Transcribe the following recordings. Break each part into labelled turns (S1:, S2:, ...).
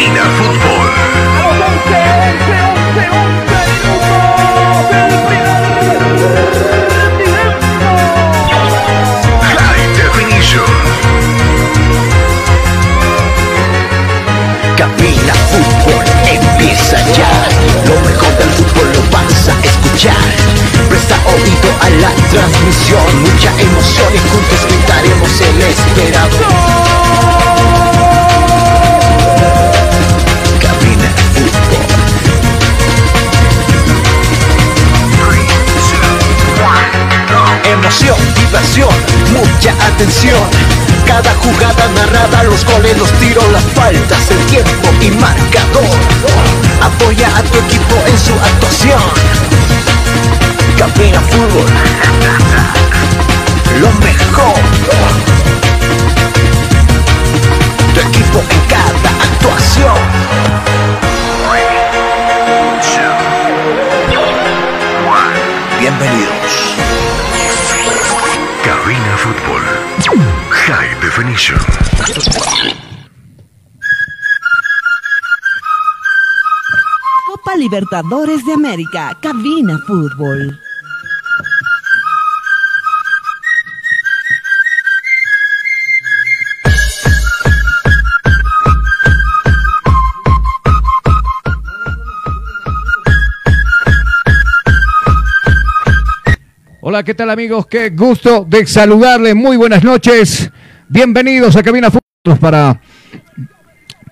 S1: Cabina Fútbol. Cabina Fútbol
S2: empieza ya. Lo mejor del fútbol lo vas a escuchar. Presta oído a la transmisión. Mucha emoción y juntos gritaremos el esperado. Emoción, diversión, mucha atención. Cada jugada narrada, los goles, los tiros, las faltas, el tiempo y marcador. Apoya a tu equipo en su actuación. Cabina Fútbol. Lo mejor. Tu equipo en cada actuación.
S1: Fútbol. High Definition.
S3: Copa Libertadores de América, Cabina Fútbol.
S4: Hola, ¿qué tal amigos? Qué gusto de saludarles. Muy buenas noches. Bienvenidos a Cabina Fútbol para,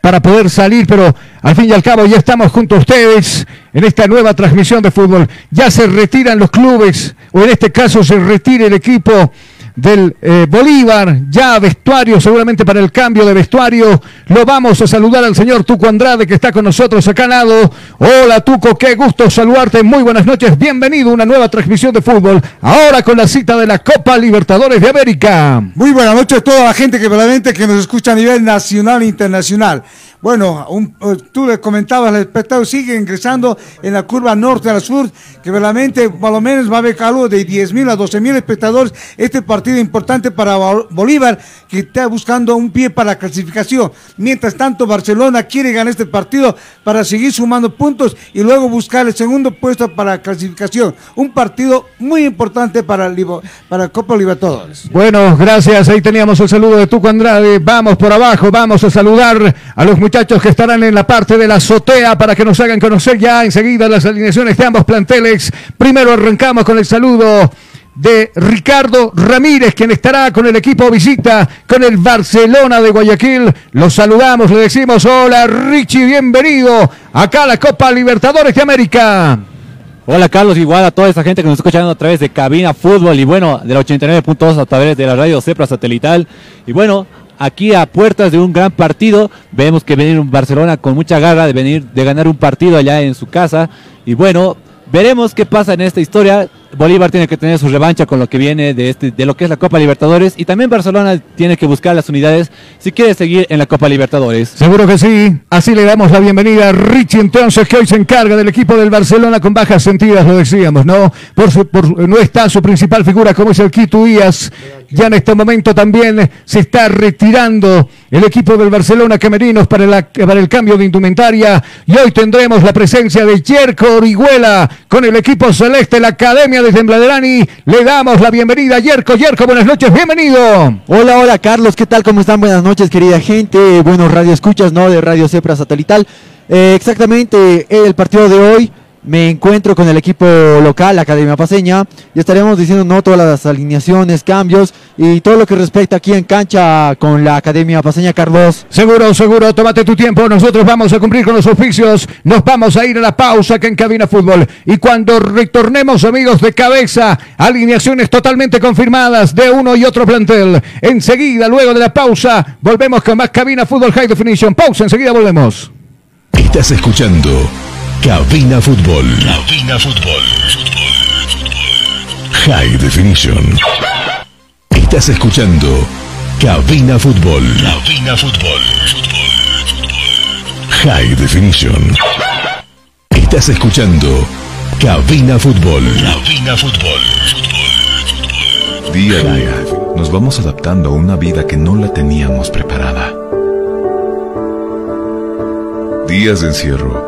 S4: para poder salir, pero al fin y al cabo ya estamos junto a ustedes en esta nueva transmisión de fútbol. Ya se retiran los clubes, o en este caso se retira el equipo del eh, Bolívar, ya vestuario seguramente para el cambio de vestuario. Lo vamos a saludar al señor Tuco Andrade que está con nosotros acá al lado. Hola Tuco, qué gusto saludarte. Muy buenas noches, bienvenido a una nueva transmisión de fútbol. Ahora con la cita de la Copa Libertadores de América.
S5: Muy buenas noches a toda la gente que verdaderamente que nos escucha a nivel nacional e internacional. Bueno, un- eh, tú le comentabas, el espectáculo sigue ingresando en la curva norte al sur, que verdaderamente por lo menos va a haber calor de 10 mil a 12 mil espectadores. Este partido importante para Bol- Bolívar, que está buscando un pie para la clasificación. Mientras tanto, Barcelona quiere ganar este partido para seguir sumando puntos y luego buscar el segundo puesto para la clasificación. Un partido muy importante para, para Copa Libertadores.
S4: Bueno, gracias. Ahí teníamos el saludo de Tuco Andrade. Vamos por abajo, vamos a saludar a los muchachos que estarán en la parte de la azotea para que nos hagan conocer ya enseguida las alineaciones de ambos planteles. Primero arrancamos con el saludo de Ricardo Ramírez, quien estará con el equipo visita con el Barcelona de Guayaquil. Los saludamos, le decimos hola Richie, bienvenido acá a la Copa Libertadores de América.
S6: Hola Carlos, igual a toda esa gente que nos está escuchando a través de Cabina Fútbol y bueno, del 89.2 a través de la radio Cepra Satelital. Y bueno, aquí a puertas de un gran partido, vemos que viene un Barcelona con mucha garra de venir, de ganar un partido allá en su casa. Y bueno, veremos qué pasa en esta historia. Bolívar tiene que tener su revancha con lo que viene de, este, de lo que es la Copa Libertadores y también Barcelona tiene que buscar las unidades si quiere seguir en la Copa Libertadores.
S4: Seguro que sí. Así le damos la bienvenida a Richie entonces, que hoy se encarga del equipo del Barcelona con bajas sentidas, lo decíamos, ¿no? Por su- por- no está su principal figura como es el Quito Díaz. Ya en este momento también se está retirando el equipo del Barcelona Camerinos para, para el cambio de indumentaria. Y hoy tendremos la presencia de Yerko Orihuela con el equipo celeste, la Academia de Tembladerani. Le damos la bienvenida a Yerko. Yerko, buenas noches, bienvenido.
S7: Hola, hola Carlos, ¿qué tal? ¿Cómo están? Buenas noches, querida gente. Buenos radio escuchas, ¿no? De Radio Cepra Satelital. Eh, exactamente, el partido de hoy me encuentro con el equipo local, la Academia Paseña, y estaremos diciendo no todas las alineaciones, cambios y todo lo que respecta aquí en cancha con la Academia Paseña, Carlos.
S4: Seguro, seguro, tómate tu tiempo. Nosotros vamos a cumplir con los oficios. Nos vamos a ir a la pausa acá en Cabina Fútbol. Y cuando retornemos, amigos de cabeza, alineaciones totalmente confirmadas de uno y otro plantel. Enseguida, luego de la pausa, volvemos con más Cabina Fútbol High Definition. Pausa, enseguida volvemos.
S1: Estás escuchando Cabina Fútbol. Cabina Fútbol. High Definition. Estás escuchando Cabina Fútbol. Cabina Fútbol. High Definition. Estás escuchando Cabina Fútbol. Cabina Fútbol.
S8: Día a día nos vamos adaptando a una vida que no la teníamos preparada. Días de encierro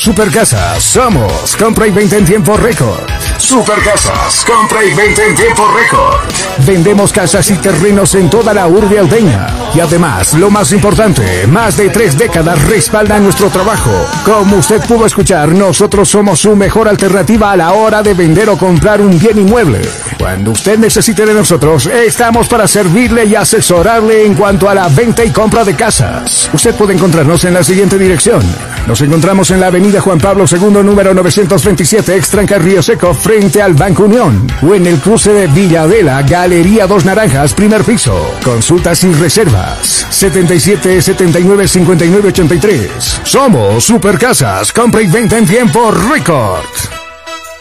S9: Supercasas, somos compra y venta en tiempo récord. Supercasas, compra y venta en tiempo récord. Vendemos casas y terrenos en toda la urbe aldeña. Y además, lo más importante, más de tres décadas respaldan nuestro trabajo. Como usted pudo escuchar, nosotros somos su mejor alternativa a la hora de vender o comprar un bien inmueble. Cuando usted necesite de nosotros, estamos para servirle y asesorarle en cuanto a la venta y compra de casas. Usted puede encontrarnos en la siguiente dirección. Nos encontramos en la avenida Juan Pablo II, número 927, Extranca Río Seco, frente al Banco Unión. O en el cruce de Villadela, Galería Dos Naranjas, primer piso. Consultas y reservas. 77 79 59 83. Somos Supercasas, compra y venta en tiempo récord.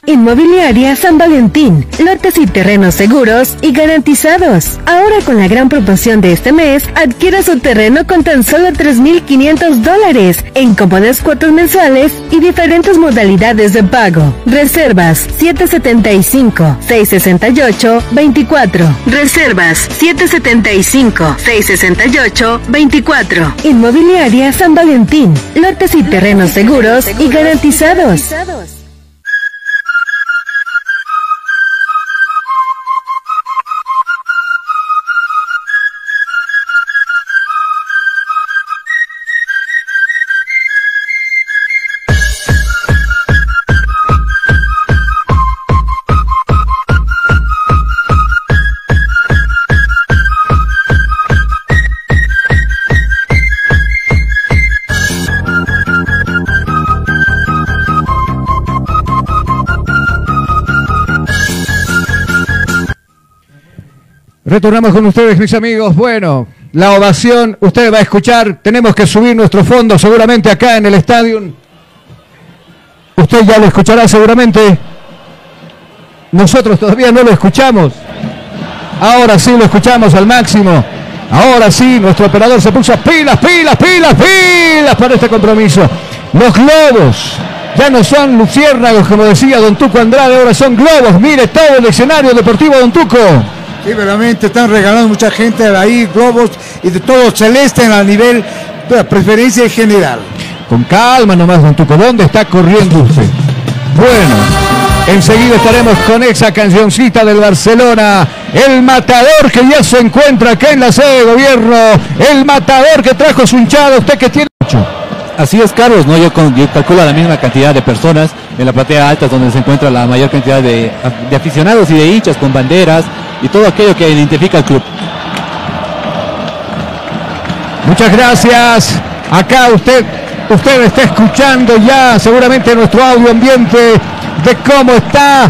S10: Inmobiliaria San Valentín, lotes y terrenos seguros y garantizados. Ahora con la gran promoción de este mes, adquiera su terreno con tan solo 3.500 dólares en cómodas cuotas mensuales y diferentes modalidades de pago. Reservas 775-668-24. Reservas 775-668-24. Inmobiliaria San Valentín, lotes y terrenos seguros y garantizados.
S4: Retornamos con ustedes, mis amigos. Bueno, la ovación, usted va a escuchar, tenemos que subir nuestro fondo seguramente acá en el estadio. Usted ya lo escuchará seguramente. Nosotros todavía no lo escuchamos. Ahora sí lo escuchamos al máximo. Ahora sí, nuestro operador se puso pilas, pilas, pilas, pilas para este compromiso. Los globos ya no son luciérnagos, como decía Don Tuco Andrade, ahora son globos. Mire todo el escenario deportivo Don Tuco.
S5: Sí, verdaderamente están regalando mucha gente ahí globos y de todo celeste a nivel de preferencia en general.
S4: Con calma nomás, Don Tuco. ¿Dónde está corriendo usted? Bueno, enseguida estaremos con esa cancioncita del Barcelona. El matador que ya se encuentra acá en la sede de gobierno. El matador que trajo su hinchada. Usted que tiene mucho.
S6: Así es, Carlos, ¿no? Yo, con- yo calculo la misma cantidad de personas en la platea alta, donde se encuentra la mayor cantidad de, de aficionados y de hinchas con banderas y todo aquello que identifica al club.
S4: Muchas gracias. Acá usted, usted está escuchando ya seguramente nuestro audio ambiente de cómo está,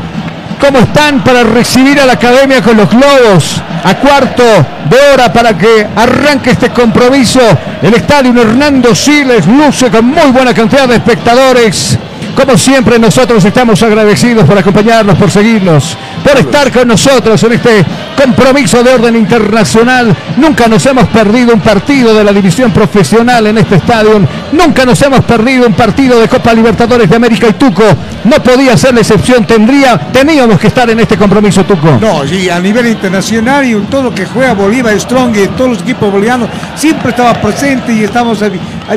S4: cómo están para recibir a la academia con los globos. A cuarto de hora para que arranque este compromiso. El estadio Hernando Siles luce con muy buena cantidad de espectadores. Como siempre nosotros estamos agradecidos por acompañarnos, por seguirnos, por estar con nosotros en este compromiso de orden internacional. Nunca nos hemos perdido un partido de la división profesional en este estadio. Nunca nos hemos perdido un partido de Copa Libertadores de América y Tuco. No podía ser la excepción. Tendría, teníamos que estar en este compromiso, Tuco.
S5: No, sí, a nivel internacional y todo lo que juega Bolívar Strong y todos los equipos bolivianos siempre estaba presente y estamos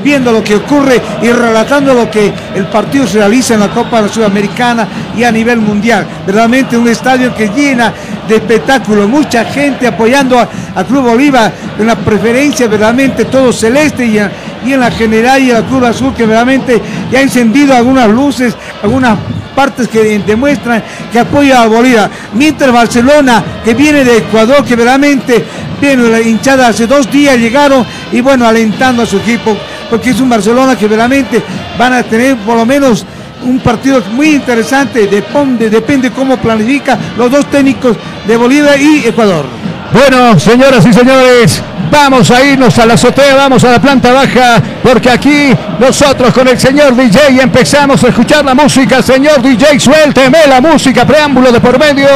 S5: viendo lo que ocurre y relatando lo que el partido se realiza en la Copa Sudamericana y a nivel mundial. Verdaderamente un estadio que llena de espectáculo, mucha gente apoyando a, a Club Bolívar en la preferencia verdaderamente todo celeste y, y en la general y en la Cruz Azul que verdaderamente ya ha encendido algunas luces, algunas partes que demuestran que apoya a Bolívar. Mientras Barcelona, que viene de Ecuador, que verdaderamente viene la hinchada hace dos días llegaron y bueno, alentando a su equipo, porque es un Barcelona que verdaderamente van a tener por lo menos un partido muy interesante, depende, depende cómo planifica los dos técnicos de Bolívar y Ecuador.
S4: Bueno, señoras y señores, vamos a irnos a la azotea, vamos a la planta baja, porque aquí nosotros con el señor DJ empezamos a escuchar la música. Señor DJ, suélteme la música, preámbulo de por medio.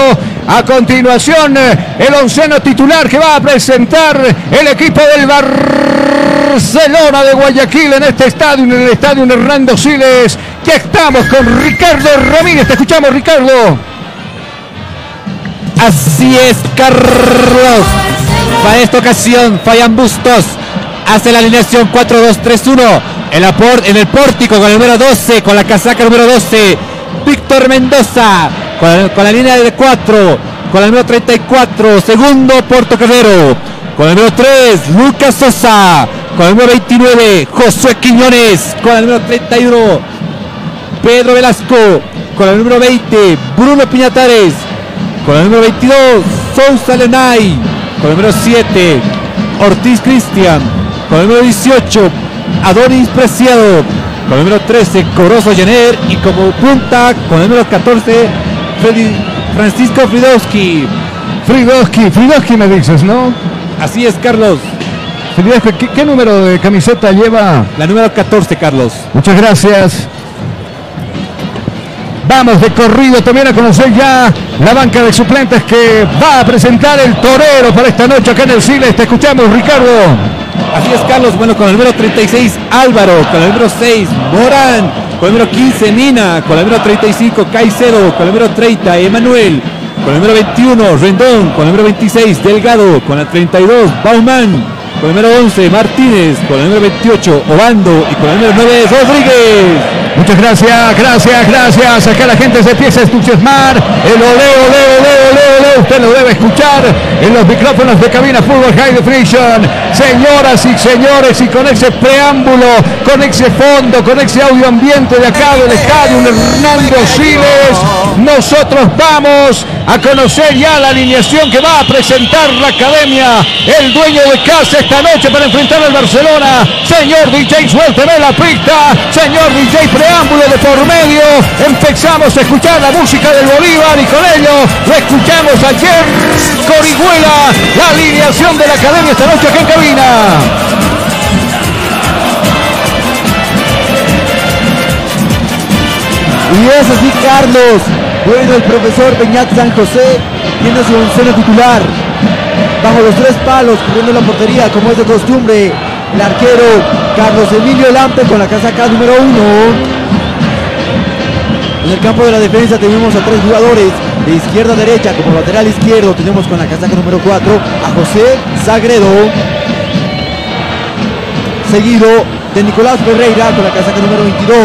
S4: A continuación, el onceno titular que va a presentar el equipo del Barcelona de Guayaquil en este estadio, en el estadio Hernando Siles. Ya estamos con Ricardo Ramírez. Te escuchamos, Ricardo.
S6: Así es, Carlos. Para esta ocasión, Fayan Bustos hace la alineación 4-2-3-1. En, en el pórtico con el número 12, con la casaca número 12, Víctor Mendoza. Con, con la línea de 4, con el número 34, segundo Porto Carrero. Con el número 3, Lucas Sosa. Con el número 29, Josué Quiñones. Con el número 31, Pedro Velasco. Con el número 20, Bruno Piñatares. Con el número 22, Sousa Lenay. Con el número 7, Ortiz Cristian. Con el número 18, Adonis Preciado. Con el número 13, Corozo Jenner. Y como punta, con el número 14, Freddy- Francisco Fridowski.
S4: Fridowski, Fridowski me dices, ¿no?
S6: Así es, Carlos.
S4: ¿qué, qué número de camiseta lleva?
S6: La número 14, Carlos.
S4: Muchas gracias. Vamos de corrido también a conocer ya la banca de suplentes que va a presentar el torero para esta noche acá en el Siles. Te escuchamos, Ricardo.
S6: Así es, Carlos. Bueno, con el número 36, Álvaro. Con el número 6, Morán. Con el número 15, Mina. Con el número 35, Caicedo. Con el número 30, Emanuel. Con el número 21, Rendón. Con el número 26, Delgado. Con el 32, Bauman. Con el número 11, Martínez. Con el número 28, Obando. Y con el número 9, Rodríguez.
S4: Muchas gracias, gracias, gracias. Acá la gente se empieza a entusiasmar. El oleo, oleo, oleo, oleo, oleo. Usted lo debe escuchar en los micrófonos de cabina Fútbol High Definition. Señoras y señores, y con ese preámbulo, con ese fondo, con ese audio ambiente de acá del estadio Hernando Siles, nosotros vamos a conocer ya la alineación que va a presentar la academia. El dueño de casa esta noche para enfrentar al Barcelona. Señor DJ, suélteme la pista. Señor DJ, preámbulo de por medio. Empezamos a escuchar la música del Bolívar y con ello lo escuchamos ayer. Corihuela, la alineación de la academia esta noche aquí en cabina.
S7: Y es así, Carlos. Bueno, el profesor Beñat San José tiene su onceno titular. Bajo los tres palos, cubriendo la portería, como es de costumbre. El arquero Carlos Emilio Lampe con la casaca número uno. En el campo de la defensa tenemos a tres jugadores. De izquierda a derecha, como lateral izquierdo, tenemos con la casaca número 4 a José Sagredo. Seguido de Nicolás Ferreira con la casaca número 22.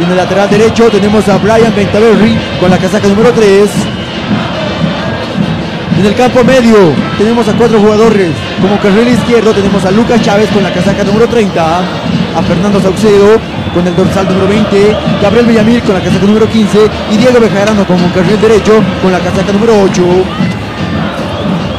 S7: Y en el lateral derecho tenemos a Brian Bentaverri con la casaca número 3. En el campo medio tenemos a cuatro jugadores. Como carril izquierdo tenemos a Lucas Chávez con la casaca número 30, a Fernando Saucedo con el dorsal número 20, Gabriel Villamil con la casaca número 15 y Diego Bejarano como carril derecho con la casaca número 8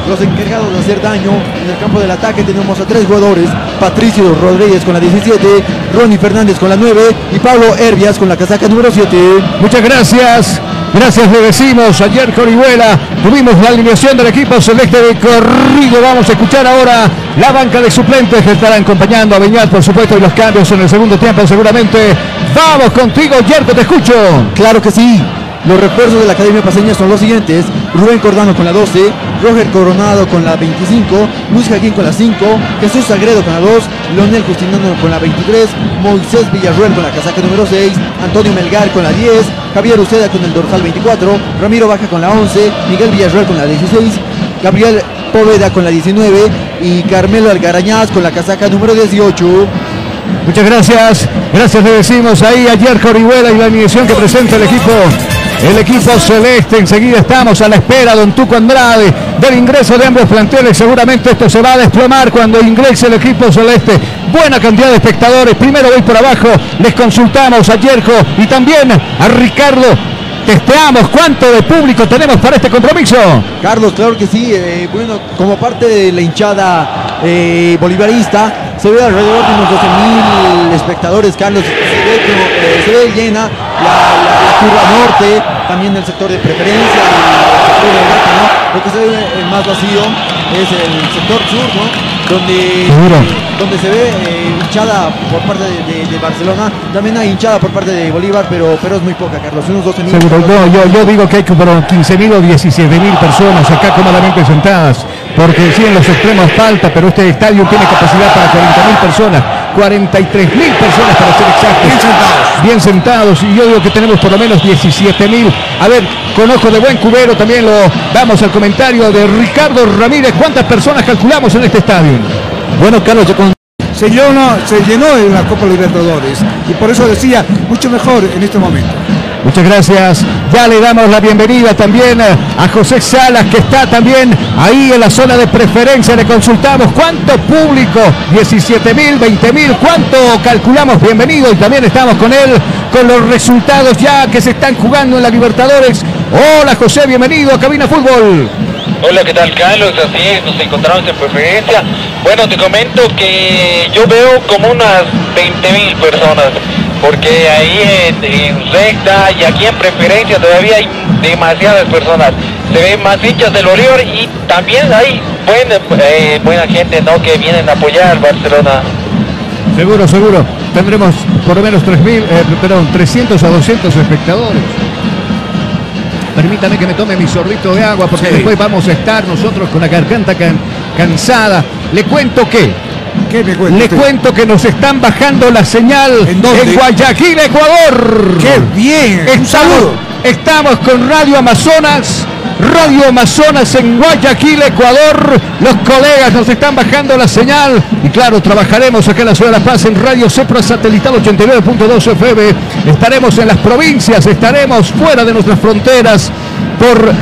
S7: los encargados de hacer daño. En el campo del ataque tenemos a tres jugadores, Patricio Rodríguez con la 17, Ronnie Fernández con la 9 y Pablo Herbias con la casaca número 7.
S4: Muchas gracias. Gracias le decimos ayer Corihuela. Tuvimos la alineación del equipo celeste de corrido. Vamos a escuchar ahora la banca de suplentes que estarán acompañando a Beñat, por supuesto, y los cambios en el segundo tiempo seguramente. Vamos contigo, Yerko, te escucho.
S7: Claro que sí. Los refuerzos de la Academia Paseña son los siguientes. Rubén Cordano con la 12, Roger Coronado con la 25, Luis Jaquín con la 5, Jesús Sagredo con la 2, Leonel Justiniano con la 23, Moisés Villarruel con la casaca número 6, Antonio Melgar con la 10, Javier Uceda con el dorsal 24, Ramiro Baja con la 11, Miguel Villarruel con la 16, Gabriel Poveda con la 19 y Carmelo Algarañaz con la casaca número 18.
S4: Muchas gracias. Gracias le decimos ahí a Yerko Orihuela y la alineación que presenta el equipo el equipo celeste. Enseguida estamos a la espera, don Tuco Andrade, del ingreso de ambos planteles. Seguramente esto se va a desplomar cuando ingrese el equipo celeste. Buena cantidad de espectadores. Primero voy por abajo. Les consultamos a Yerko y también a Ricardo testeamos cuánto de público tenemos para este compromiso.
S7: Carlos, claro que sí. eh, bueno, como parte de la hinchada eh, bolivarista, se ve alrededor de unos 12.000 espectadores, Carlos. Se ve, como, eh, se ve llena la curva norte, también el sector de preferencia, el sector de Barca, ¿no? Lo que se ve eh, más vacío es el sector sur, ¿no? Donde, donde se ve eh, hinchada por parte de, de- de Barcelona. También hay hinchada por parte de Bolívar, pero, pero es muy poca, Carlos. Unos 12.000.
S4: Seguro, no, yo, yo digo que hay como 15.000 o 17.000 personas acá cómodamente sentadas, porque sí en los extremos falta, pero este estadio tiene capacidad para 40.000 personas, 43.000 personas para ser exactos. Bien sentados. Y yo digo que tenemos por lo menos 17.000. A ver, con ojo de buen cubero también lo damos al comentario de Ricardo Ramírez. ¿Cuántas personas calculamos en este estadio?
S7: Bueno, Carlos, yo con
S5: Se llenó, se llenó en la Copa Libertadores y por eso decía mucho mejor en este momento.
S4: Muchas gracias. Ya le damos la bienvenida también eh, a José Salas, que está también ahí en la zona de preferencia. Le consultamos cuánto público, 17 mil, 20 mil, cuánto calculamos. Bienvenido y también estamos con él con los resultados ya que se están jugando en la Libertadores. Hola José, bienvenido a Cabina Fútbol.
S11: Hola, ¿qué tal Carlos? Así es, nos encontramos en preferencia. Bueno, te comento que yo veo como unas 20 mil personas, porque ahí en, en recta y aquí en preferencia todavía hay demasiadas personas. Se ven más hinchas del Bolívar y también hay buena, eh, buena gente ¿no? que vienen a apoyar al Barcelona.
S4: Seguro, seguro. Tendremos por lo menos 3.000, eh, perdón, 300 a 200 espectadores. Permítame que me tome mi sorbito de agua porque
S5: Sí.
S4: después vamos a estar nosotros con la garganta can- cansada. Le cuento que,
S5: ¿Qué me cuenta
S4: le
S5: usted?
S4: cuento que nos están bajando la señal
S5: ¿En dónde?
S4: Guayaquil, Ecuador.
S5: ¡Qué bien!
S4: Estamos, estamos con Radio Amazonas. Radio Amazonas en Guayaquil, Ecuador. Los colegas nos están bajando la señal. Y claro, trabajaremos acá en la ciudad de La Paz en Radio Cepra Satelital 89.2 FM. Estaremos en las provincias, estaremos fuera de nuestras fronteras por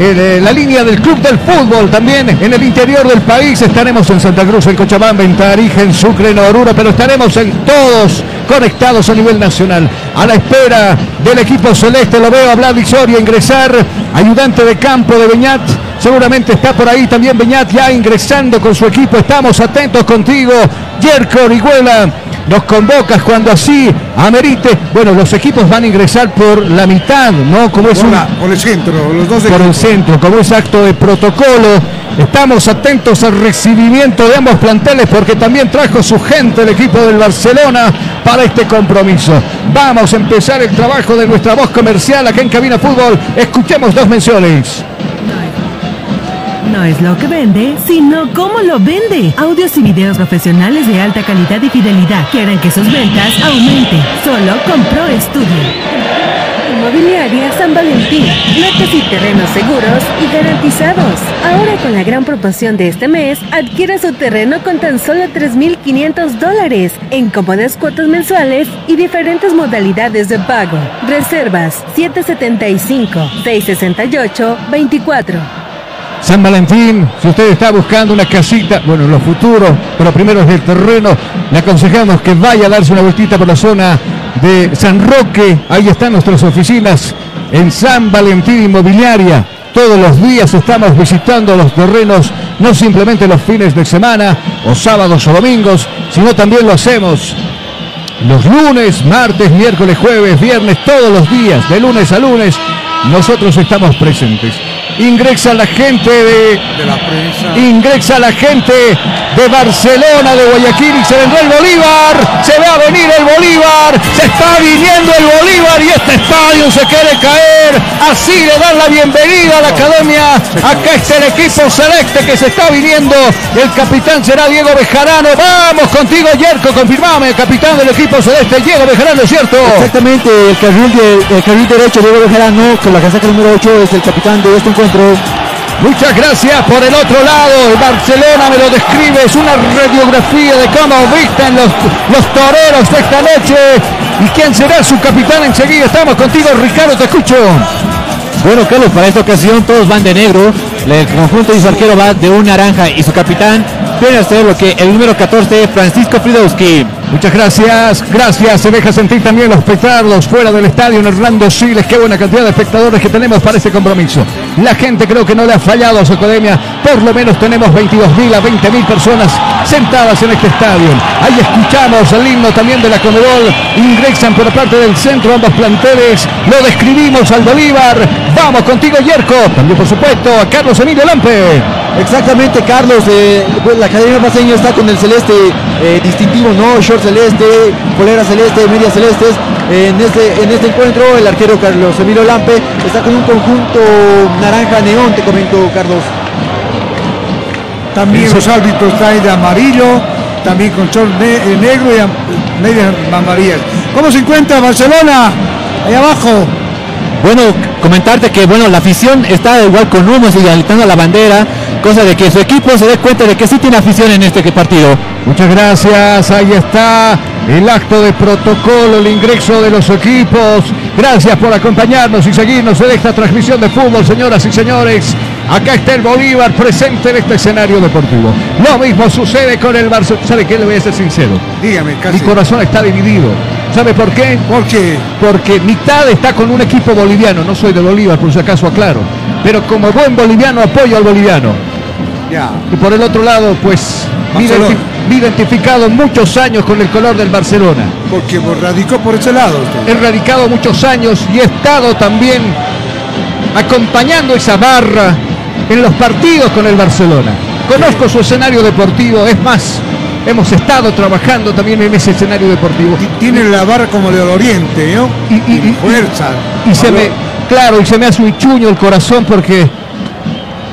S4: eh, la línea del Club del Fútbol. También en el interior del país estaremos en Santa Cruz, en Cochabamba, en Tarija, en Sucre, en Oruro, pero estaremos en todos conectados a nivel nacional. A la espera del equipo celeste, lo veo a Vlad Soria ingresar, ayudante de campo de Beñat. Seguramente está por ahí también Beñat ya ingresando con su equipo. Estamos atentos contigo, Yerko Orihuela. Nos convocas cuando así amerite. Bueno, los equipos van a ingresar por la mitad, ¿no? Como es
S5: Por,
S4: un,
S5: la- por el centro, los dos
S4: por el centro, como es acto de protocolo. Estamos atentos al recibimiento de ambos planteles porque también trajo su gente el equipo del Barcelona para este compromiso. Vamos a empezar el trabajo de nuestra voz comercial acá en Cabina Fútbol. Escuchemos dos menciones.
S10: No es lo que vende, sino cómo lo vende. Audios y videos profesionales de alta calidad y fidelidad que harán que sus ventas aumenten. Solo con Pro Studio. Inmobiliaria San Valentín. Lotes y terrenos seguros y garantizados. Ahora con la gran promoción de este mes, adquiera su terreno con tan solo 3.500 dólares en cómodas cuotas mensuales y diferentes modalidades de pago. Reservas 775-668-24.
S4: San Valentín, si usted está buscando una casita, bueno, en lo futuro, pero primero es el terreno, le aconsejamos que vaya a darse una vueltita por la zona de San Roque. Ahí están nuestras oficinas en San Valentín Inmobiliaria. Todos los días estamos visitando los terrenos, no simplemente los fines de semana o sábados o domingos, sino también lo hacemos los lunes, martes, miércoles, jueves, viernes, todos los días, de lunes a lunes, nosotros estamos presentes. Ingresa la gente de,
S5: la prensa.
S4: Ingresa la gente de Barcelona, de Guayaquil y se vendrá el Bolívar. Se va a venir el Bolívar. Se está viniendo el Bolívar y este estadio se quiere caer. Así le dan la bienvenida a la academia. Acá está el equipo celeste que se está viniendo. El capitán será Diego Bejarano. Vamos contigo, Yerko. Confirmame, capitán del equipo celeste, Diego Bejarano, ¿cierto?
S7: Exactamente, el carril, de- el carril derecho Diego Bejarano, con la casaca número 8, es el capitán de este encuentro.
S4: Muchas gracias por el otro lado. El Barcelona me lo describe. Es una radiografía de cómo visten los, los toreros esta noche. ¿Y quién será su capitán enseguida? Estamos contigo, Ricardo, te escucho.
S6: Bueno, Carlos, para esta ocasión todos van de negro. El conjunto de su arquero va de un naranja y su capitán viene lo que el número 14, Francisco Fridowski.
S4: Muchas gracias, gracias. Se deja sentir también los espectadores fuera del estadio en Hernando Siles. Qué buena cantidad de espectadores que tenemos para este compromiso. La gente creo que no le ha fallado a su academia. Por lo menos tenemos 22.000 a 20.000 personas sentadas en este estadio. Ahí escuchamos el himno también de la Conmebol. Ingresan por parte del centro ambos planteles. Lo describimos al Bolívar. Vamos contigo, Yerko. También, por supuesto, a Carlos Emilio Lampe.
S7: Exactamente, Carlos. eh, pues, la Academia Paseña está con el celeste eh, distintivo, ¿no? Short celeste, polera celeste, medias celestes. en, este, en este encuentro, el arquero Carlos Emilio Lampe está con un conjunto naranja neón, te comento, Carlos.
S5: También los árbitros traen de amarillo, también con short ne- eh, negro y medias amarillas. ¿Cómo se encuentra Barcelona? Ahí abajo.
S6: Bueno, comentarte que bueno, la afición está igual con humos y alentando la bandera, cosa de que su equipo se dé cuenta de que sí tiene afición en este partido.
S4: Muchas gracias, ahí está el acto de protocolo, el ingreso de los equipos. Gracias por acompañarnos y seguirnos en esta transmisión de fútbol, señoras y señores. Acá está el Bolívar presente en este escenario deportivo. Lo mismo sucede con el Barcelona. ¿Sabe qué? Le voy a ser sincero.
S5: Dígame,
S4: Mi
S5: casi.
S4: corazón está dividido. ¿Sabe por qué?
S5: ¿Por qué?
S4: Porque mitad está con un equipo boliviano. No soy de Bolívar, por si acaso aclaro. Pero como buen boliviano apoyo al boliviano.
S5: Ya.
S4: Y por el otro lado, pues, me
S5: Barcelona.
S4: identi- me he identificado muchos años con el color del Barcelona.
S5: Porque radicó por ese lado. usted.
S4: He radicado muchos años y he estado también acompañando esa barra en los partidos con el Barcelona. Conozco su escenario deportivo, es más, hemos estado trabajando también en ese escenario deportivo.
S5: Tiene la barra como del oriente, ¿no?
S4: Y, y- y-
S5: Fuerza.
S4: y se me, claro, y se me hace un chuño el corazón porque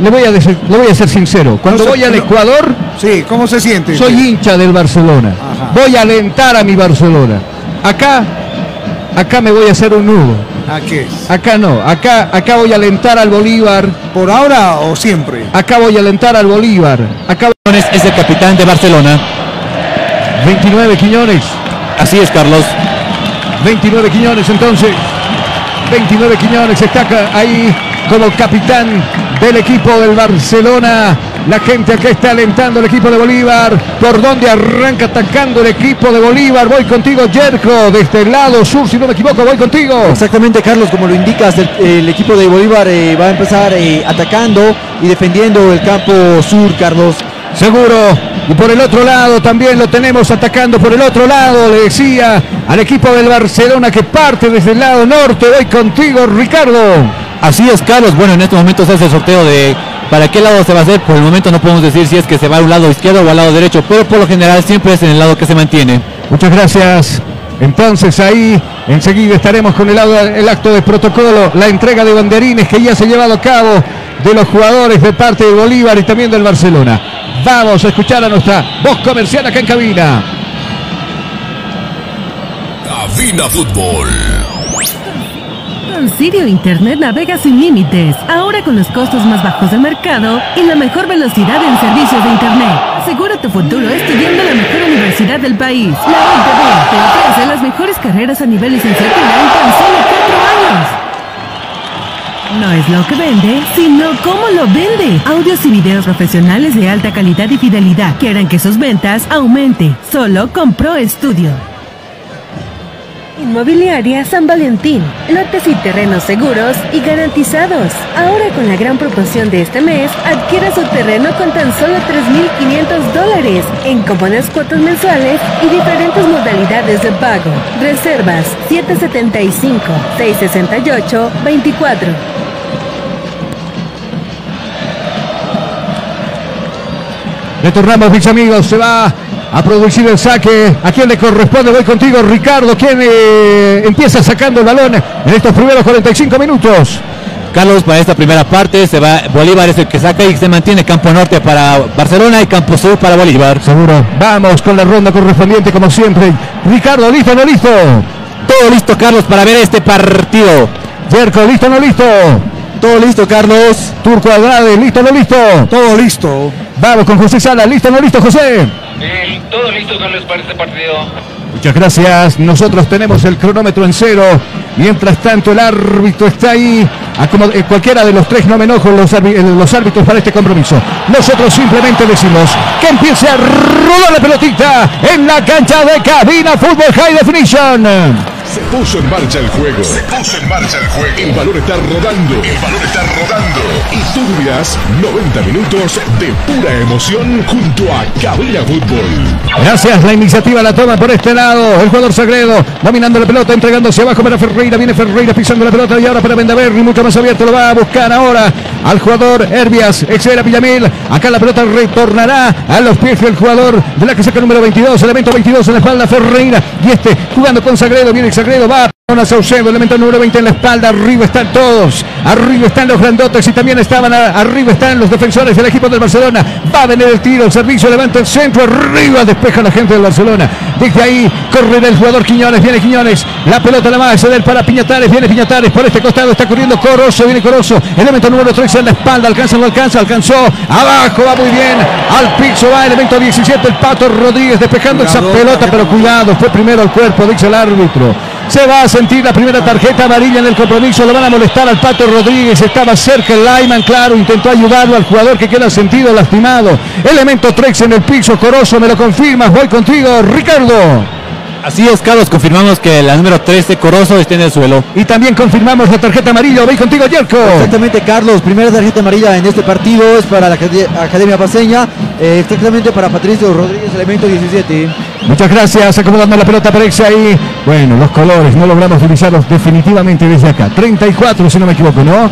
S4: le voy a, decir- le voy a ser sincero, cuando
S5: No se-
S4: voy al
S5: no-
S4: Ecuador
S5: Sí, ¿cómo se siente?
S4: soy hincha del Barcelona.
S5: Ajá.
S4: Voy a alentar a mi Barcelona. Acá, acá me voy a hacer un nudo.
S5: ¿A qué?
S4: Acá no, acá, acá voy a alentar al Bolívar.
S5: ¿Por ahora o siempre?
S4: Acá voy a alentar al Bolívar. Acá
S6: es el capitán de Barcelona.
S4: 29 Quiñones.
S6: Así es, Carlos.
S4: 29 Quiñones entonces. 29 Quiñones está acá- ahí como capitán del equipo del Barcelona. La gente acá está alentando el equipo de Bolívar. ¿Por dónde arranca atacando el equipo de Bolívar? Voy contigo, Yerko. De este lado sur, si no me equivoco, voy contigo.
S7: Exactamente, Carlos, como lo indicas, el, el equipo de Bolívar eh, va a empezar eh, atacando y defendiendo el campo sur, Carlos.
S4: Seguro. Y por el otro lado también lo tenemos atacando por el otro lado, le decía al equipo del Barcelona que parte desde el lado norte. Voy contigo, Ricardo.
S6: Así es, Carlos. Bueno, en este momento se hace el sorteo de para qué lado se va a hacer. Por el momento no podemos decir si es que se va a un lado izquierdo o al lado derecho, pero por lo general siempre es en el lado que se mantiene.
S4: Muchas gracias. Entonces ahí enseguida estaremos con el, el acto de protocolo, la entrega de banderines que ya se ha llevado a cabo de los jugadores de parte de Bolívar y también del Barcelona. Vamos a escuchar a nuestra voz comercial acá en cabina.
S1: Cabina Fútbol.
S10: Con Sirio Internet navega sin límites, ahora con los costos más bajos del mercado y la mejor velocidad en servicios de Internet. Asegura tu futuro estudiando en la mejor universidad del país. La UITB te ofrece las mejores carreras a nivel licenciatura en tan solo cuatro años. No es lo que vende, sino cómo lo vende. Audios y videos profesionales de alta calidad y fidelidad que harán que sus ventas aumente. Solo con Pro Studio. Inmobiliaria San Valentín. Lotes y terrenos seguros y garantizados. Ahora con la gran promoción de este mes, adquiera su terreno con tan solo 3.500 dólares en cómodas cuotas mensuales y diferentes modalidades de pago. Reservas 775-668-24.
S4: Retornamos, mis amigos. Se va a producir el saque. ¿A quién le corresponde? Voy contigo, Ricardo. ¿Quién eh, empieza sacando el balón en estos primeros 45 minutos?
S6: Carlos, para esta primera parte se va Bolívar es el que saca y se mantiene Campo Norte para Barcelona y Campo Sur para Bolívar.
S4: Seguro. Vamos con la ronda correspondiente como siempre. Ricardo, ¿listo o no listo?
S6: Todo listo, Carlos, para ver este partido.
S4: Yerko, ¿listo o no listo?
S7: Todo listo, Carlos.
S4: Turco Andrade, ¿listo o no listo?
S5: Todo listo.
S4: Vamos con José Sala, ¿listo o no listo, José?
S11: Todo listo, Carlos, para este partido.
S4: Muchas gracias. Nosotros tenemos el cronómetro en cero. Mientras tanto, el árbitro está ahí. Como, eh, cualquiera de los tres no me enojo los, eh, los árbitros para este compromiso. Nosotros simplemente decimos que empiece a rodar la pelotita en la cancha de cabina Fútbol High Definition.
S1: Se puso en marcha el juego. Se puso en marcha el juego. El balón está rodando. El balón está rodando. Y tú vivirás 90 minutos de pura emoción junto a Cabina Fútbol.
S4: Gracias, la iniciativa la toma por este lado. El jugador Sagredo dominando la pelota, entregándose abajo para Ferreira. Viene Ferreira pisando la pelota y ahora para Vendaverri, mucho más abierto. Lo va a buscar ahora al jugador Herbias. Exceda Villamil. Acá la pelota retornará a los pies del jugador de la que saca número 22. Elemento 22 en la espalda Ferreira. Y este jugando con Sagredo. Viene Sagredo, va. a Saucedo, elemento número 20 en la espalda, arriba están todos, arriba están los grandotes y también estaban a- arriba están los defensores del equipo del Barcelona. Va a venir el tiro, el servicio, levanta el centro, arriba despeja la gente del Barcelona. Desde ahí corre el jugador Quiñones, viene Quiñones, la pelota la va a ceder para Piñatares, viene Piñatares por este costado, está corriendo Corozo, viene Corozo, elemento número 13 en la espalda, alcanza no alcanza, alcanzó, abajo va muy bien, al piso va elemento 17, el Pato Rodríguez despejando esa pelota, pero cuidado, fue primero al cuerpo, dice el árbitro. Se va a sentir la primera tarjeta amarilla en el compromiso. Lo van a molestar al Pato Rodríguez. Estaba cerca el Lyman, claro. Intentó ayudarlo al jugador que queda sentido, lastimado. Elemento 3 en el piso. Corozo, me lo confirmas. Voy contigo, Ricardo.
S6: Así es, Carlos, confirmamos que la número 13, Corozo, está en el suelo.
S4: Y también confirmamos la tarjeta amarilla. Voy contigo, Yerko.
S7: Exactamente, Carlos. Primera tarjeta amarilla en este partido es para la Acad- Academia Paseña. eh, exactamente para Patricio Rodríguez, elemento 17.
S4: Muchas gracias, acomodando la pelota para irse ahí. Bueno, los colores no logramos utilizarlos definitivamente desde acá. 34, si no me equivoco, ¿no?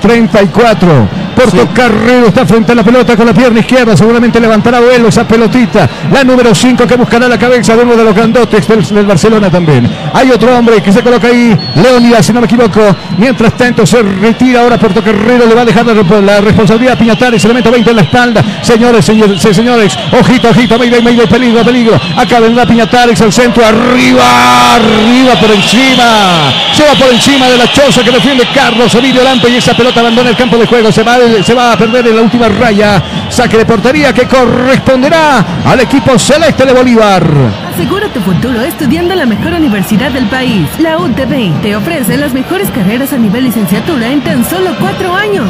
S4: 34. Porto Carrero está frente a la pelota con la pierna izquierda. Seguramente levantará vuelo esa pelotita. La número 5 que buscará la cabeza de uno de los grandotes del, del Barcelona también. Hay otro hombre que se coloca ahí. Leonidas, si no me equivoco. Mientras tanto se retira ahora Porto Carrero. Le va a dejar la, la responsabilidad a Piñatares. Elemento 20 en la espalda. Señores, señores, sí, señores. Ojito, ojito. Mayday, mayday. Peligro, peligro. Acá vendrá Piñatares al centro. Arriba, arriba por encima. Se va por encima de la choza que defiende Carlos Emilio Lampe y esa pelota abandona el campo de juego. Se va, se va a perder en la última raya. Saque de portería que corresponderá al equipo celeste de Bolívar.
S10: Asegura tu futuro estudiando en la mejor universidad del país. La UTB te ofrece las mejores carreras a nivel licenciatura en tan solo cuatro años.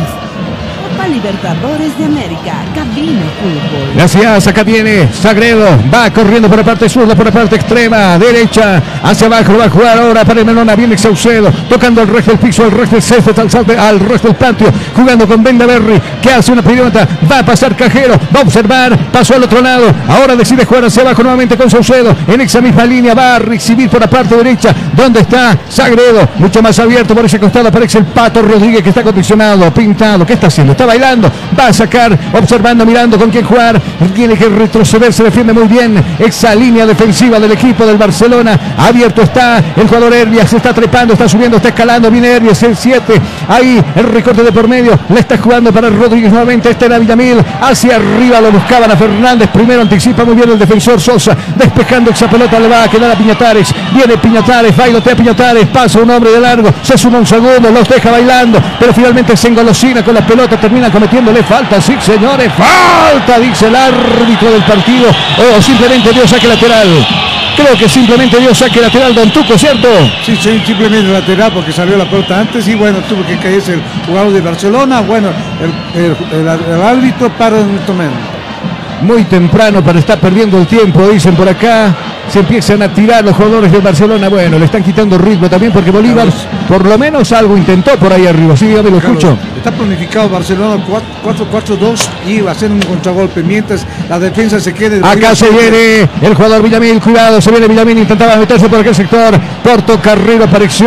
S3: Copa Libertadores de América, Cabina Fútbol.
S4: Gracias, acá viene Sagredo, va corriendo por la parte zurda, por la parte extrema, derecha, hacia abajo, va a jugar ahora para el Melona, viene Saucedo, tocando el resto del piso, al resto del césped, al, al resto del patio, jugando con Benda Berry, que hace una pelota, va a pasar Cajero, va a observar, pasó al otro lado, ahora decide jugar hacia abajo nuevamente con Saucedo, en esa misma línea, va a recibir por la parte derecha, donde está Sagredo, mucho más abierto por ese costado, aparece el Pato Rodríguez que está condicionado, pintado, ¿qué está haciendo? Bailando, va a sacar, observando, mirando con quién jugar, tiene que retroceder, se defiende muy bien esa línea defensiva del equipo del Barcelona, abierto está el jugador Herbias, se está trepando, está subiendo, está escalando, viene Herbias, el 7, ahí el recorte de por medio, le está jugando para Rodríguez nuevamente, este era Villamil, hacia arriba lo buscaban a Fernández, primero anticipa muy bien el defensor Sosa, despejando esa pelota, le va a quedar a Piñatares, viene Piñatares, bailotea Piñatares, pasa un hombre de largo, se suma un segundo, los deja bailando, pero finalmente se engolosina con la pelota, cometiéndole falta, sí señores, falta, dice el árbitro del partido, o simplemente dio saque lateral. Creo que simplemente dio saque lateral Don Tuco, ¿cierto?
S5: Sí, sí, simplemente lateral porque salió la pelota antes y bueno, tuvo que caerse el jugador de Barcelona. Bueno, el, el- el- el árbitro para este momento.
S4: Muy temprano para estar perdiendo el tiempo, dicen por acá. Se empiezan a tirar los jugadores del Barcelona. Bueno, le están quitando ritmo también porque Bolívar por lo menos algo intentó por ahí arriba. Sí, dígame, lo escucho.
S5: Está planificado Barcelona 4-4-2 y va a hacer un contragolpe mientras la defensa se quede.
S4: Acá se viene el jugador Villamil, cuidado, se viene Villamil, intentaba meterse por aquel sector. Porto Carrero apareció,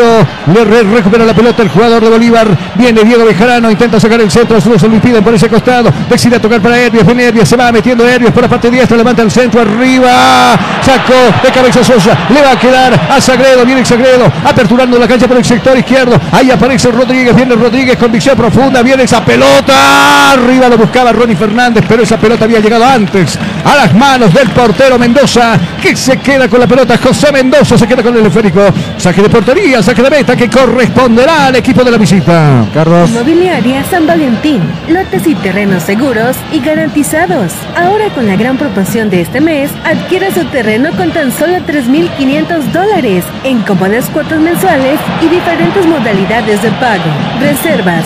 S4: le re- recupera la pelota el jugador de Bolívar. Viene Diego Bejarano, intenta sacar el centro, solo se lo impiden por ese costado. Decide tocar para Herbias, viene Herbias, se va metiendo Herbias por la parte diestra, levanta el centro arriba. Sacó de cabeza Sosa, le va a quedar a Sagredo, viene Sagredo, aperturando la cancha por el sector izquierdo. Ahí aparece Rodríguez, viene Rodríguez con visión profunda, viene esa pelota. Arriba lo buscaba Ronnie Fernández, pero esa pelota había llegado antes a las manos del portero Mendoza, que se queda con la pelota. José Mendoza se queda con el esférico. Saque de portería, saque de meta que corresponderá al equipo de la visita. Carlos.
S10: Inmobiliaria San Valentín. Lotes y terrenos seguros y garantizados. Ahora con la gran promoción de este mes, adquiera su terreno con tan solo 3.500 dólares en cómodas cuotas mensuales y diferentes modalidades de pago. Reservas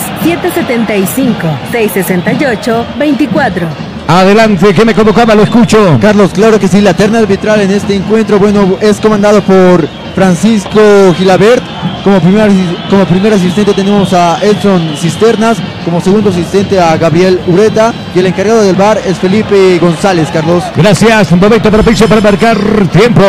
S10: 775-668-24.
S4: Adelante, que me convocaba, lo escucho.
S7: Carlos, claro que sí, la terna arbitral en este encuentro, bueno, es comandado por Francisco Gilabert. Como primer, como primer asistente tenemos a Edson Cisternas, como segundo asistente a Gabriel Ureta y el encargado del bar es Felipe González, Carlos.
S4: Gracias, un momento propicio para marcar tiempo.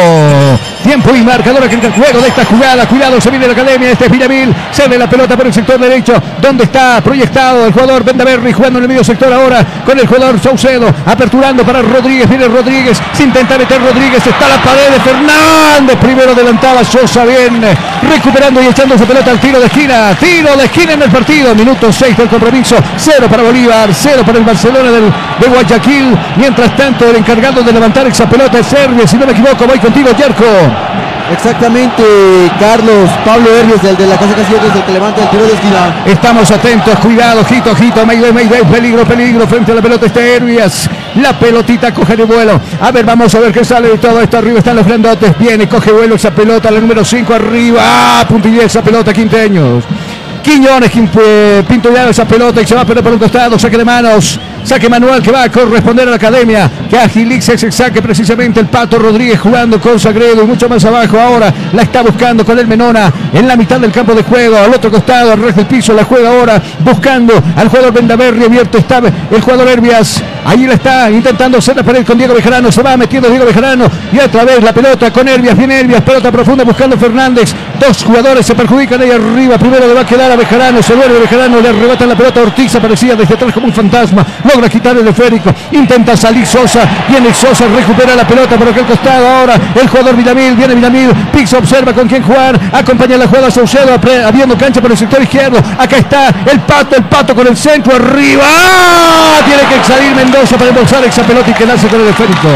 S4: Tiempo y marcador aquí en el juego de esta jugada. Cuidado, se viene la academia. Este es Villamil. Se ve la pelota por el sector derecho. ¿Dónde está proyectado el jugador Bendaverri jugando en el medio sector ahora con el jugador Saucedo? Aperturando para Rodríguez. Viene Rodríguez. Se intenta meter Rodríguez. Está la pared de Fernández. Primero adelantaba Sosa. Bien. Recuperando y echando su pelota al tiro de esquina. Tiro de esquina en el partido. Minuto 6 del compromiso. Cero para Bolívar. Cero para el Barcelona del, de Guayaquil. Mientras tanto, el encargado de levantar esa pelota es Serbia. Si no me equivoco, voy contigo, Yerko.
S7: Exactamente, Carlos, Pablo Herbies, del de la Casa Casillas, es el que levanta el tiro de esquina.
S4: Estamos atentos, cuidado, ojito, ojito, Mayday, Mayday, peligro, peligro, frente a la pelota está Herbias. La pelotita coge de vuelo. A ver, vamos a ver qué sale de todo esto. Arriba están los grandotes. Viene, coge vuelo esa pelota, la número 5 arriba. Ah, puntilla esa pelota, Quinteños. Quiñones, eh, Pinto ya esa pelota y se va a perder por un costado, saque de manos, saque manual que va a corresponder a la academia, que agiliza ese saque precisamente el Pato Rodríguez jugando con Sagredo y mucho más abajo ahora, la está buscando con el Menona en la mitad del campo de juego, al otro costado, al resto del piso, la juega ahora buscando al jugador Vendaverri, abierto está el jugador Herbias, ahí la está intentando hacer la pared con Diego Bejarano, se va metiendo Diego Bejarano y otra vez la pelota con Herbias, viene Herbias, pelota profunda buscando Fernández, dos jugadores se perjudican ahí arriba, primero le va a quedar a Bejarano, se vuelve Bejarano, le arrebata la pelota a Ortiz, aparecía desde atrás como un fantasma, logra quitar el esférico, intenta salir Sosa, viene Sosa, recupera la pelota por aquel costado, ahora el jugador Villamil, viene Villamil, Pix observa con quién jugar, acompaña la jugada Saucedo, abriendo cancha por el sector izquierdo, acá está el Pato, el Pato con el centro, arriba, tiene que salir Mendoza para embolsar esa pelota y quedarse con el esférico.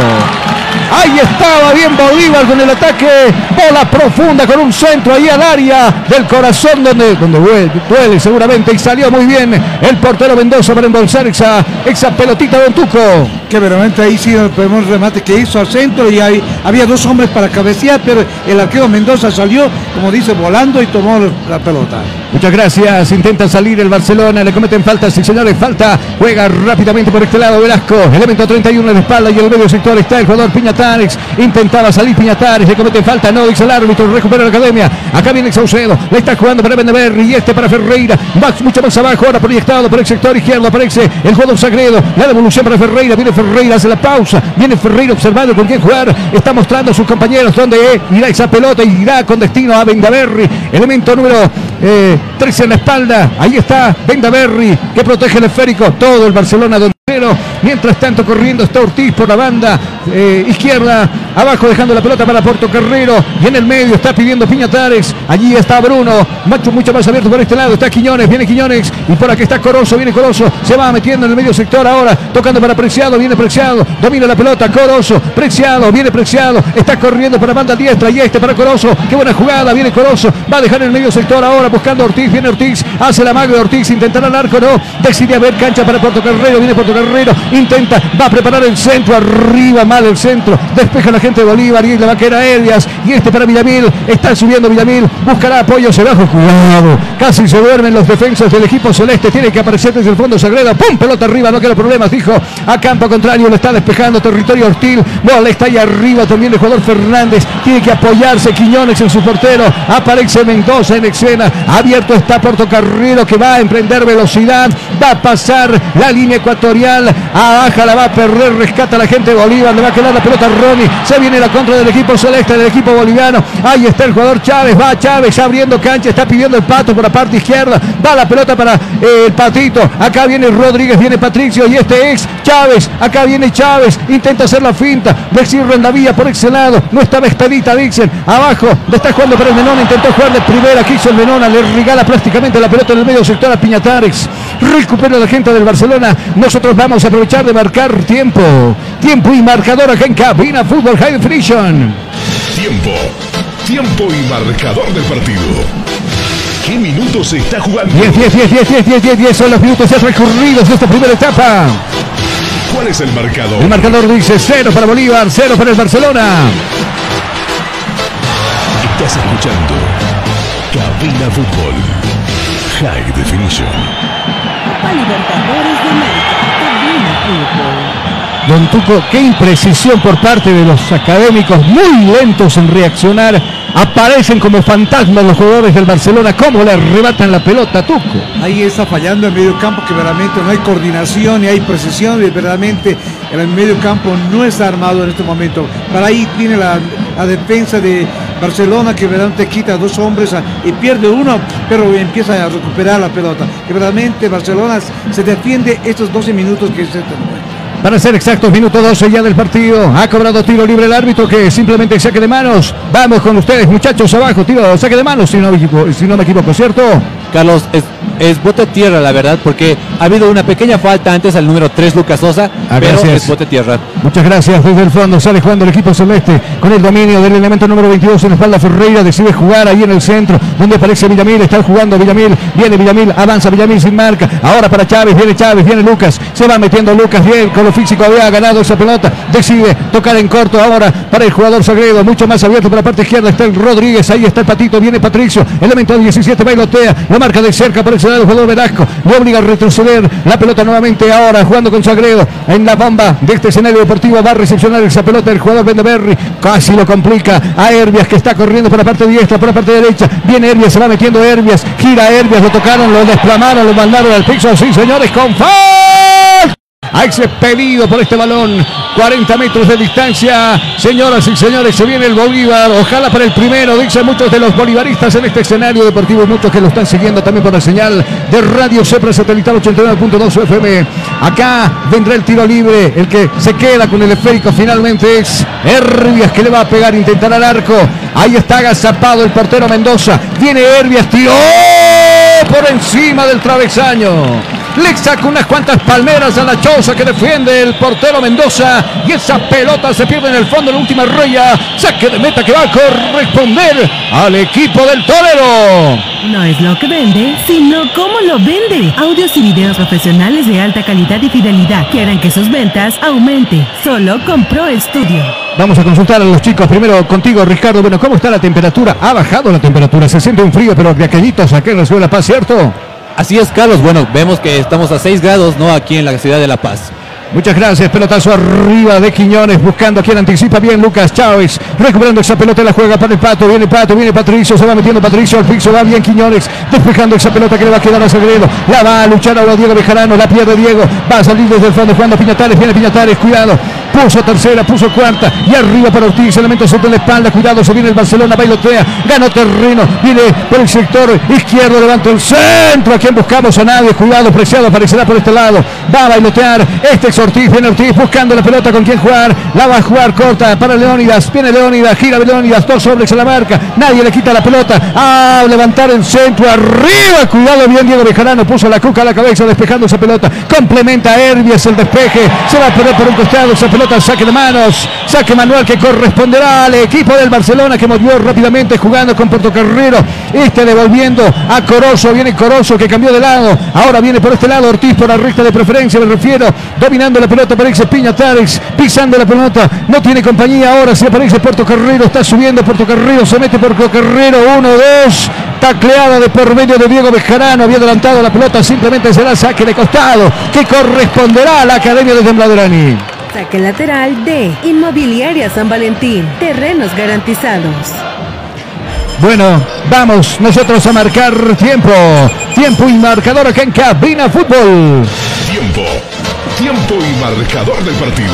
S4: Ahí estaba bien Bolívar con el ataque. Bola profunda con un centro ahí al área del corazón donde, donde duele, seguramente. Y salió muy bien el portero Mendoza para embolsar esa, esa pelotita de Tuco.
S5: Que verdaderamente ahí sí podemos remate que hizo al centro y ahí había dos hombres para cabecear, pero el arquero Mendoza salió, como dice, volando y tomó la pelota.
S4: Muchas gracias. Intenta salir el Barcelona. Le cometen falta. Sí, señores, falta. Juega rápidamente por este lado Velasco. Elemento 31 en la espalda y en el medio sector está el jugador Piñatares. Intentaba salir Piñatares. Le cometen falta. No, dice el árbitro. Recupera la academia. Acá viene Saucedo. Le está jugando para Bendeverri y este para Ferreira. Va mucho más abajo. Ahora proyectado por el sector izquierdo. Aparece el jugador Sagredo. La devolución para Ferreira. Viene Ferreira. Hace la pausa. Viene Ferreira observando con quién jugar. Está mostrando a sus compañeros dónde irá esa pelota y irá con destino a Bendaverri. Elemento número eh, 13 en la espalda. Ahí está Bendaverri que protege el esférico. Todo el Barcelona de Pero mientras tanto corriendo está Ortiz por la banda eh, izquierda, abajo dejando la pelota para Porto Carrero y en el medio está pidiendo Piñatares, allí está Bruno, macho mucho más abierto por este lado, está Quiñones, viene Quiñones y por aquí está Corozo, viene Corozo, se va metiendo en el medio sector ahora, tocando para Preciado, viene Preciado, domina la pelota, Corozo, Preciado, viene Preciado, está corriendo para banda diestra y este para Corozo, qué buena jugada, viene Corozo, va a dejar en el medio sector ahora buscando a Ortiz, viene Ortiz, hace la mago de Ortiz, intentará el arco, no, decide a ver cancha para Porto Carrero, viene Intenta, va a preparar el centro, arriba mal el centro, despeja la gente de Bolívar y le va a quedar a Elías, y este para Villamil, está subiendo Villamil, buscará apoyo, se bajo, cuidado, casi se duermen los defensas del equipo celeste, tiene que aparecer desde el fondo Sagredo, pum, pelota arriba, no queda problemas, dijo, a campo contrario, le está despejando territorio hostil, bola está ahí arriba también el jugador Fernández, tiene que apoyarse Quiñones en su portero, aparece Mendoza en escena, abierto está Portocarrero que va a emprender velocidad, va a pasar la línea ecuatorial, abaja la va a perder, rescata a la gente de Bolívar, le va a quedar la pelota Ronnie, se viene la contra del equipo celeste, del equipo boliviano, ahí está el jugador Chávez, va Chávez abriendo cancha, está pidiendo el pato por la parte izquierda, va la pelota para eh, el patito, acá viene Rodríguez, viene Patricio y este ex Chávez, acá viene Chávez, intenta hacer la finta, decir vía por ese lado, no estaba expedita, dicen, abajo, le está jugando para el Menón, intentó jugar de primera, quiso el Menona, le regala prácticamente la pelota en el medio sector a Piñatares, recupera la gente del Barcelona, nosotros vamos a aprovechar de marcar tiempo, tiempo y marcador acá en Cabina Fútbol High Definition.
S1: Tiempo, tiempo y marcador del partido. ¿Qué minutos se está jugando?
S4: 10, 10, 10, 10, 10, 10, 10, 10 son los minutos ya recorridos de esta primera etapa.
S1: ¿Cuál es el marcador?
S4: El marcador dice 0 para Bolívar, 0 para el Barcelona.
S1: Estás escuchando Cabina Fútbol High Definition.
S3: Copa Libertadores de América.
S4: Don Tuco, qué imprecisión por parte de los académicos, muy lentos en reaccionar. Aparecen como fantasmas los jugadores del Barcelona. ¿Cómo le arrebatan la pelota, Tuco?
S5: Ahí está fallando el medio campo que verdaderamente no hay coordinación ni hay precisión y verdaderamente el medio campo no está armado en este momento. Para ahí tiene la defensa de Barcelona que verdaderamente quita a dos hombres a- y pierde uno, pero empieza a recuperar la pelota. Que verdaderamente Barcelona se defiende estos 12 minutos que se
S4: Para ser exactos, minuto 12 ya del partido. Ha cobrado tiro libre el árbitro que simplemente saque de manos. Vamos con ustedes, muchachos, abajo. Tiro, saque de manos, si no me equivoco, si no me equivoco ¿cierto?
S6: Carlos, es, es bote tierra, la verdad, porque ha habido una pequeña falta antes al número 3, Lucas Sosa,
S4: Ah,
S6: pero
S4: gracias.
S6: es bote tierra.
S4: Muchas gracias. Desde el fondo sale jugando el equipo celeste con el dominio del elemento número 22 en la espalda. Ferreira decide jugar ahí en el centro, donde aparece Villamil. Está jugando Villamil. Viene Villamil, avanza Villamil sin marca. Ahora para Chávez, viene Chávez, viene Lucas. Se va metiendo Lucas bien con lo físico. Había ganado esa pelota. Decide tocar en corto ahora para el jugador Sagredo. Mucho más abierto por la parte izquierda. Está el Rodríguez. Ahí está el Patito. Viene Patricio. Elemento 17 bailotea. Lo marca de cerca por ese el jugador Velasco. Le obliga a retroceder. La pelota nuevamente ahora jugando con Sagredo en la bomba de este escenario deportivo. Va a recepcionar esa pelota el jugador Bendeberry. Casi lo complica a Herbias que está corriendo por la parte diestra, por la parte derecha. Viene Herbias, se va metiendo Herbias. Gira Herbias, lo tocaron, lo desplamaron, lo mandaron al piso. Sí, señores, con foul. Hay ese pedido por este balón. 40 metros de distancia. Señoras y señores, se viene el Bolívar. Ojalá para el primero, dicen muchos de los bolivaristas en este escenario deportivo. Muchos que lo están siguiendo también por la señal de Radio Cepra Satelital 89.2 FM. Acá vendrá el tiro libre. El que se queda con el esférico finalmente es Herbias que le va a pegar, intentar al arco. Ahí está agazapado el portero Mendoza. Viene Herbias, tiró por encima del travesaño. Le saca unas cuantas palmeras a la choza que defiende el portero Mendoza. Y esa pelota se pierde en el fondo en la última raya. Saque de meta que va a corresponder al equipo del torero.
S10: No es lo que vende, sino cómo lo vende. Audios y videos profesionales de alta calidad y fidelidad que harán que sus ventas aumente. Solo con Pro Studio.
S4: Vamos a consultar a los chicos. Primero contigo, Ricardo. Bueno, ¿cómo está la temperatura? Ha bajado la temperatura. Se siente un frío, pero de aquellitos aquí en la ciudad de La Paz, ¿cierto?
S6: Así es, Carlos. Bueno, vemos que estamos a 6 grados, ¿no? Aquí en la ciudad de La Paz.
S4: Muchas gracias, pelotazo arriba de Quiñones, buscando a quien anticipa bien Lucas Chávez, recuperando esa pelota, la juega para el Pato, viene Pato, viene Patricio, se va metiendo Patricio al piso, va bien Quiñones, despejando esa pelota que le va a quedar a Sagredo, la va a luchar ahora Diego Bejarano, la pierde Diego, va a salir desde el fondo jugando Piñatares, viene Piñatares, cuidado, puso tercera, puso cuarta, y arriba para Ortiz, elementos sobre la espalda, cuidado, se viene el Barcelona, bailotea, ganó terreno, viene por el sector izquierdo, levanta el centro, a quien buscamos a nadie, cuidado, preciado, aparecerá por este lado, va a bailotear, este es Ortiz, viene Ortiz buscando la pelota. Con quien jugar, la va a jugar corta para Leónidas, viene Leónidas, gira Leónidas, dos hombres a la marca, nadie le quita la pelota, a levantar el centro, arriba, cuidado bien Diego Bejarano, puso la cuca a la cabeza despejando esa pelota, complementa a Herbias el despeje, se va a poner por un costado, esa pelota pelota, saque de manos, saque manual que corresponderá al equipo del Barcelona que movió rápidamente jugando con Portocarrero. Este devolviendo a Corozo, viene Corozo que cambió de lado. Ahora viene por este lado Ortiz por la recta de preferencia, me refiero. Dominando la pelota, aparece Piña Tarex, pisando la pelota. No tiene compañía ahora, se aparece Portocarrero, está subiendo Portocarrero, se mete Portocarrero, uno, dos. Tacleada de por medio de Diego Bejarano, había adelantado la pelota, simplemente será saque de costado que corresponderá a la Academia de Tembladurani.
S10: Saque lateral de Inmobiliaria San Valentín. Terrenos garantizados.
S4: Bueno, vamos nosotros a marcar tiempo. Tiempo y marcador acá en Cabina Fútbol.
S1: Tiempo. Tiempo y marcador del partido.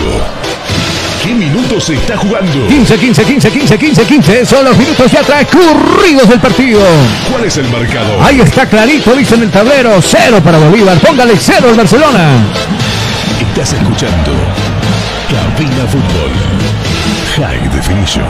S1: ¿Qué minutos se está jugando?
S4: 15, 15, 15, 15, 15, 15. Son los minutos ya transcurridos del partido.
S1: ¿Cuál es el marcador?
S4: Ahí está clarito, dice en el tablero. Cero para Bolívar. Póngale cero al Barcelona.
S1: Estás escuchando Cabina Fútbol. High Definition.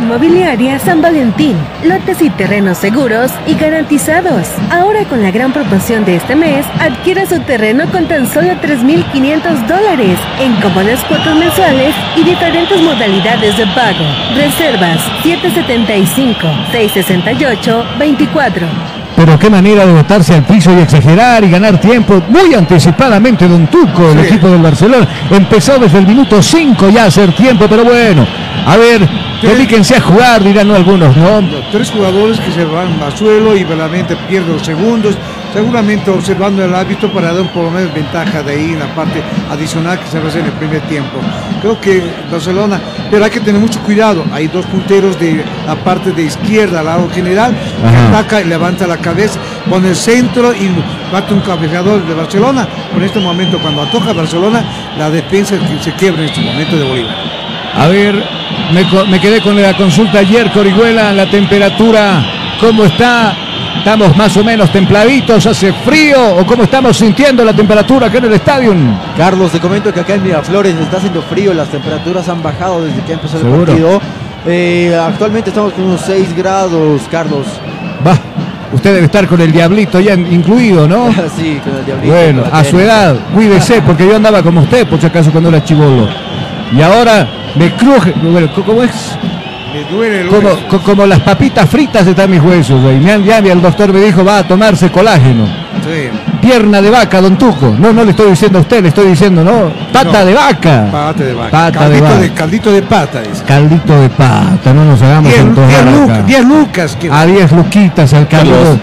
S10: Inmobiliaria San Valentín. Lotes y terrenos seguros y garantizados. Ahora con la gran promoción de este mes, adquiera su terreno con tan solo 3.500 dólares en cómodas cuotas mensuales y diferentes modalidades de pago. Reservas 775-668-24.
S4: Pero qué manera de botarse al piso y exagerar y ganar tiempo. Muy anticipadamente Don Tuco, el equipo del Barcelona. Empezó desde el minuto 5 ya a hacer tiempo, pero bueno. A ver, dedíquense a jugar, dirán algunos, ¿no?
S5: Tres jugadores que se van a suelo y verdaderamente pierden los segundos, seguramente observando el hábito para dar por lo menos ventaja de ahí en la parte adicional que se va a hacer en el primer tiempo. Creo que Barcelona, pero hay que tener mucho cuidado. Hay dos punteros de la parte de izquierda, al lado general, que ataca y levanta la cabeza, pone el centro y bate un cabeceador de Barcelona. En este momento, cuando toca Barcelona, la defensa se quiebra en este momento de Bolívar.
S4: A ver, me, me quedé con la consulta ayer, Corihuela, la temperatura, ¿cómo está? ¿Estamos más o menos templaditos? ¿Hace frío? ¿O cómo estamos sintiendo la temperatura acá en el estadio?
S7: Carlos, te comento que acá en Miraflores está haciendo frío, las temperaturas han bajado desde que empezó el
S4: Seguro.
S7: partido. Eh, actualmente estamos con unos 6 grados, Carlos.
S4: Va, usted debe estar con el diablito ya incluido, ¿no?
S7: sí, con el diablito.
S4: Bueno, a su edad, cuídese, porque yo andaba como usted, por si acaso, cuando era chivolo. Y ahora me cruje, bueno, ¿cómo es?
S5: Me duele el
S4: Como,
S5: hueso.
S4: co- como las papitas fritas están mis huesos. Y me han, ya el doctor me dijo, va a tomarse colágeno.
S5: Sí.
S4: Pierna de vaca, don Tuco. No, no le estoy diciendo a usted, le estoy diciendo, no. Pata
S5: No.
S4: de vaca.
S5: Pata de vaca.
S4: Pata de
S5: caldito,
S4: vaca.
S5: de, caldito de pata, dice.
S4: Caldito de pata, no nos hagamos
S5: 10
S4: antojar acá.
S5: lucas, 10 lucas. que-
S4: A 10 luquitas al caldo.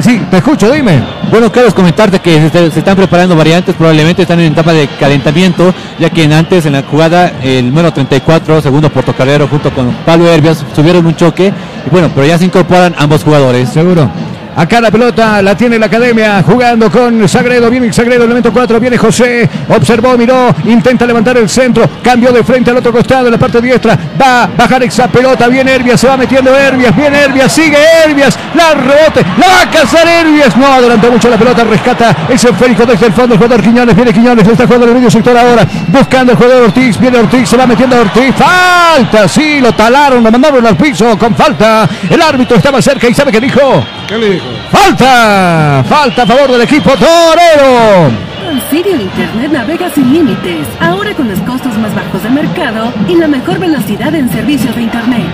S4: Sí, te escucho, dime.
S6: Bueno, Carlos, comentarte que se, se están preparando variantes, probablemente están en etapa de calentamiento, ya que en antes en la jugada el número 34, segundo portocarrero, junto con Pablo Herbias, tuvieron un choque, y bueno, pero ya se incorporan ambos jugadores.
S4: Seguro. Acá la pelota la tiene la academia jugando con Sagredo. Viene Sagredo, elemento 4. Viene José. Observó, miró. Intenta levantar el centro. Cambió de frente al otro costado, en la parte diestra. Va a bajar esa pelota. Viene Herbias. Se va metiendo Herbias. Viene Herbias. Sigue Herbias. La rebote. La va a cazar Herbias. No adelantó mucho la pelota. Rescata ese esférico desde el fondo. El jugador Quiñones. Viene Quiñones. Está jugando el medio sector ahora. Buscando el jugador Ortiz. Viene Ortiz. Se va metiendo Ortiz. Falta. Sí, lo talaron. Lo mandaron al piso con falta. El árbitro estaba cerca y sabe qué dijo.
S5: ¿Qué le dijo?
S4: Falta, falta a favor del equipo torero.
S10: Con Sirio Internet navega sin límites, ahora con los costos más bajos del mercado y la mejor velocidad en servicios de Internet.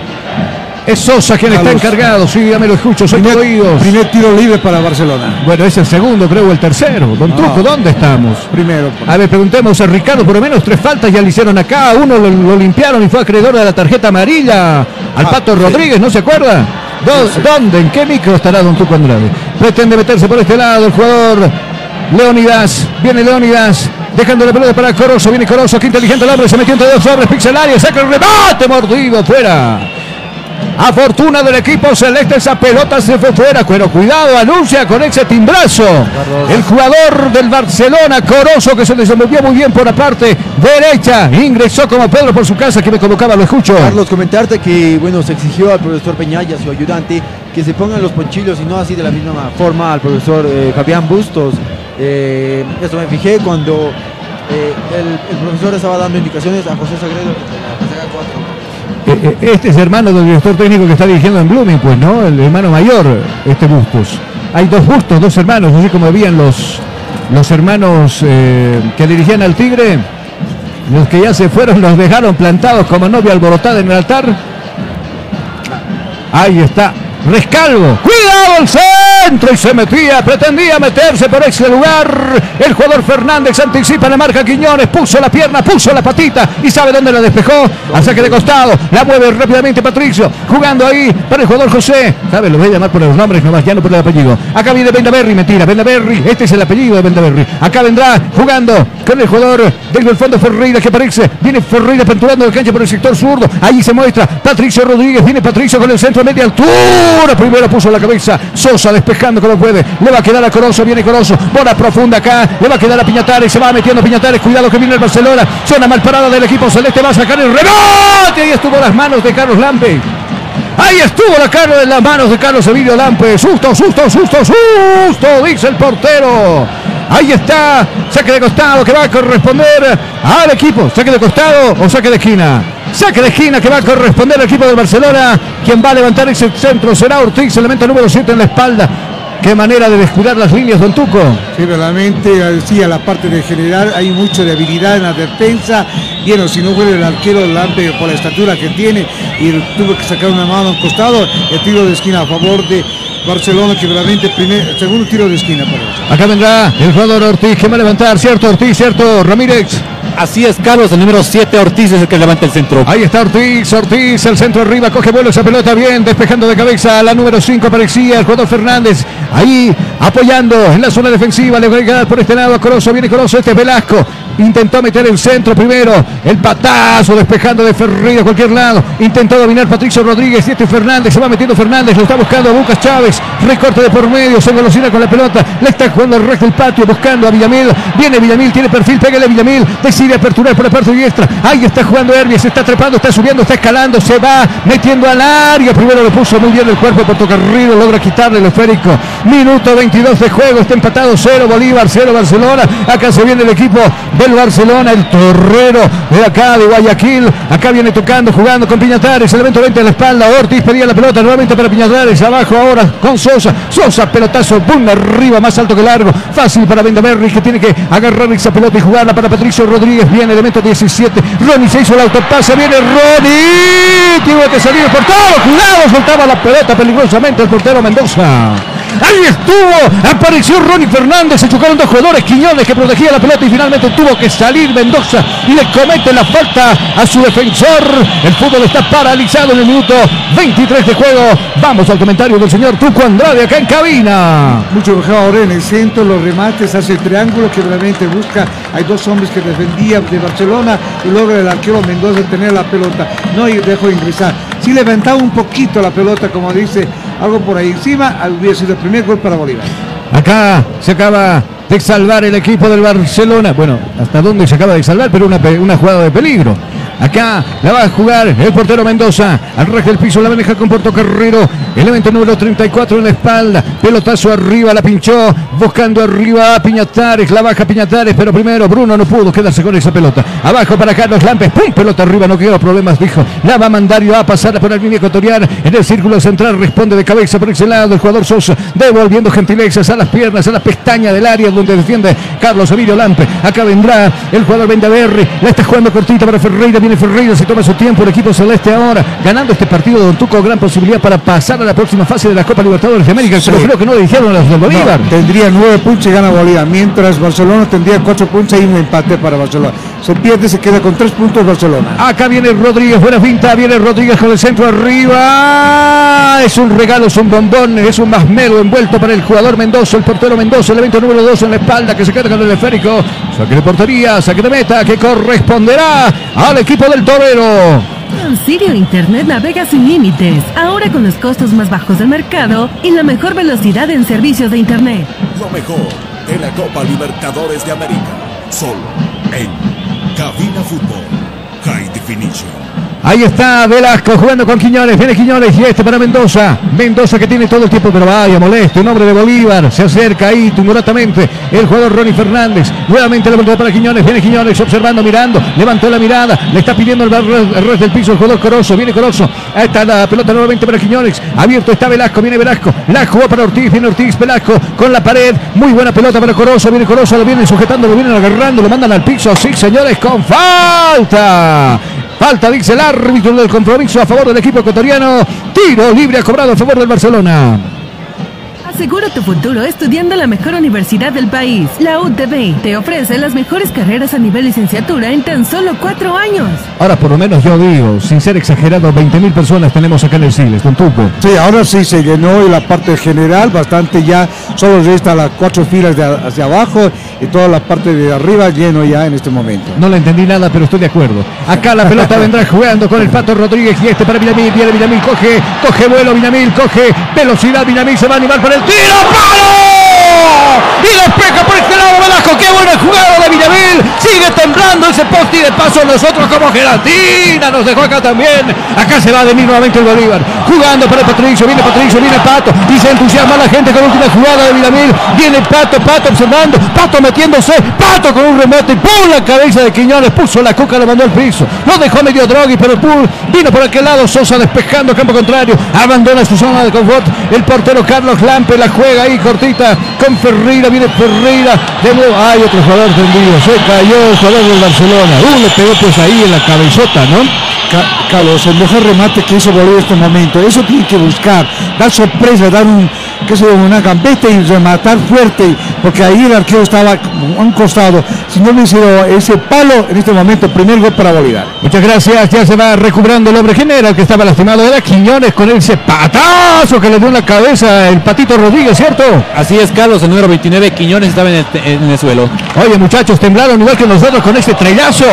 S4: Es Sosa quien está encargado. Sí, ya me lo escucho, soy todo oídos.
S5: Primer tiro libre para Barcelona.
S4: Bueno, es el segundo, creo, o el tercero. Don
S5: No.
S4: Truco, ¿dónde estamos?
S5: Primero.
S4: A ver, preguntemos a Ricardo, por lo menos tres faltas ya le hicieron acá. Uno lo, lo limpiaron y fue acreedor de la tarjeta amarilla al
S5: Ah,
S4: Pato
S5: sí.
S4: Rodríguez, ¿no se acuerda? ¿Dó- ¿Dónde? ¿En qué micro estará Don Tuco Andrade? Pretende meterse por este lado el jugador Leonidas. Viene Leonidas. Dejando la pelota para Corozo. Viene Corozo. Qué inteligente el hombre. Se metió entre dos hombres. Pixelaria. Saca el remate. Mordido fuera. A fortuna del equipo celeste, esa pelota se fue fuera. Pero cuidado, anuncia con ese timbrazo. El jugador del Barcelona, Corozo, que se desenvolvió muy bien por la parte derecha. Ingresó como Pedro por su casa, que me convocaba, lo escucho.
S7: Carlos, comentarte que bueno se exigió al profesor Peñaya, su ayudante, que se pongan los ponchillos y no así de la misma forma al profesor eh, Fabián Bustos. Eh, me fijé cuando eh, el profesor estaba dando indicaciones a José Sagredo
S4: Este es hermano del director técnico que está dirigiendo en Blooming, pues, ¿no? El hermano mayor, este Bustos. Hay dos Bustos, dos hermanos, así como habían los, los hermanos eh, que dirigían al Tigre. Los que ya se fueron los dejaron plantados como novia alborotada en el altar. Ahí está. Rescalvo. Cuidado el centro y se metía, pretendía meterse por ese lugar. El jugador Fernández anticipa la marca Quiñones, puso la pierna, puso la patita y sabe dónde la despejó. Al saque de costado, la mueve rápidamente Patricio, jugando ahí para el jugador José. ¿Sabe? Lo voy a llamar por los nombres nomás, ya no por el apellido. Acá viene Bendaberry, mentira, Bendaberry, este es el apellido de Bendaberry. Acá vendrá jugando con el jugador del fondo Ferreira que aparece. Viene Ferreira aperturando el cancha por el sector zurdo. Ahí se muestra Patricio Rodríguez, viene Patricio con el centro media altura. Primero puso la cabeza. Sosa despejando como puede. Le va a quedar a Corozo. Viene Corozo. Bola profunda acá. Le va a quedar a Piñatares. Se va metiendo Piñatares. Cuidado que viene el Barcelona. Zona mal parada del equipo celeste. Va a sacar el rebote. Ahí estuvo las manos de Carlos Lampe. Ahí estuvo la cara de las manos de Carlos Emilio Lampe. Susto, susto, susto, susto. Dice el portero. Ahí está. Saque de costado que va a corresponder al equipo. Saque de costado o saque de esquina. Saque de esquina que va a corresponder al equipo de Barcelona. Quien va a levantar ese centro será Ortiz, elemento número 7 en la espalda. Qué manera de descuidar las líneas, Don Tuco.
S5: Sí, verdaderamente, decía la parte de general, hay mucho de habilidad en la defensa. Bueno, si no fue el arquero Lampe por la estatura que tiene y tuvo que sacar una mano al costado, el tiro de esquina a favor de Barcelona, que realmente primer, segundo tiro de esquina para.
S4: Acá vendrá el jugador Ortiz que va a levantar, ¿cierto Ortiz? ¿Cierto Ramírez?
S6: Así es, Carlos, el número 7 Ortiz es el que levanta el centro.
S4: Ahí está Ortiz, Ortiz, el centro arriba, coge vuelo esa pelota bien, despejando de cabeza la número 5 aparecía el jugador Fernández. Ahí apoyando en la zona defensiva, le va por este lado a Corozo, viene Corozo, este es Velasco. Intentó meter el centro primero, el patazo despejando de Ferreira a cualquier lado. Intentó dominar Patricio Rodríguez y este Fernández, se va metiendo Fernández, lo está buscando a Lucas Chávez. Recorte de por medio, se velocidad con la pelota, le está jugando el resto del patio, buscando a Villamil. Viene Villamil, tiene perfil, pégale a Villamil, decide aperturar por la parte diestra. Ahí está jugando Herbie, se está trepando, está subiendo, está escalando, se va metiendo al área. Primero le puso muy bien el cuerpo Portocarrero, logra quitarle el esférico. Minuto 22 de juego, está empatado 0 Bolívar, 0 Barcelona. Acá se viene el equipo del Barcelona, el torrero de acá de Guayaquil. Acá viene tocando, jugando con Piñatares, elemento 20 en la espalda. Ortiz pedía la pelota nuevamente para Piñatares, abajo ahora con Sosa. Sosa, pelotazo, boom, arriba, más alto que largo. Fácil para Vendamerri que tiene que agarrar esa pelota y jugarla para Patricio Rodríguez. Viene elemento 17. Ronnie se hizo el autopase, viene Ronnie. Tiene que salir el portero. Cuidado, soltaba la pelota peligrosamente el portero Mendoza. Ahí estuvo, apareció Ronnie Fernández, se chocaron dos jugadores, Quiñones que protegía la pelota y finalmente tuvo que salir Mendoza y le comete la falta a su defensor. El fútbol está paralizado en el minuto 23 de juego. Vamos al comentario del señor Tuco Andrade acá en cabina.
S5: Mucho mejor ahora en el centro, los remates hace el triángulo que realmente busca. Hay dos hombres que defendían de Barcelona y logra el arquero Mendoza tener la pelota. No dejó ingresar. Si levantaba un poquito la pelota, como dice, algo por ahí encima, hubiera sido el primer gol para Bolívar.
S4: Acá se acaba de salvar el equipo del Barcelona. Bueno, hasta dónde se acaba de salvar, pero una, una jugada de peligro. Acá la va a jugar el portero Mendoza. Al reje del piso la maneja con Porto Carrero. Elemento número 34 en la espalda. Pelotazo arriba, la pinchó. Buscando arriba a Piñatares. La baja Piñatares, pero primero Bruno no pudo quedarse con esa pelota. Abajo para Carlos Lampes. ¡Pum! Pelota arriba, no quedó problemas, dijo. La va a mandar y va a pasar por la línea ecuatoriana. En el círculo central responde de cabeza por ese lado el jugador Sosa. Devolviendo gentilezas a las piernas, a la pestaña del área donde defiende Carlos Emilio Lampe. Acá vendrá el jugador Vendaverri. La está jugando cortita para Ferreira. Ferreira, se toma su tiempo. El equipo celeste ahora ganando este partido. Don Tuco, gran posibilidad para pasar a la próxima fase de la Copa Libertadores de América.
S5: Sí.
S4: Pero creo que no le dijeron a los de Bolívar.
S5: No, tendría nueve puntos y gana Bolívar, mientras Barcelona tendría cuatro puntos y un empate para Barcelona. Se pierde, se queda con tres puntos Barcelona.
S4: Acá viene Rodríguez, buena finta, viene Rodríguez con el centro arriba. Es un regalo, es un bombón, es un masmero envuelto para el jugador Mendoza, el portero Mendoza, el evento número 2 en la espalda que se queda con el esférico. Saque de portería, saque de meta que corresponderá al equipo del Torero.
S10: Con Sirio Internet navega sin límites, ahora con los costos más bajos del mercado y la mejor velocidad en servicios de Internet.
S1: Lo mejor de la Copa Libertadores de América. Solo en Cabina Fútbol. High Definition.
S4: Ahí está Velasco jugando con Quiñones. Viene Quiñones y este para Mendoza. Mendoza que tiene todo el tiempo, pero vaya, molesto. Un hombre de Bolívar. Se acerca ahí tumoratamente el jugador Ronnie Fernández. Nuevamente la para Quiñones. Viene Quiñones observando, mirando. Levantó la mirada. Le está pidiendo el res del piso el jugador Corozo. Viene Corozo. Ahí está la pelota nuevamente para Quiñones. Abierto está Velasco. Viene Velasco. La jugó para Ortiz. Viene Ortiz. Velasco con la pared. Muy buena pelota para Corozo. Viene Corozo. Lo vienen sujetando. Lo vienen agarrando. Lo mandan al piso. Sí, señores, con falta. Falta, dice el árbitro del compromiso a favor del equipo ecuatoriano. Tiro libre ha cobrado a favor del Barcelona.
S10: Asegura tu futuro estudiando en la mejor universidad del país. La UTB te ofrece las mejores carreras a nivel licenciatura en tan solo cuatro años.
S4: Ahora, por lo menos yo digo, sin ser exagerado, 20 mil personas tenemos acá en el Siles, con Tuco.
S5: Sí, ahora sí se llenó y la parte general bastante ya. Solo resta las cuatro filas de hacia abajo y toda la parte de arriba lleno ya en este momento.
S4: No le entendí nada, pero estoy de acuerdo. Acá la pelota vendrá jugando con el Pato Rodríguez y este para Villamil. Viene Villamil, coge, coge vuelo Villamil, coge velocidad Villamil, se va a animar para el tiro, ¡palo! Y despeja por este lado Velasco, qué buena jugada de Villamil. Sigue temblando ese poste y de paso nosotros como gelatina nos dejó acá también. Acá se va de mí nuevamente el Bolívar. Jugando para Patricio, viene Patricio, viene Pato y se entusiasma la gente con la última jugada de Villamil. Viene Pato, Pato observando, Pato metiéndose, Pato con un remate, ¡pum! La cabeza de Quiñones, puso la coca, lo mandó al piso. Lo dejó medio drogui, pero Pul vino por aquel lado, Sosa despejando campo contrario, abandona su zona de confort. El portero Carlos Lampe la juega ahí cortita con Ferreira, viene Ferreira, de nuevo, hay otro jugador tendido, se cayó el jugador del Barcelona, uh, le pegó pues ahí en la cabezota, ¿no?
S5: Carlos, el mejor remate que hizo Bolívar este momento. Eso tiene que buscar, dar sorpresa, dar un, sé yo, una gambeta y rematar fuerte, porque ahí el arquero estaba a un costado. Si no hubiese sido ese palo, en este momento, primer gol para Bolívar.
S4: Muchas gracias, ya se va recuperando el hombre general que estaba lastimado. Era Quiñones con ese patazo que le dio en la cabeza el Patito Rodríguez, ¿cierto?
S6: Así es, Carlos, el número 29, Quiñones estaba en el, en el suelo.
S4: Oye, muchachos, temblaron igual que nosotros con este treilazo.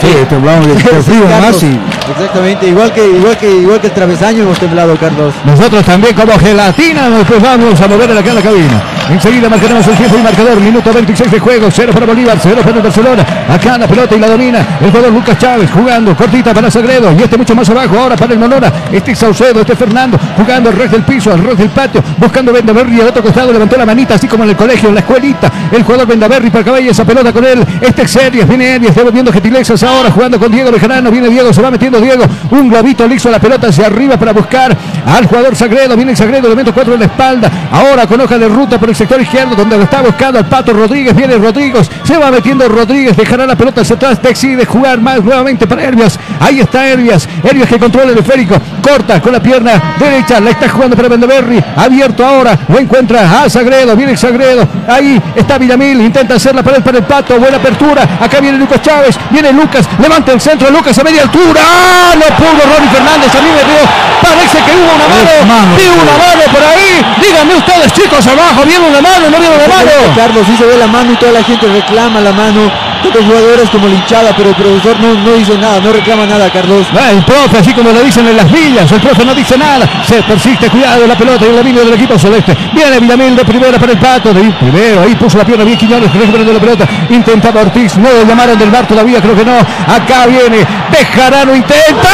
S5: Sí, temblamos de frío más y
S7: Exactamente, igual que, igual que, igual que el travesaño hemos temblado, Carlos.
S4: Nosotros también como gelatina nos vamos a mover acá en la cabina. Enseguida marcaremos el tiempo y marcador. Minuto 26 de juego. 0 para Bolívar, 0 para el Barcelona. Acá la pelota y la domina. El jugador Lucas Chávez jugando. Cortita para Sagredo. Y este mucho más abajo. Ahora para el Monora. Este es Saucedo. Este es Fernando. Jugando el red del piso, al red del patio. Buscando Vendaverri al otro costado. Levantó la manita, así como en el colegio, en la escuelita. El jugador Vendaverri para cabello esa pelota con él. Este es Serias. Viene Elias devolviendo gentilezas ahora. Jugando con Diego Bejarano. Viene Diego. Se va metiendo Diego. Un globito liso la pelota hacia arriba para buscar al jugador Sagredo. Viene Sagredo. Elemento 4 en la espalda. Ahora con hoja de ruta por el sector izquierdo. Donde lo está buscando el Pato Rodríguez. Viene Rodríguez. Se va metiendo Rodríguez. Dejará la pelota hacia atrás. Decide jugar más nuevamente para Herbias. Ahí está Herbias. Herbias que controla el esférico. Corta con la pierna derecha. La está jugando para Vendeberry. Abierto ahora. Lo encuentra a Sagredo. Viene Sagredo. Ahí está Villamil. Intenta hacer la pared para el Pato. Buena apertura. Acá viene Lucas Chávez. Viene Lucas. Levanta el centro. Lucas a media altura. ¡Ah! No pudo Ronnie Fernández. A mí me dio. Parece que hubo una mano. Vi una mano por ahí. Díganme ustedes, chicos, abajo. ¿Viene una mano? ¿No viene una mano?
S7: Carlos, sí se ve la mano y toda la gente reclama la mano. Los jugadores como linchada, pero el profesor no, no dice nada, no reclama nada, Carlos.
S4: El profe, así como lo dicen en las villas, el profe no dice nada. Se persiste, cuidado la pelota y el dominio del equipo celeste. Viene Villamil de primera para el pato. De primero, ahí puso la pierna bien Quiñones, recuperando la pelota. Intentaba Ortiz, no lo llamaron del bar todavía, creo que no. Acá viene, Bejarano intenta.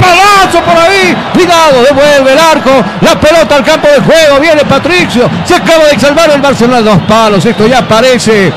S4: Palazo por ahí. Cuidado, devuelve el arco. La pelota al campo de juego. Viene Patricio. Se acaba de salvar el Barcelona. Dos palos. Esto ya parece.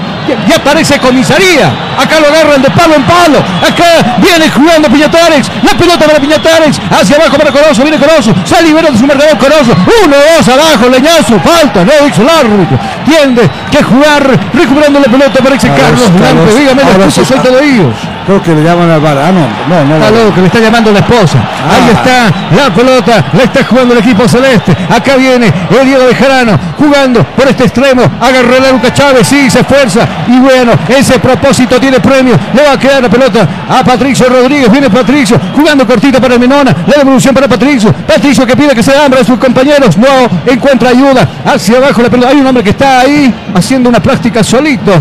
S4: Ya, parece comisaría. Acá lo agarran de palo en palo. Acá viene jugando Piñatares. La pelota para Piñatares. Hacia abajo para Corozo. Viene Corozo. Se libera de su marcador Corozo. Uno, dos abajo. Leñazo. Falta. No hizo el árbitro. Tiende que jugar. Recuperando la pelota. Parece
S5: Ahora
S4: Carlos.
S5: Carlos.
S4: Dígame,
S5: sí.
S4: puso suelto de ellos.
S5: Creo que le llaman al bar. Ah, no, no, no.
S4: Está loco, le está llamando la esposa. Ahí está la pelota, la está jugando el equipo celeste. Acá viene el Diego Bejarano jugando por este extremo. Agarró a Lucas Chávez, sí, se esfuerza. Y bueno, ese propósito tiene premio. Le va a quedar la pelota a Patricio Rodríguez. Viene Patricio jugando cortito para el Menona. La devolución para Patricio. Patricio que pide que se hambre a sus compañeros. No encuentra ayuda. Hacia abajo la pelota. Hay un hombre que está ahí haciendo una práctica solito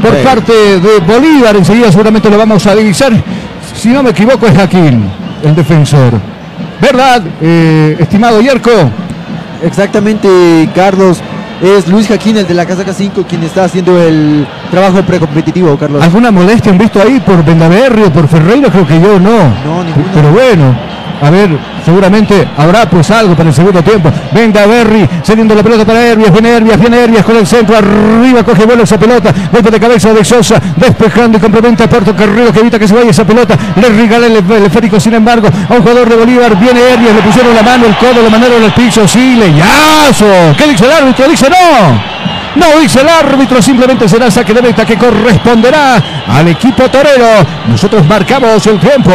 S4: por
S5: Sí.
S4: parte de Bolívar. Enseguida seguramente lo vamos a divisar. Si no me equivoco es Jaquín, el defensor. ¿Verdad, eh, estimado Yerko?
S7: Exactamente, Carlos. Es Luis Jaquín, el de la Casaca 5, quien está haciendo el, trabajo precompetitivo, Carlos.
S4: ¿Alguna molestia han visto ahí por Vendaverri o por Ferreira? Creo que yo no.
S7: No, ninguna.
S4: Pero bueno, a ver, seguramente habrá pues algo para el segundo tiempo. Venga Berry, cediendo la pelota para Herbias, viene Herbias, viene Herbias con el centro, arriba coge vuelo esa pelota, golpe de cabeza de Sosa, despejando y complementa a Puerto Carrero que evita que se vaya esa pelota, le regala el, el sin embargo a un jugador de Bolívar, viene Herbias, le pusieron la mano, el codo, le mandaron al piso, sí, leyazo. ¿Qué dice el árbitro? Dice no. No dice el árbitro, simplemente será saque de meta que corresponderá al equipo torero. Nosotros marcamos el tiempo,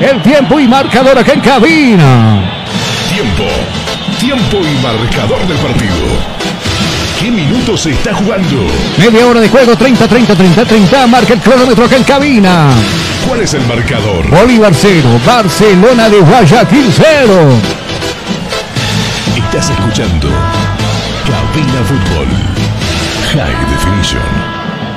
S4: el tiempo y marcador acá en cabina.
S1: Tiempo, tiempo y marcador del partido. ¿Qué minutos se está jugando?
S4: Media hora de juego, 30, 30, 30, 30. Marca el cronómetro acá en cabina.
S1: ¿Cuál es el marcador?
S4: Bolívar 0, Barcelona de Guayaquil 0.
S1: Estás escuchando Cabina Fútbol. High Definition.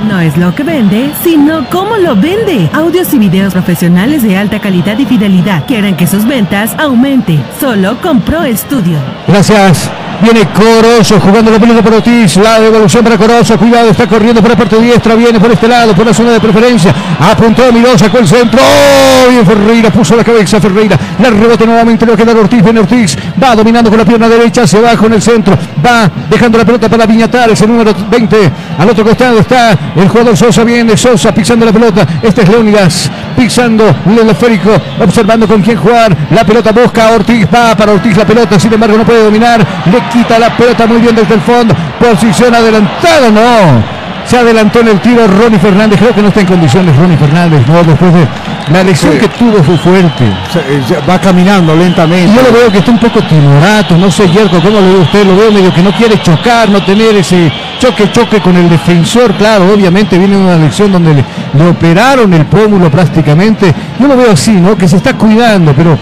S10: No es lo que vende, sino cómo lo vende. Audios y videos profesionales de alta calidad y fidelidad que harán que sus ventas aumente. Solo con Pro Studio.
S4: Gracias. Viene Corozo jugando la pelota para Ortiz. La devolución para Corozo. Cuidado, está corriendo por la parte diestra. Viene por este lado, por la zona de preferencia. Apuntó Miró, sacó el centro. ¡Oh! Bien Ferreira puso la cabeza. Ferreira la rebote nuevamente. Le va a Ortiz. Viene Ortiz. Va dominando con la pierna derecha. Se baja en el centro. Va dejando la pelota para Viñatares. El número 20. Al otro costado está el jugador Sosa. Viene Sosa pisando la pelota. Este es Leónidas pisando el esférico. Observando con quién jugar. La pelota busca a Ortiz. Va para Ortiz la pelota. Sin embargo, no puede dominar. Quita la pelota muy bien desde el fondo. Posición adelantada, no. Se adelantó en el tiro Ronnie Fernández. Creo que no está en condiciones Ronnie Fernández, ¿no? Después de la lesión
S5: Sí.
S4: que tuvo fue fuerte.
S5: Se- eh, Va caminando lentamente.
S4: Y yo lo veo que está un poco timorato, no sé, Yerko, ¿cómo lo ve usted? Lo veo medio que no quiere chocar, no tener ese choque, choque con el defensor, claro, obviamente viene una lesión donde le, le operaron el pómulo prácticamente. Yo lo veo así, ¿no? Que se está cuidando, pero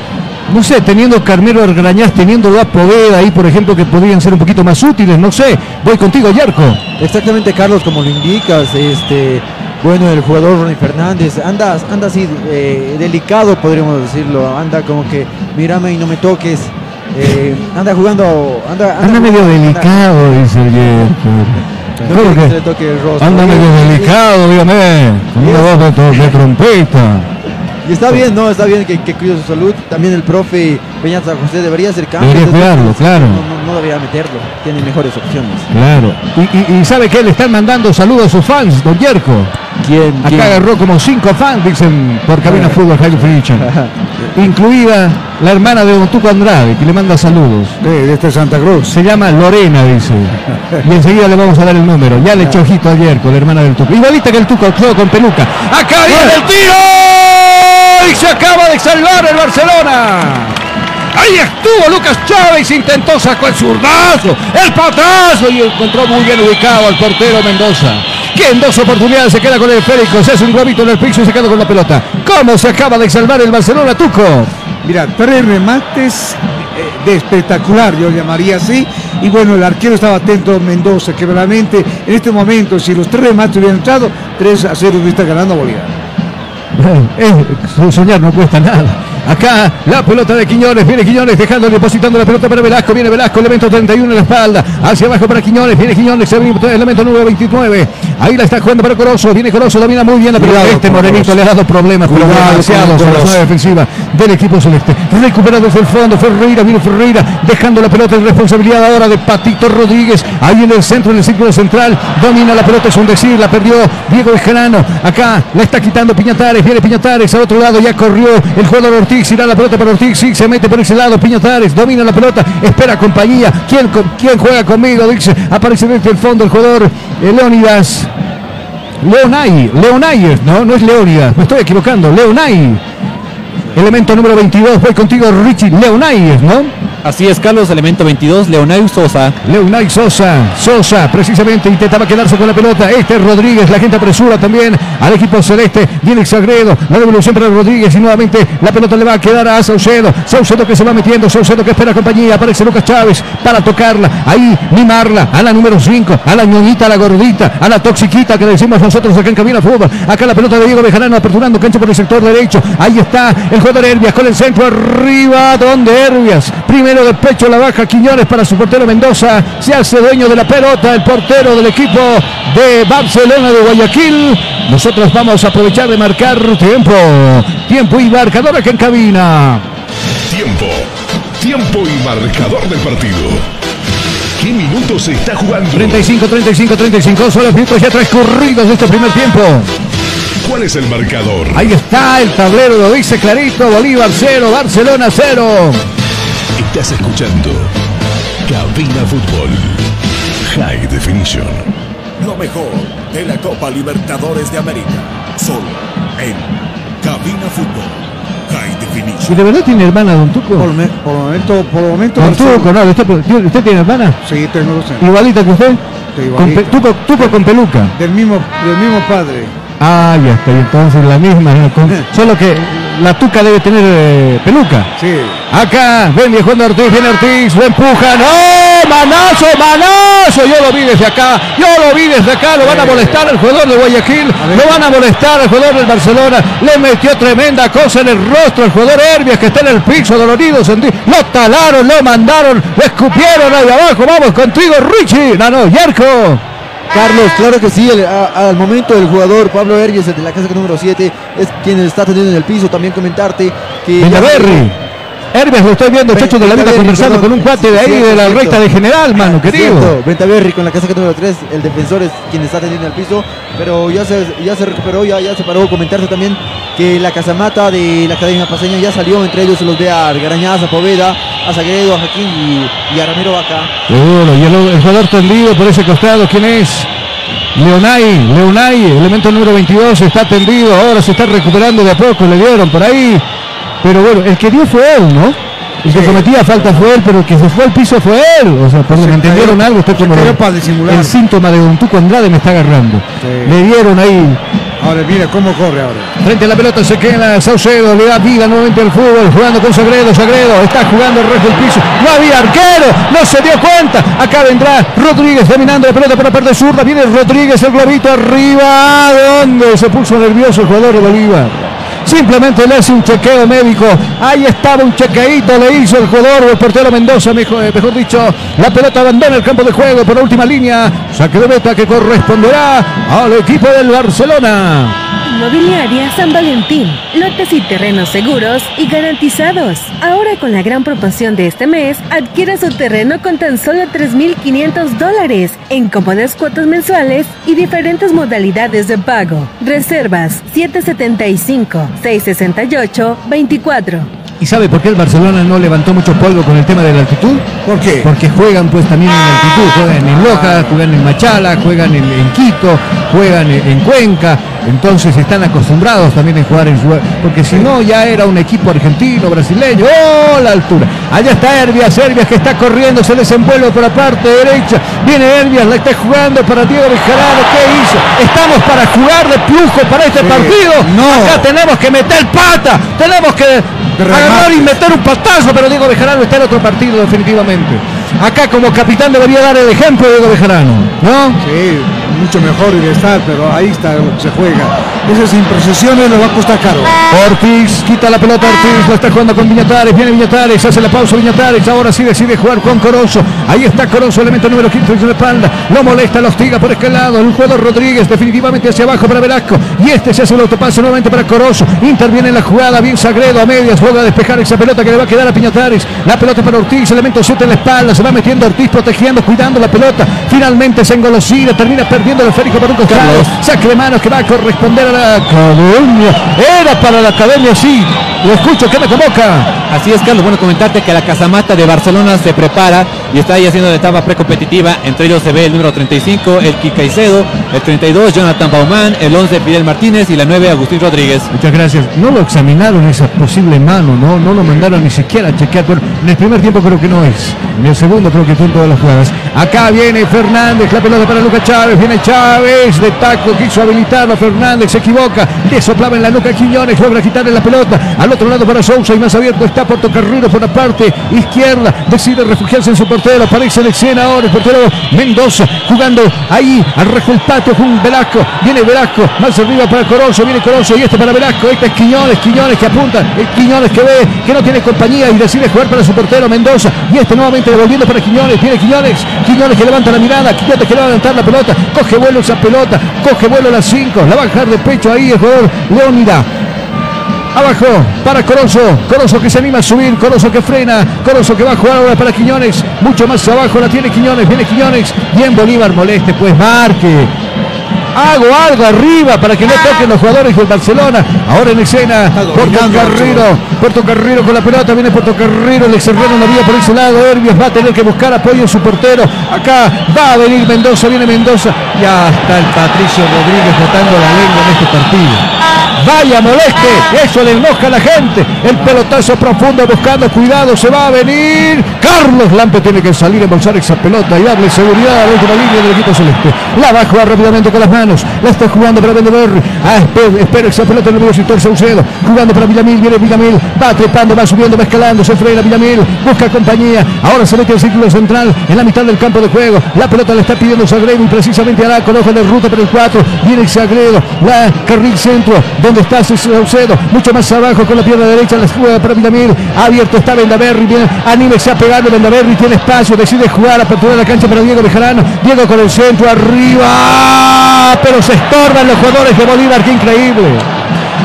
S4: no sé, teniendo Carmelo Argrañaz, teniendo a Poveda ahí, por ejemplo, que podrían ser un poquito más útiles, no sé. Voy contigo, Yerko.
S7: Exactamente, Carlos, como lo indicas, este, bueno, el jugador Ronnie Fernández anda, anda así eh, delicado, podríamos decirlo, anda como que mírame y no me toques, eh, anda jugando, anda,
S4: Anda medio
S7: jugando,
S4: delicado, dice el Yerko.
S7: no
S4: ¿Cómo
S7: quiere que
S4: que?
S7: se le toque el rostro.
S4: Anda medio delicado, dígame, con una voz de trompeta.
S7: Y está bien, ¿no? Está bien que, que cuide su salud. También el profe Peña San José debería hacer cambios.
S4: Debería
S7: Entonces,
S4: cuidarlo, claro.
S7: No, no- no debería meterlo. Tiene mejores opciones.
S4: Claro. Y, y- y sabe que le están mandando saludos a sus fans, don Yerko.
S7: ¿Quién?
S4: Acá
S7: quién?
S4: agarró como cinco fans, dicen, por Cabina Fútbol High Definition. Incluida la hermana de Don Tuco Andrade, que le manda saludos.
S5: De, de este Santa Cruz.
S4: Se llama Lorena, dice. Y enseguida le vamos a dar el número. Ya le echó ojito a Yerko, la hermana del Tuco. Igualita que el Tuco, todo con peluca. ¡Acá viene el tiro! ¡Y se acaba de salvar el Barcelona! Ahí estuvo Lucas Chávez, intentó, sacó el zurdazo, el patazo y encontró muy bien ubicado al portero Mendoza. Que en dos oportunidades se queda con el esférico, se hace un globito en el piso y se queda con la pelota. ¿Cómo se acaba de salvar el Barcelona, Tuco?
S5: Mira, tres remates eh, de espectacular, yo llamaría así. Y bueno, el arquero estaba atento, Mendoza, que realmente en este momento, si los tres remates hubieran entrado, 3 a 0 hubiera ganando Bolívar.
S4: Eh, soñar no cuesta nada. Acá la pelota de Quiñones, viene Quiñones dejando, depositando la pelota para Velasco, viene Velasco, elemento 31 en la espalda, hacia abajo para Quiñones, viene Quiñones, se viene elemento número 29, ahí la está jugando para Corozo, viene Corozo, domina muy bien la pelota, este morenito le ha dado problemas,
S5: con
S4: demasiados a la zona defensiva del equipo celeste, recuperado desde el fondo, Ferreira, viene Ferreira, dejando la pelota en responsabilidad ahora de Patito Rodríguez, ahí en el centro, en el círculo central, domina la pelota, es un decir, la perdió Diego Bejarano, acá la está quitando Piñatares, viene Piñatares, al otro lado ya corrió el jugador Ortiz, irá la pelota para Ortiz, sí, se mete por ese lado, Piñatares, domina la pelota, espera compañía, ¿quién, quién juega conmigo? Dice, aparece desde el fondo el jugador eh, Leónidas, Leonay, Leonay, no, no es Leónidas, me estoy equivocando, Leonay, elemento número 22, voy contigo Richie, Leonay, ¿no?
S6: Así es, Carlos, elemento 22, Leonel Sosa.
S4: Leonay Sosa, Sosa precisamente intentaba quedarse con la pelota. Este es Rodríguez, la gente apresura también al equipo celeste. Viene Sagredo, la devolución para Rodríguez y nuevamente la pelota le va a quedar a Saucedo. Saucedo que se va metiendo, Saucedo que espera compañía. Aparece Lucas Chávez para tocarla, ahí mimarla a la número 5, a la ñoñita, a la gordita, a la toxiquita que decimos nosotros acá en Cabina Fútbol. Acá la pelota de Diego Bejarano aperturando cancha por el sector derecho. Ahí está el jugador Herbias con el centro arriba, donde Herbias. Primero Manero de pecho la baja Quiñones para su portero Mendoza. Se hace dueño de la pelota el portero del equipo de Barcelona de Guayaquil. Nosotros vamos a aprovechar de marcar tiempo. Tiempo y marcador aquí en cabina.
S1: Tiempo. Tiempo y marcador del partido. ¿Qué minutos se está jugando?
S4: 35, 35, 35. Son los minutos ya transcurridos de este primer tiempo.
S1: ¿Cuál es el marcador?
S4: Ahí está el tablero, lo dice clarito. Bolívar 0, Barcelona 0.
S1: Estás escuchando Cabina Fútbol. High Definition.
S12: Lo mejor de la Copa Libertadores de América. Solo en Cabina Fútbol. High
S4: ¿Y
S12: Definition.
S4: de verdad tiene hermana, don Tuco?
S5: Por, me- por el momento, por el momento.
S4: Don Tuco, no, ¿usted, usted tiene hermana?
S5: Sí, tengo dos hermanos.
S4: ¿Igualita que usted?
S5: Sí,
S4: Con
S5: igualita.
S4: tuco, tuco con peluca.
S5: Del mismo, del mismo padre.
S4: Ah, ya está, y entonces la misma. ¿no? Con- solo que la tuca debe tener eh, peluca.
S5: Sí.
S4: Acá, ven viejando Ortiz, viene Ortiz, lo empuja, ¡no! ¡Manazo, manazo! Yo lo vi desde acá, yo lo vi desde acá, lo van a molestar al jugador de Guayaquil, lo van a molestar al jugador del Barcelona, le metió tremenda cosa en el rostro al jugador Herbias que está en el piso dolorido, sentí, lo talaron, lo mandaron, lo escupieron ahí abajo, vamos contigo Richie, no, no, Yarko.
S7: Carlos, claro que sí, el- a- al momento el jugador Pablo el de la casa número 7, es quien está teniendo en el piso. También comentarte que... ya-
S4: Villaverri. Herbias lo estoy viendo, Chacho de la vida conversando con un cuate de ahí de la recta de general, mano, querido.
S7: Ventaverri con la casa número 3, el defensor es quien está teniendo el piso, pero ya se, ya se recuperó, ya, ya se paró. Comentarse también que la casamata de la Academia Paseña ya salió, entre ellos se los ve a Garañaz, a Poveda, a Sagredo, a Jaquín y, y a Ramiro Vaca.
S4: Seguro, y el, el jugador tendido por ese costado, ¿quién es? Leonay, Leonay, elemento número 22, está tendido, ahora se está recuperando de a poco, le dieron por ahí. Pero bueno, el que dio fue él, ¿no? El que cometía falta fue él, pero el que se fue al piso fue él. O sea, porque me entendieron algo, usted como lo-
S5: para
S4: el síntoma de Don Tuco Andrade me está agarrando. Le dieron ahí
S5: Ahora mira cómo corre ahora.
S4: Frente a la pelota se queda Saucedo, le da vida nuevamente al fútbol, jugando con Sagredo, Sagredo está jugando el resto del piso, no había arquero, no se dio cuenta, acá vendrá Rodríguez dominando la pelota por la parte zurda, viene Rodríguez, el globito arriba, ¿de dónde? Se puso nervioso el jugador de Bolívar. Simplemente le hace un chequeo médico. Ahí estaba un chequeito, le hizo el jugador, el portero Mendoza, mejor, eh, mejor dicho. La pelota abandona el campo de juego por la última línea. Saque de que corresponderá al equipo del Barcelona.
S10: Inmobiliaria San Valentín. Lotes y terrenos seguros y garantizados. Ahora con la gran promoción de este mes, adquiera su terreno con tan solo 3.500 dólares en cómodas cuotas mensuales y diferentes modalidades de pago. Reservas 775-668-24.
S4: ¿Y sabe por qué el Barcelona no levantó mucho polvo con el tema de la altitud?
S5: ¿Por qué?
S4: Porque juegan pues también en altitud, juegan en Loja, juegan en Machala, juegan en, en Quito, juegan en, en Cuenca, entonces están acostumbrados también a jugar en su... Porque si no ya era un equipo argentino, brasileño, ¡oh, la altura! Allá está Herbias, Herbias que está corriendo, se desenvuelve por la parte derecha, viene Herbias, la está jugando para Diego Bejarano, ¿qué hizo? Estamos para jugar de plujo para este
S5: Sí.
S4: partido,
S5: No.
S4: acá tenemos que meter pata, tenemos que agarrar y meter un patazo, pero Diego Bejarano está en otro partido definitivamente. Acá como capitán debería dar el ejemplo Diego Bejarano, ¿no?
S5: Sí, mucho mejor debe estar, pero ahí está lo que se juega. Esas imprecisiones le va a costar caro.
S4: Ortiz quita la pelota Ortiz, la está jugando con Viñatares, viene Viñatares, hace la pausa Viñatares, ahora sí decide jugar con Corozo. Ahí está Corozo, elemento número 15 en la espalda, lo molesta, lo hostiga por este lado, el jugador Rodríguez definitivamente hacia abajo para Velasco. Y este se hace el autopaso nuevamente para Corozo, interviene en la jugada, bien Sagredo a medias, logra despejar esa pelota que le va a quedar a Piñatares, la pelota para Ortiz, elemento 7 en la espalda, se va metiendo Ortiz protegiendo, cuidando la pelota, finalmente se engolosina, termina perdiendo el esférico por un costado, saque de manos que va a corresponder a la academia, era para la academia, sí, lo escucho, que me convoca.
S6: Así es, Carlos. Bueno, comentarte que la Casamata de Barcelona se prepara y está ahí haciendo la etapa precompetitiva. Entre ellos se ve el número 35, el Caicedo, el 32, Jonathan Bauman, el 11, Fidel Martínez y la 9, Agustín Rodríguez.
S4: Muchas gracias. No lo examinaron esa posible mano, ¿no? No lo mandaron ni siquiera a chequear. En el primer tiempo creo que no es. En el segundo creo que son todas las jugadas. Acá viene Fernández, la pelota para Lucas Chávez. Viene Chávez de taco, quiso habilitarlo. Fernández se equivoca. Le soplaba en la nuca a Quiñones, logra quitarle la pelota. Al otro lado para Sousa y más abierto está Portocarrero por la parte izquierda. Decide refugiarse en su portero. Aparece en escena ahora el portero Mendoza jugando ahí al rejo patio con Velasco. Viene Velasco. Más arriba para Corozo. Viene Corozo. Y este para Velasco. Este es Quiñones. Quiñones que apunta. El Quiñones que ve que no tiene compañía y decide jugar para su portero Mendoza. Y este nuevamente devolviendo para Quiñones. Viene Quiñones. Quiñones que levanta la mirada. Quiñones que va a levantar la pelota. Coge vuelo esa pelota. Coge vuelo las 5. La va a bajar de pecho ahí el jugador Leónida. Abajo para Corozo. Corozo que se anima a subir. Corozo que frena. Corozo que va a jugar ahora para Quiñones. Mucho más abajo la tiene Quiñones. Viene Quiñones. Bien Bolívar moleste. Pues marque. Hago algo arriba para que no toquen los jugadores del Barcelona. Ahora en escena, Puerto Carrero. Puerto Carrero con la pelota. Viene Puerto Carrero. El Serrano no vía por ese lado. Herbias va a tener que buscar apoyo en su portero. Acá va a venir Mendoza. Viene Mendoza. Ya está el Patricio Rodríguez botando la lengua en este partido. Vaya moleste, eso le enoja a la gente. El pelotazo profundo buscando cuidado, se va a venir. Carlos Lampe tiene que salir a embolsar esa pelota y darle seguridad a la última línea del equipo celeste. La va a jugar rápidamente con las manos. La está jugando para Vendeberry. Ah, espera, espera esa pelota en el medio sector Saucedo. Jugando para Villamil, viene Villamil. Va trepando, va subiendo, va escalando, se frena Villamil. Busca compañía. Ahora se mete el círculo central en la mitad del campo de juego. La pelota le está pidiendo Sagredo y precisamente hará con ojo de ruta para el 4. Viene Sagredo. La carril centro. ¿Dónde está Saucedo? Mucho más abajo con la pierna derecha. La juega para Villamil. Abierto está Vendaverri. Bien, Anímese a pegarle. Vendaverri tiene espacio. Decide jugar. Apertura de la cancha para Diego Bejarano. Diego con el centro arriba. Pero se estorban los jugadores de Bolívar. Qué increíble.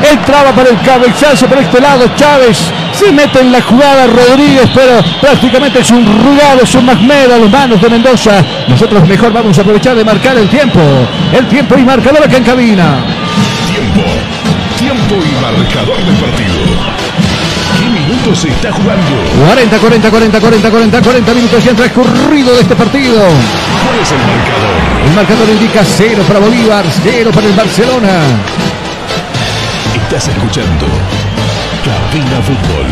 S4: Entraba para el cabezazo por este lado. Chávez se mete en la jugada Rodríguez, pero prácticamente es un rugado, es un magmeda a las manos de Mendoza. Nosotros mejor vamos a aprovechar de marcar el tiempo. El tiempo y marcador acá en cabina.
S1: Y marcador del partido. ¿Qué minutos se está jugando?
S4: 40, 40, 40, 40, 40, 40 minutos ya han transcurrido de este partido.
S1: ¿Cuál es el marcador?
S4: El marcador indica 0 para Bolívar, 0 para el Barcelona.
S1: Estás escuchando Cabina Fútbol.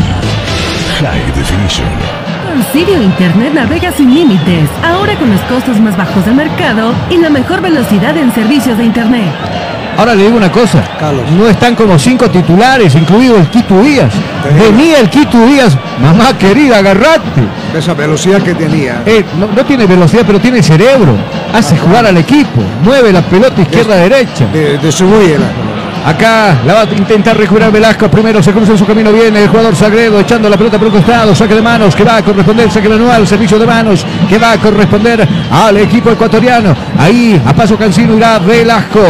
S1: High Definition.
S10: Con Sirio Internet navega sin límites, ahora con los costos más bajos del mercado y la mejor velocidad en servicios de Internet.
S4: Ahora le digo una cosa, no están como cinco titulares, incluido el Quito Díaz. Venía el Quito Díaz, mamá querida, agarrate.
S5: Esa velocidad que tenía.
S4: Eh, no, no tiene velocidad, pero tiene cerebro. Hace jugar al equipo, mueve la pelota izquierda-derecha.
S5: De, distribuye la
S4: Acá la va a intentar recuperar Velasco. Primero se cruza en su camino. Viene el jugador Sagredo echando la pelota por un costado. Saque de manos que va a corresponder. Saque manual. Servicio de manos que va a corresponder al equipo ecuatoriano. Ahí a paso cansino irá Velasco.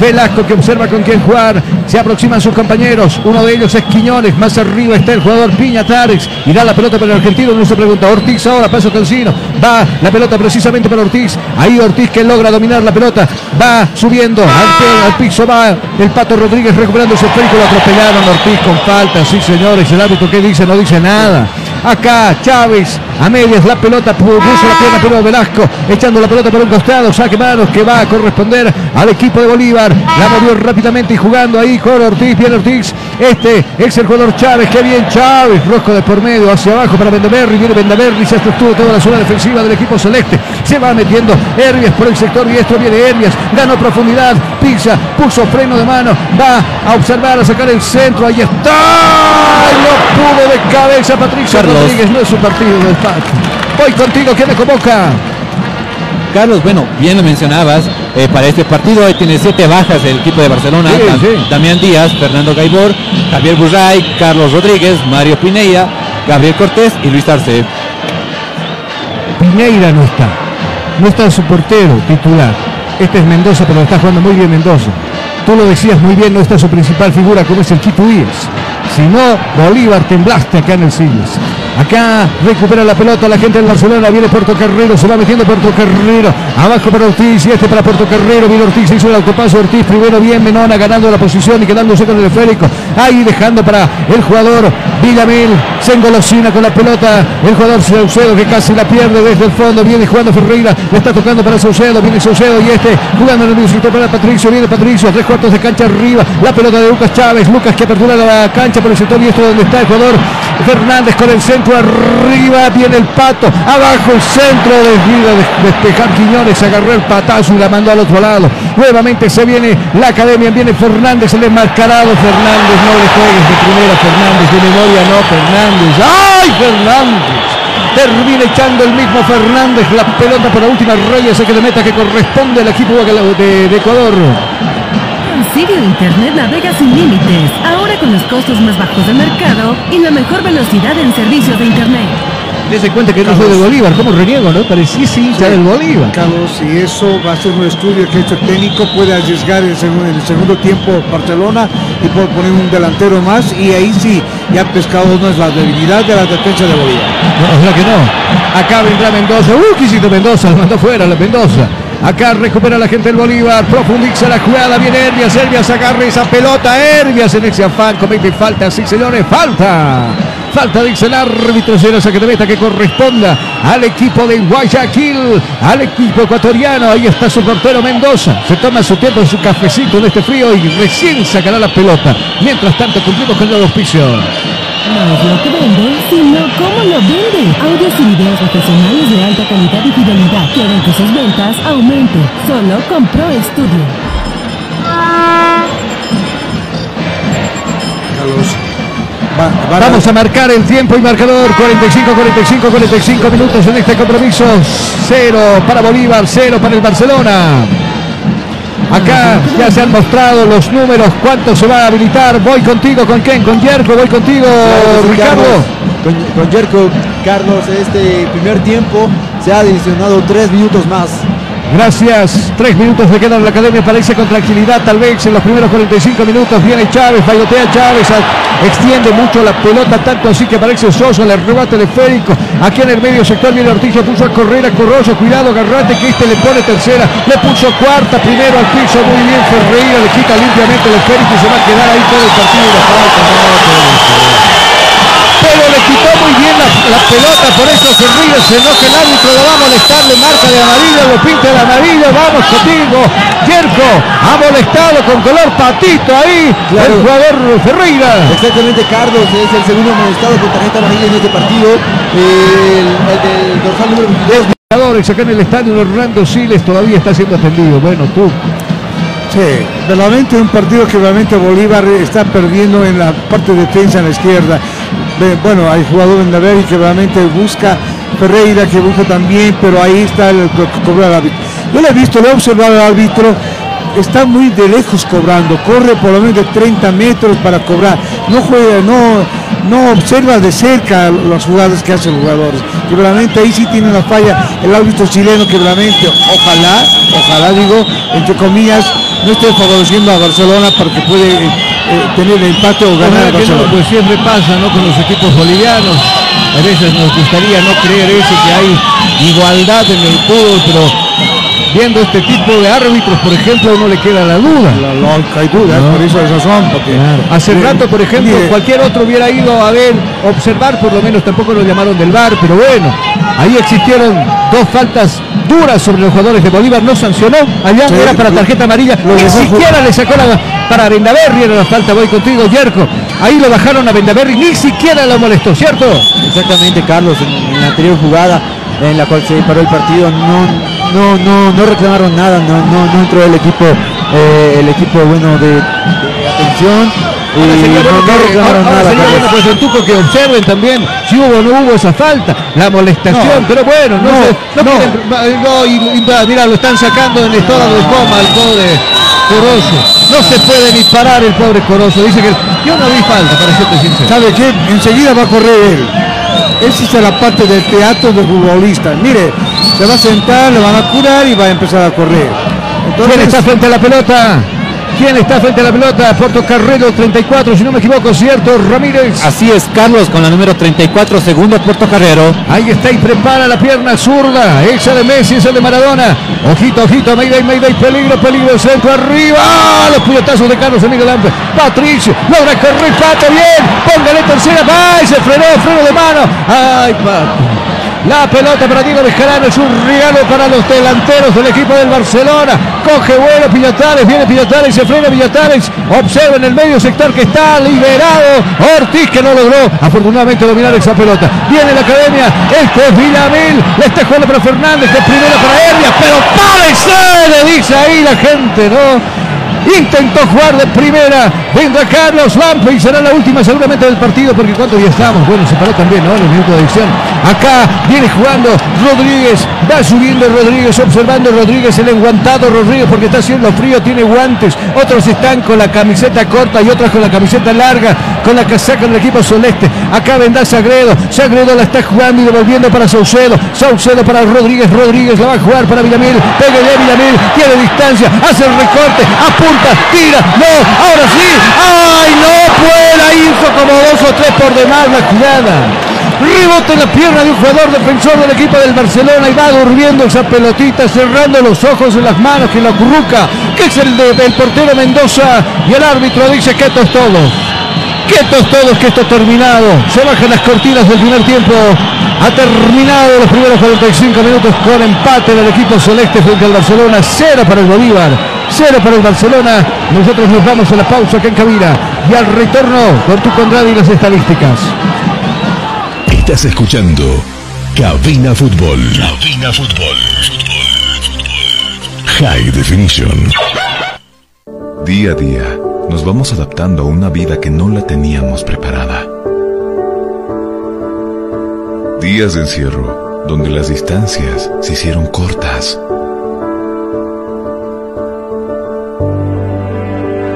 S4: Velasco que observa con quién jugar. Se aproximan sus compañeros. Uno de ellos es Quiñones. Más arriba está el jugador Piña Tarex. Irá la pelota para el argentino. No se pregunta. Ortiz ahora, paso cansino. Va la pelota precisamente para Ortiz. Ahí Ortiz que logra dominar la pelota. Va subiendo al, al piso. Va el pato Rodríguez recuperando ese esférico. Lo atropellaron Ortiz con falta. Sí, señores. El árbitro que dice no dice nada. Acá Chávez a medias la pelota puso la pierna pero Velasco echando la pelota por un costado saque manos que va a corresponder al equipo de Bolívar. La movió rápidamente y jugando ahí con Ortiz bien Ortiz. Este es el jugador Chávez qué bien Chávez. Rojo de por medio hacia abajo para Vendaverri viene Vendaverri se estructura toda la zona defensiva del equipo celeste. Se va metiendo Herbias por el sector diestro viene Herbias ganó profundidad pisa puso freno de mano va a observar a sacar el centro ahí está. Lo pudo de cabeza Patricio
S6: Carlos.
S4: Rodríguez no es su partido del patio voy contigo ¿quién me convoca?
S6: Carlos, bueno, bien lo mencionabas, eh, para este partido hoy tiene siete bajas el equipo de Barcelona,
S4: Sí,
S6: Dam-
S4: sí.
S6: Damián Díaz, Fernando Gaibor, Javier Burray, Carlos Rodríguez, Mario Pineira, Gabriel Cortés y Luis Arce.
S4: Piñeira no está. No está su portero titular. Este es Mendoza, pero está jugando muy bien Mendoza. Tú lo decías muy bien, no está su principal figura como es el Quito Díaz. Si no, Bolívar temblaste acá en el Siles. Acá recupera la pelota la gente del Barcelona. Viene Puerto Carrero, se va metiendo Puerto Carrero. Abajo para Ortiz y este para Puerto Carrero. Viene Ortiz, hizo el autopaso. Ortiz primero bien, Menona ganando la posición y quedándose con el esférico. Ahí dejando para el jugador Villamil. Se engolosina con la pelota. El jugador Saucedo que casi la pierde desde el fondo. Viene jugando Ferreira. Le está tocando para Saucedo. Viene Saucedo y este jugando en el distrito para Patricio. Viene Patricio. Tres cuartos de cancha arriba. La pelota de Lucas Chávez. Lucas que apertura la cancha por el sector diestro donde está el jugador Fernández con el centro arriba. Viene el pato. Abajo el centro. Desvida de despejar Quiñones. Agarró el patazo y la mandó al otro lado. Nuevamente se viene la academia. Viene Fernández. El enmascarado Fernández. No le juegues de primera Fernández. De memoria no Fernández. ¡Ay Fernández! Termina echando el mismo Fernández la pelota por la última raya, ese que de meta que corresponde al equipo de, de Ecuador.
S10: Con Sirio Internet navega sin límites, ahora con los costos más bajos del mercado y la mejor velocidad en servicios de Internet.
S4: Dese cuenta que no soy de Bolívar, ¿cómo reniego, no? Parecía hincha del Bolívar.
S5: Carlos, si eso va a ser un estudio que ha hecho el técnico, puede arriesgar en el, segundo, en el segundo tiempo Barcelona y puede poner un delantero más y ahí sí, ya pescado no es la debilidad de la defensa de Bolívar.
S4: No, o sea que no. Acá vendrá Mendoza. ¡Uh, quisito Mendoza! Lo mandó fuera la Mendoza. Acá recupera la gente del Bolívar, profundiza la jugada, viene Herbias, Herbias agarra esa pelota, Herbias en ese afán, comete falta, sí señores, falta. Falta, dice el árbitro, será saque de meta que corresponda al equipo de Guayaquil, al equipo ecuatoriano. Ahí está su portero Mendoza. Se toma su tiempo, su cafecito en este frío y recién sacará la pelota. Mientras tanto, cumplimos con el auspicio.
S10: No es lo que vende, sino cómo lo vende. Audios y videos profesionales de alta calidad y fidelidad. Quieren que sus ventas aumenten. Solo con Pro Studio.
S4: Vamos a marcar el tiempo y marcador 45, 45, 45 minutos en este compromiso. Cero para Bolívar, cero para el Barcelona. Acá ya se han mostrado los números, cuánto se va a habilitar. Voy contigo, ¿con quién? ¿Con Yerko? Voy contigo,
S7: Claro que sí,
S4: Ricardo.
S7: Carlos. Con, con Jerko, Carlos, este primer tiempo se ha adicionado tres minutos más.
S4: Gracias. Tres minutos le quedan a la academia para irse con tranquilidad. Tal vez en los primeros 45 minutos viene Chávez, bailotea Chávez, extiende mucho la pelota, tanto así que aparece Soso, el rebate de Férico. Aquí en el medio sector viene Ortiz, puso a correr a Corroso. Cuidado, Garrate, que este le pone tercera, le puso cuarta, primero al piso. Muy bien, Ferreira le quita limpiamente el Férico y se va a quedar ahí todo el partido. Pero- le quitó muy bien la, la pelota, por eso Ferreira se enoja el árbitro, lo va a molestar, le marca de amarillo, lo pinta de amarillo, vamos contigo, Yerko, ha molestado con color patito ahí, el jugador Ferreira.
S7: Exactamente, Carlos es el segundo amonestado con tarjeta amarilla en este partido. El, el del dorsal número 22.
S4: Jugadores acá en el estadio, Orlando Siles todavía está siendo atendido. Bueno, tú.
S5: Sí, realmente un partido que realmente Bolívar está perdiendo en la parte de defensa en la izquierda. Bueno, hay jugador en la y que realmente busca Ferreira, que busca también, pero ahí está el co- co- cobrar el árbitro. Yo lo he visto, lo he observado al árbitro, está muy de lejos cobrando, corre por lo menos de 30 metros para cobrar, no juega, no, no observa de cerca las jugadas que hacen los jugadores, que realmente ahí sí tiene una falla el árbitro chileno que realmente, ojalá, ojalá digo, entre comillas, no esté favoreciendo a Barcelona para que puede eh, eh, tener el empate o ganar a
S4: no,
S5: Barcelona.
S4: pues siempre pasa, ¿no? Con los equipos bolivianos. A veces nos gustaría no creer eso, que hay igualdad en el fútbol, pero viendo este tipo de árbitros, por ejemplo, no le queda la duda.
S5: No hay duda,
S4: No.
S5: por eso es razón, porque
S4: Hace
S5: Eh,
S4: rato, por ejemplo, cualquier otro hubiera ido a ver, observar, por lo menos tampoco lo llamaron del bar, pero bueno, ahí existieron dos faltas duras sobre los jugadores de Bolívar, no sancionó, allá
S5: Sí,
S4: era para tarjeta amarilla,
S5: lo
S4: ni siquiera le sacó la para Vendaverri, era la falta, voy contigo, Yerko, ahí lo bajaron a Vendaverri, ni siquiera lo molestó, ¿cierto?
S7: Exactamente, Carlos, en, en la anterior jugada en la cual se paró el partido, no, no, no, no reclamaron nada, no, no, no entró el equipo, eh, el equipo bueno de, de atención y
S4: Ahora sería
S7: no,
S4: bueno
S7: no
S4: que- ahora sería bueno, pues, el Tuco que observen también si hubo o no hubo esa falta, la molestación,
S5: No.
S4: pero bueno, no,
S5: No,
S4: se- no quieren- no, y- y mira, lo están sacando en estado de coma al pobre Corozo. No se puede ni parar el pobre Corozo. Dice que yo no vi falta, para serte sincero.
S5: ¿Sabe qué? Enseguida va a correr él. Esa es la parte del teatro del futbolista. Mire, se va a sentar, le van a curar y va a empezar a correr. Entonces,
S4: ¿Quién está frente a la pelota? ¿Quién está frente a la pelota? Porto Carrero 34, si no me equivoco, ¿cierto? Ramírez.
S6: Así es, Carlos, con la número 34, segundo Puerto Carrero.
S4: Ahí está y prepara la pierna zurda. Esa de Messi, esa de Maradona. Ojito, ojito, Mayday, Mayday, peligro, peligro, centro arriba. ¡Ah! Los puñetazos de Carlos Emilio Lampe. Patricio, logra que repate bien. Póngale tercera, va y se frenó, freno de mano. ¡Ay, Pato! La pelota para Diego Bejarano es un regalo para los delanteros del equipo del Barcelona. Coge vuelo Piñatares, viene Piñatares, se frena Piñatares. Observa en el medio sector que está liberado. Ortiz que no logró afortunadamente dominar esa pelota. Viene la academia, este es Villamil. Le está jugando para Fernández, de primera para Herbias, pero ¡párese! Le dice ahí la gente, ¿no? Intentó jugar de primera. Vendrá Carlos Lampe y será la última seguramente del partido porque cuánto ya estamos. Bueno, se paró también, ¿no? En el de edición. Acá viene jugando Rodríguez. Va subiendo Rodríguez, observando Rodríguez el enguantado Rodríguez porque está haciendo frío, tiene guantes. Otros están con la camiseta corta y otros con la camiseta larga, con la casaca del equipo celeste. Acá vendrá Sagredo. Sagredo la está jugando y devolviendo para Saucedo. Saucedo para Rodríguez. Rodríguez la va a jugar para Villamil. Pégale Villamil. Tiene distancia. Hace el recorte. Apunta. Tira. No. Ahora sí. ¡Ay! No puede. Hizo como dos o tres por demás la jugada. Rebote en la pierna de un jugador defensor del equipo del Barcelona y va durmiendo esa pelotita, cerrando los ojos en las manos que la curruca, que es el del portero Mendoza. Y el árbitro dice que esto es todo. Quietos todos que esto ha terminado. Se bajan las cortinas del primer tiempo. Ha terminado los primeros 45 minutos con empate del equipo celeste frente al Barcelona. Cero para el Bolívar. Cero para el Barcelona. Nosotros nos vamos a la pausa acá en cabina. Y al retorno con tu Conrad y las estadísticas.
S1: Estás escuchando Cabina Fútbol. Cabina Fútbol. High Definition.
S8: Día a día nos vamos adaptando a una vida que no la teníamos preparada. Días de encierro donde las distancias se hicieron cortas.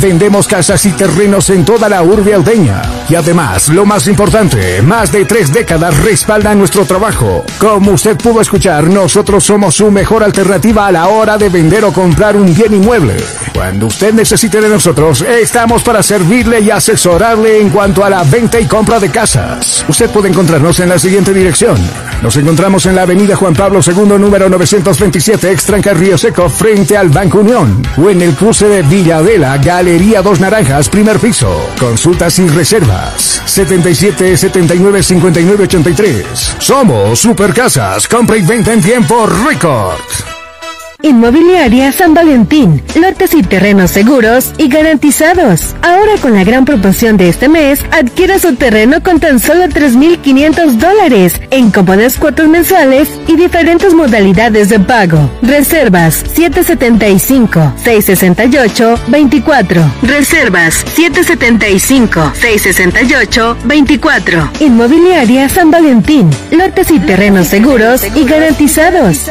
S9: Vendemos casas y terrenos en toda la urbe aldeña. Y además, lo más importante, más de tres décadas respaldan nuestro trabajo. Como usted pudo escuchar, nosotros somos su mejor alternativa a la hora de vender o comprar un bien inmueble. Cuando usted necesite de nosotros, estamos para servirle y asesorarle en cuanto a la venta y compra de casas. Usted puede encontrarnos en la siguiente dirección. Nos encontramos en la avenida Juan Pablo II, número 927, Extranca Río Seco, frente al Banco Unión. O en el cruce de Villadela, Galería Dos Naranjas, primer piso. Consultas y reservas. 77 79 59 83. Somos Supercasas. Compra y venta en tiempo récord.
S10: Inmobiliaria San Valentín, lotes y terrenos seguros y garantizados. Ahora con la gran promoción de este mes, adquiera su terreno con tan solo 3.500 dólares en cómodas cuotas mensuales y diferentes modalidades de pago. Reservas 775-668-24. Reservas 775-668-24. Inmobiliaria San Valentín, lotes y terrenos seguros y garantizados.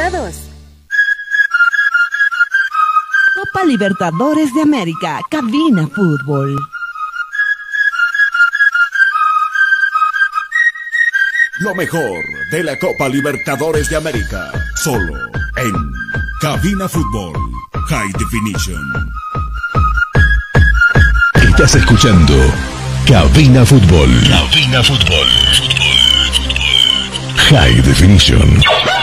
S3: Copa Libertadores de América, Cabina Fútbol.
S12: Lo mejor de la Copa Libertadores de América, solo en Cabina Fútbol High Definition.
S1: Estás escuchando Cabina Fútbol. Cabina Fútbol. High Definition.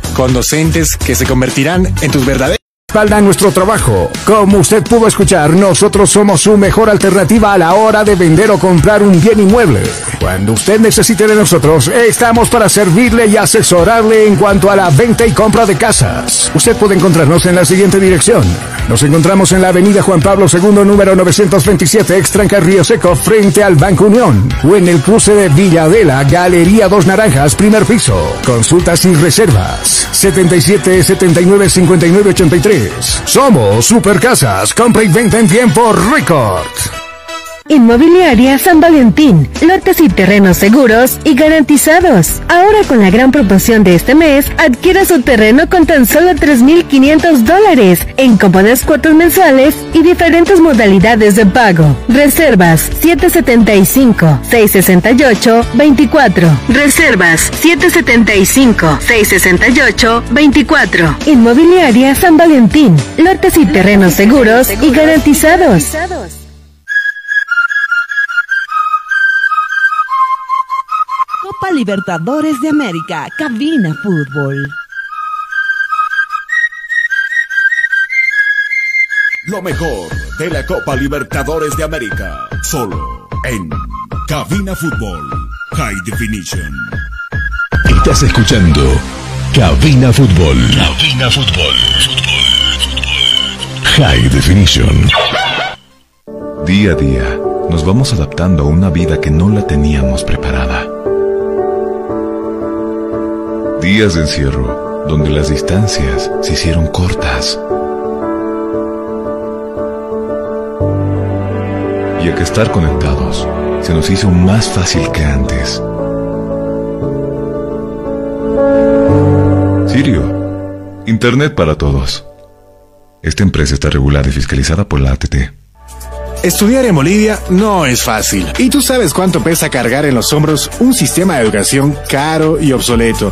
S13: con docentes que se convertirán en tus verdaderos
S9: Respalda nuestro trabajo. Como usted pudo escuchar, nosotros somos su mejor alternativa a la hora de vender o comprar un bien inmueble. Cuando usted necesite de nosotros, estamos para servirle y asesorarle en cuanto a la venta y compra de casas. Usted puede encontrarnos en la siguiente dirección. Nos encontramos en la avenida Juan Pablo II, número 927, Extranca Río Seco, frente al Banco Unión. O en el cruce de Villadela, Galería Dos Naranjas, primer piso. Consultas y reservas. 77 79 59 83. Somos Supercasas. Compra y venta en tiempo récord.
S10: Inmobiliaria San Valentín, lotes y terrenos seguros y garantizados. Ahora con la gran promoción de este mes, adquiera su terreno con tan solo 3.500 dólares en cómodas cuotas mensuales y diferentes modalidades de pago. Reservas 775-668-24. Reservas 775-668-24. Inmobiliaria San Valentín, lotes y terrenos seguros y garantizados.
S3: Copa Libertadores de América, Cabina Fútbol.
S12: Lo mejor de la Copa Libertadores de América, solo en Cabina Fútbol High Definition.
S1: Estás escuchando Cabina Fútbol. Cabina Fútbol. High Definition.
S8: Día a día, nos vamos adaptando a una vida que no la teníamos preparada. Días de encierro, donde las distancias se hicieron cortas. Y a que estar conectados se nos hizo más fácil que antes. Sirio, Internet para todos. Esta empresa está regulada y fiscalizada por la ATT.
S13: Estudiar en Bolivia no es fácil. Y tú sabes cuánto pesa cargar en los hombros un sistema de educación caro y obsoleto,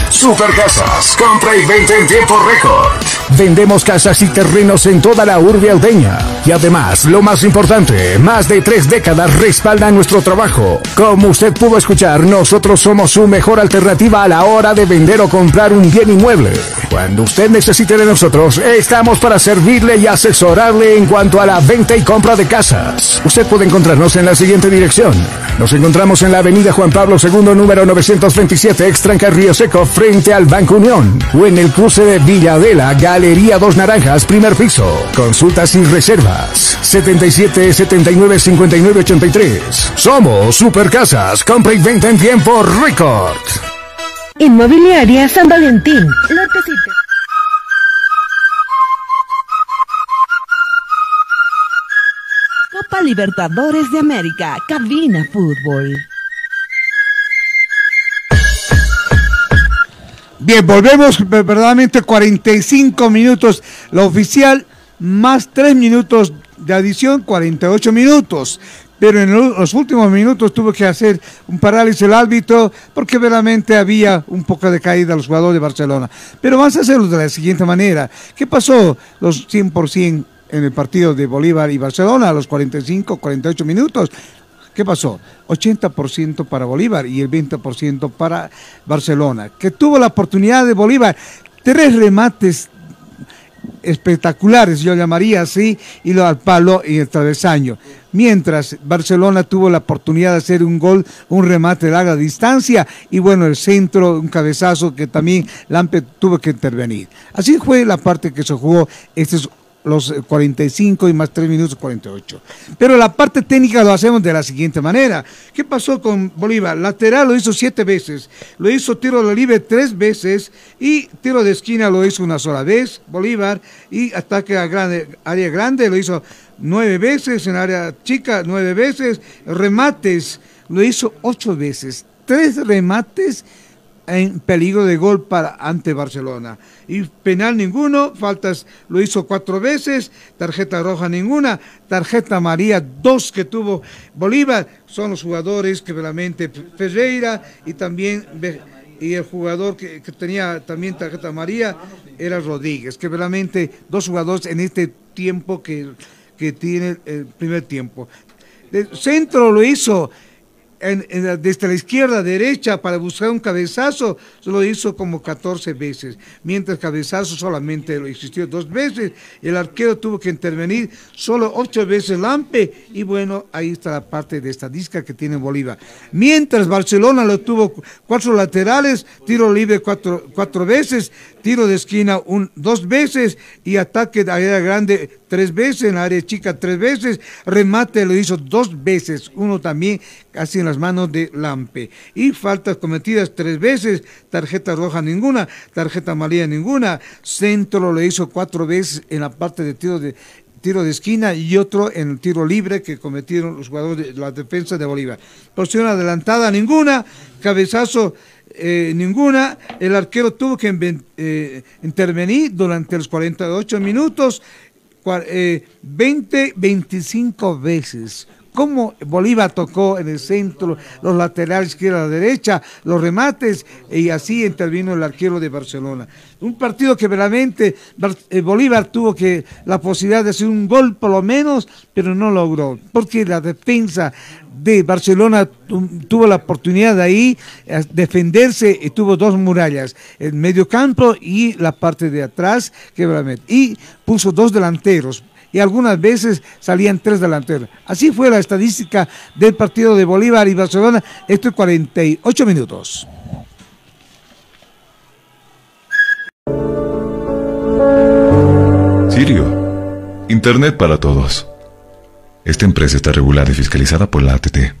S9: Supercasas, compra y venta en tiempo récord. Vendemos casas y terrenos en toda la urbe aldeña. Y además, lo más importante, más de tres décadas respaldan nuestro trabajo. Como usted pudo escuchar, nosotros somos su mejor alternativa a la hora de vender o comprar un bien inmueble. Cuando usted necesite de nosotros, estamos para servirle y asesorarle en cuanto a la venta y compra de casas. Usted puede encontrarnos en la siguiente dirección. Nos encontramos en la avenida Juan Pablo II, número 927, Extranca Río Seco, frente al Banco Unión. O en el cruce de Villadela, Galería Dos Naranjas, primer piso. Consultas y reservas. 77 79 59 83. Somos Supercasas. Compra y venta en tiempo récord.
S10: Inmobiliaria San Valentín. Te-
S3: Copa Libertadores de América, Cabina Fútbol.
S5: Bien, volvemos eh, verdaderamente 45 minutos la oficial, más 3 minutos de adición, 48 minutos. Pero en lo- los últimos minutos tuvo que hacer un parálisis el árbitro porque verdaderamente había un poco de caída a los jugadores de Barcelona. Pero vamos a hacerlo de la siguiente manera. ¿Qué pasó los 100% en el partido de Bolívar y Barcelona a los 45, 48 minutos? ¿Qué pasó? 80% para Bolívar y el 20% para Barcelona. Que tuvo la oportunidad de Bolívar. tres remates espectaculares, yo llamaría así, y lo al palo y el travesaño. Mientras Barcelona tuvo la oportunidad de hacer un gol, un remate de larga distancia y bueno, el centro, un cabezazo que también Lampe tuvo que intervenir. Así fue la parte que se jugó estos los 45 y más 3 minutos 48. Pero la parte técnica lo hacemos de la siguiente manera. ¿Qué pasó con Bolívar? Lateral lo hizo siete veces, lo hizo tiro de libre tres veces y tiro de esquina lo hizo una sola vez, Bolívar, y ataque a grande, área grande lo hizo nueve veces, en área chica nueve veces, remates lo hizo ocho veces, tres remates en peligro de gol para ante Barcelona. Y penal ninguno, faltas lo hizo cuatro veces, tarjeta roja ninguna, tarjeta María dos que tuvo Bolívar, son los jugadores que realmente Ferreira y también y el jugador que, tenía también tarjeta María era Rodríguez, que realmente dos jugadores en este tiempo que, que tiene el primer tiempo. De centro lo hizo desde la izquierda a derecha para buscar un cabezazo, lo hizo como 14 veces, mientras cabezazo solamente lo existió dos veces, el arquero tuvo que intervenir solo ocho veces Lampe, y bueno, ahí está la parte de estadística que tiene Bolívar. Mientras Barcelona lo tuvo cuatro laterales, tiro libre cuatro, cuatro veces, tiro de esquina un, dos veces y ataque de área grande tres veces, en área chica tres veces, remate lo hizo dos veces, uno también casi en las manos de Lampe. Y faltas cometidas tres veces, tarjeta roja ninguna, tarjeta amarilla ninguna, centro lo hizo cuatro veces en la parte de tiro de tiro de esquina y otro en el tiro libre que cometieron los jugadores de la defensa de Bolívar. Posición adelantada ninguna, cabezazo eh, ninguna. El arquero tuvo que eh, intervenir durante los 48 minutos 20, 25 eh, veces. Como Bolívar tocó en el centro, los laterales izquierda a derecha, los remates, y así intervino el arquero de Barcelona. Un partido que verdaderamente Bolívar tuvo que la posibilidad de hacer un gol por lo menos, pero no logró, porque la defensa de Barcelona tuvo la oportunidad de ahí eh, defenderse y tuvo dos murallas, el medio campo y la parte de atrás, que y puso dos delanteros y algunas veces salían tres delanteros. Así fue la estadística del partido de Bolívar y Barcelona, esto es 48 minutos.
S8: Sirio, Internet para todos. Esta empresa está regulada y fiscalizada por la ATT.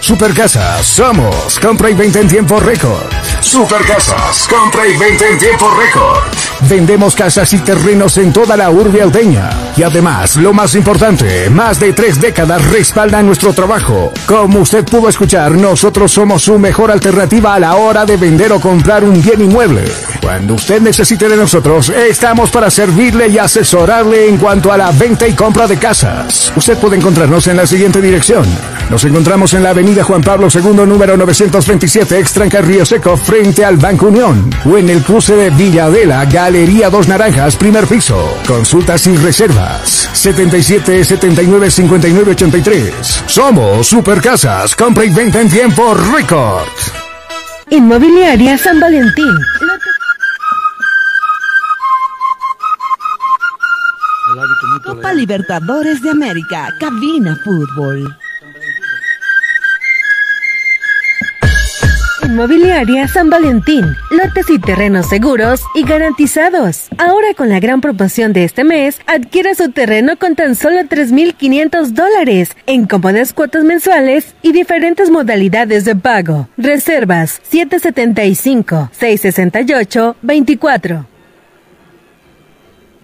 S9: Supercasas, somos compra y venta en tiempo récord. Supercasas, compra y venta en tiempo récord. Vendemos casas y terrenos en toda la urbe aldeña. Y además, lo más importante, más de tres décadas respaldan nuestro trabajo. Como usted pudo escuchar, nosotros somos su mejor alternativa a la hora de vender o comprar un bien inmueble. Cuando usted necesite de nosotros, estamos para servirle y asesorarle en cuanto a la venta y compra de casas. Usted puede encontrarnos en la siguiente dirección. Nos encontramos en la avenida Juan Pablo II, número 927, Extranca Río Seco, frente al Banco Unión. O en el cruce de Villadela, Galería Dos Naranjas, primer piso. Consultas y reservas. 77 79 59 83. Somos Supercasas. Compra y venta en tiempo récord.
S10: Inmobiliaria San Valentín.
S3: Copa Libertadores de América, Cabina Fútbol.
S10: Inmobiliaria San Valentín, lotes y terrenos seguros y garantizados. Ahora con la gran promoción de este mes, adquiera su terreno con tan solo 3.500 dólares en cómodas cuotas mensuales y diferentes modalidades de pago. Reservas 775-668-24.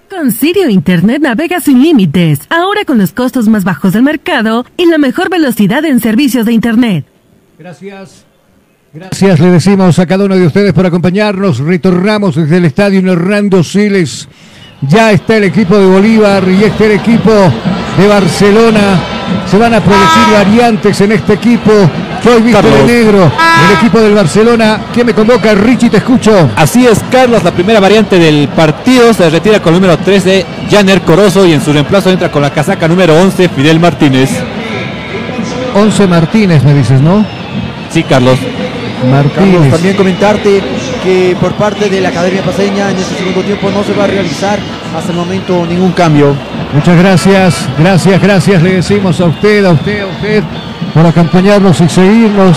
S10: Con Sirio Internet navega sin límites, ahora con los costos más bajos del mercado y la mejor velocidad en servicios de Internet.
S4: Gracias. Gracias, le decimos a cada uno de ustedes por acompañarnos. Retornamos desde el estadio Hernando Siles. Ya está el equipo de Bolívar y está el equipo de Barcelona. Se van a producir variantes en este equipo que hoy viste de negro. El equipo del Barcelona. ¿Quién me convoca? Richie, te escucho.
S6: Así es, Carlos, la primera variante del partido se retira con el número 13, Janer Corozo, y en su reemplazo entra con la casaca número 11, Fidel Martínez.
S4: 11 Martínez, me dices, ¿no?
S6: Sí, Carlos.
S7: Carlos,
S4: Martínez.
S7: también comentarte que por parte de la Academia Paseña en este segundo tiempo no se va a realizar hasta el momento ningún cambio.
S4: Muchas gracias, gracias, gracias. Le decimos a usted, a usted, a usted por acompañarnos y seguirnos.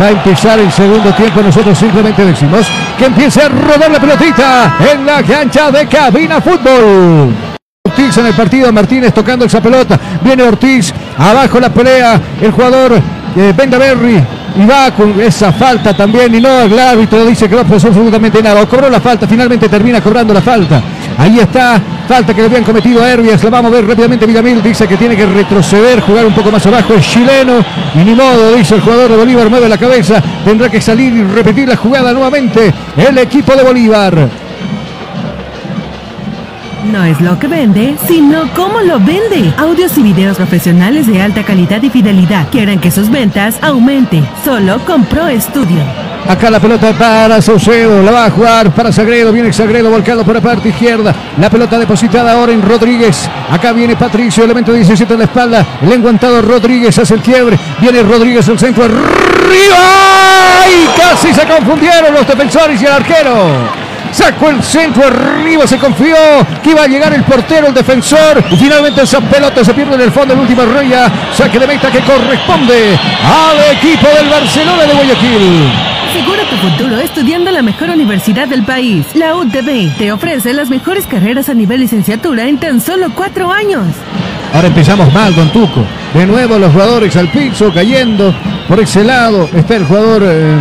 S4: Va a empezar el segundo tiempo. Nosotros simplemente decimos que empiece a rodar la pelotita en la cancha de Cabina Fútbol. Ortiz en el partido, Martínez tocando esa pelota. Viene Ortiz, abajo la pelea. El jugador eh, Berry y va con esa falta también. Y no, el árbitro dice que no pasó absolutamente nada. Cobró la falta, finalmente termina cobrando la falta. Ahí está, falta que le habían cometido a Herbias. La vamos a ver rápidamente. Villamil dice que tiene que retroceder, jugar un poco más abajo. Es chileno y ni modo, dice el jugador de Bolívar. Mueve la cabeza, tendrá que salir y repetir la jugada nuevamente. El equipo de Bolívar.
S10: No es lo que vende, sino cómo lo vende. Audios y videos profesionales de alta calidad y fidelidad que harán que sus ventas aumenten. Solo con Pro Studio.
S4: Acá la pelota para Saucedo, la va a jugar para Sagredo, viene Sagredo volcado por la parte izquierda, la pelota depositada ahora en Rodríguez, acá viene Patricio, elemento 17 en la espalda, el enguantado Rodríguez hace el quiebre, viene Rodríguez el centro arriba y casi se confundieron los defensores y el arquero. Sacó el centro arriba, se confió que iba a llegar el portero, el defensor. Y finalmente esa pelota se pierde en el fondo, el última raya. Saque de meta que corresponde al equipo del Barcelona de Guayaquil.
S10: Asegura tu futuro estudiando en la mejor universidad del país. La UTB te ofrece las mejores carreras a nivel licenciatura en tan solo cuatro años.
S4: Ahora empezamos mal, Don Tuco. De nuevo los jugadores al piso, cayendo. Por ese lado está el jugador eh,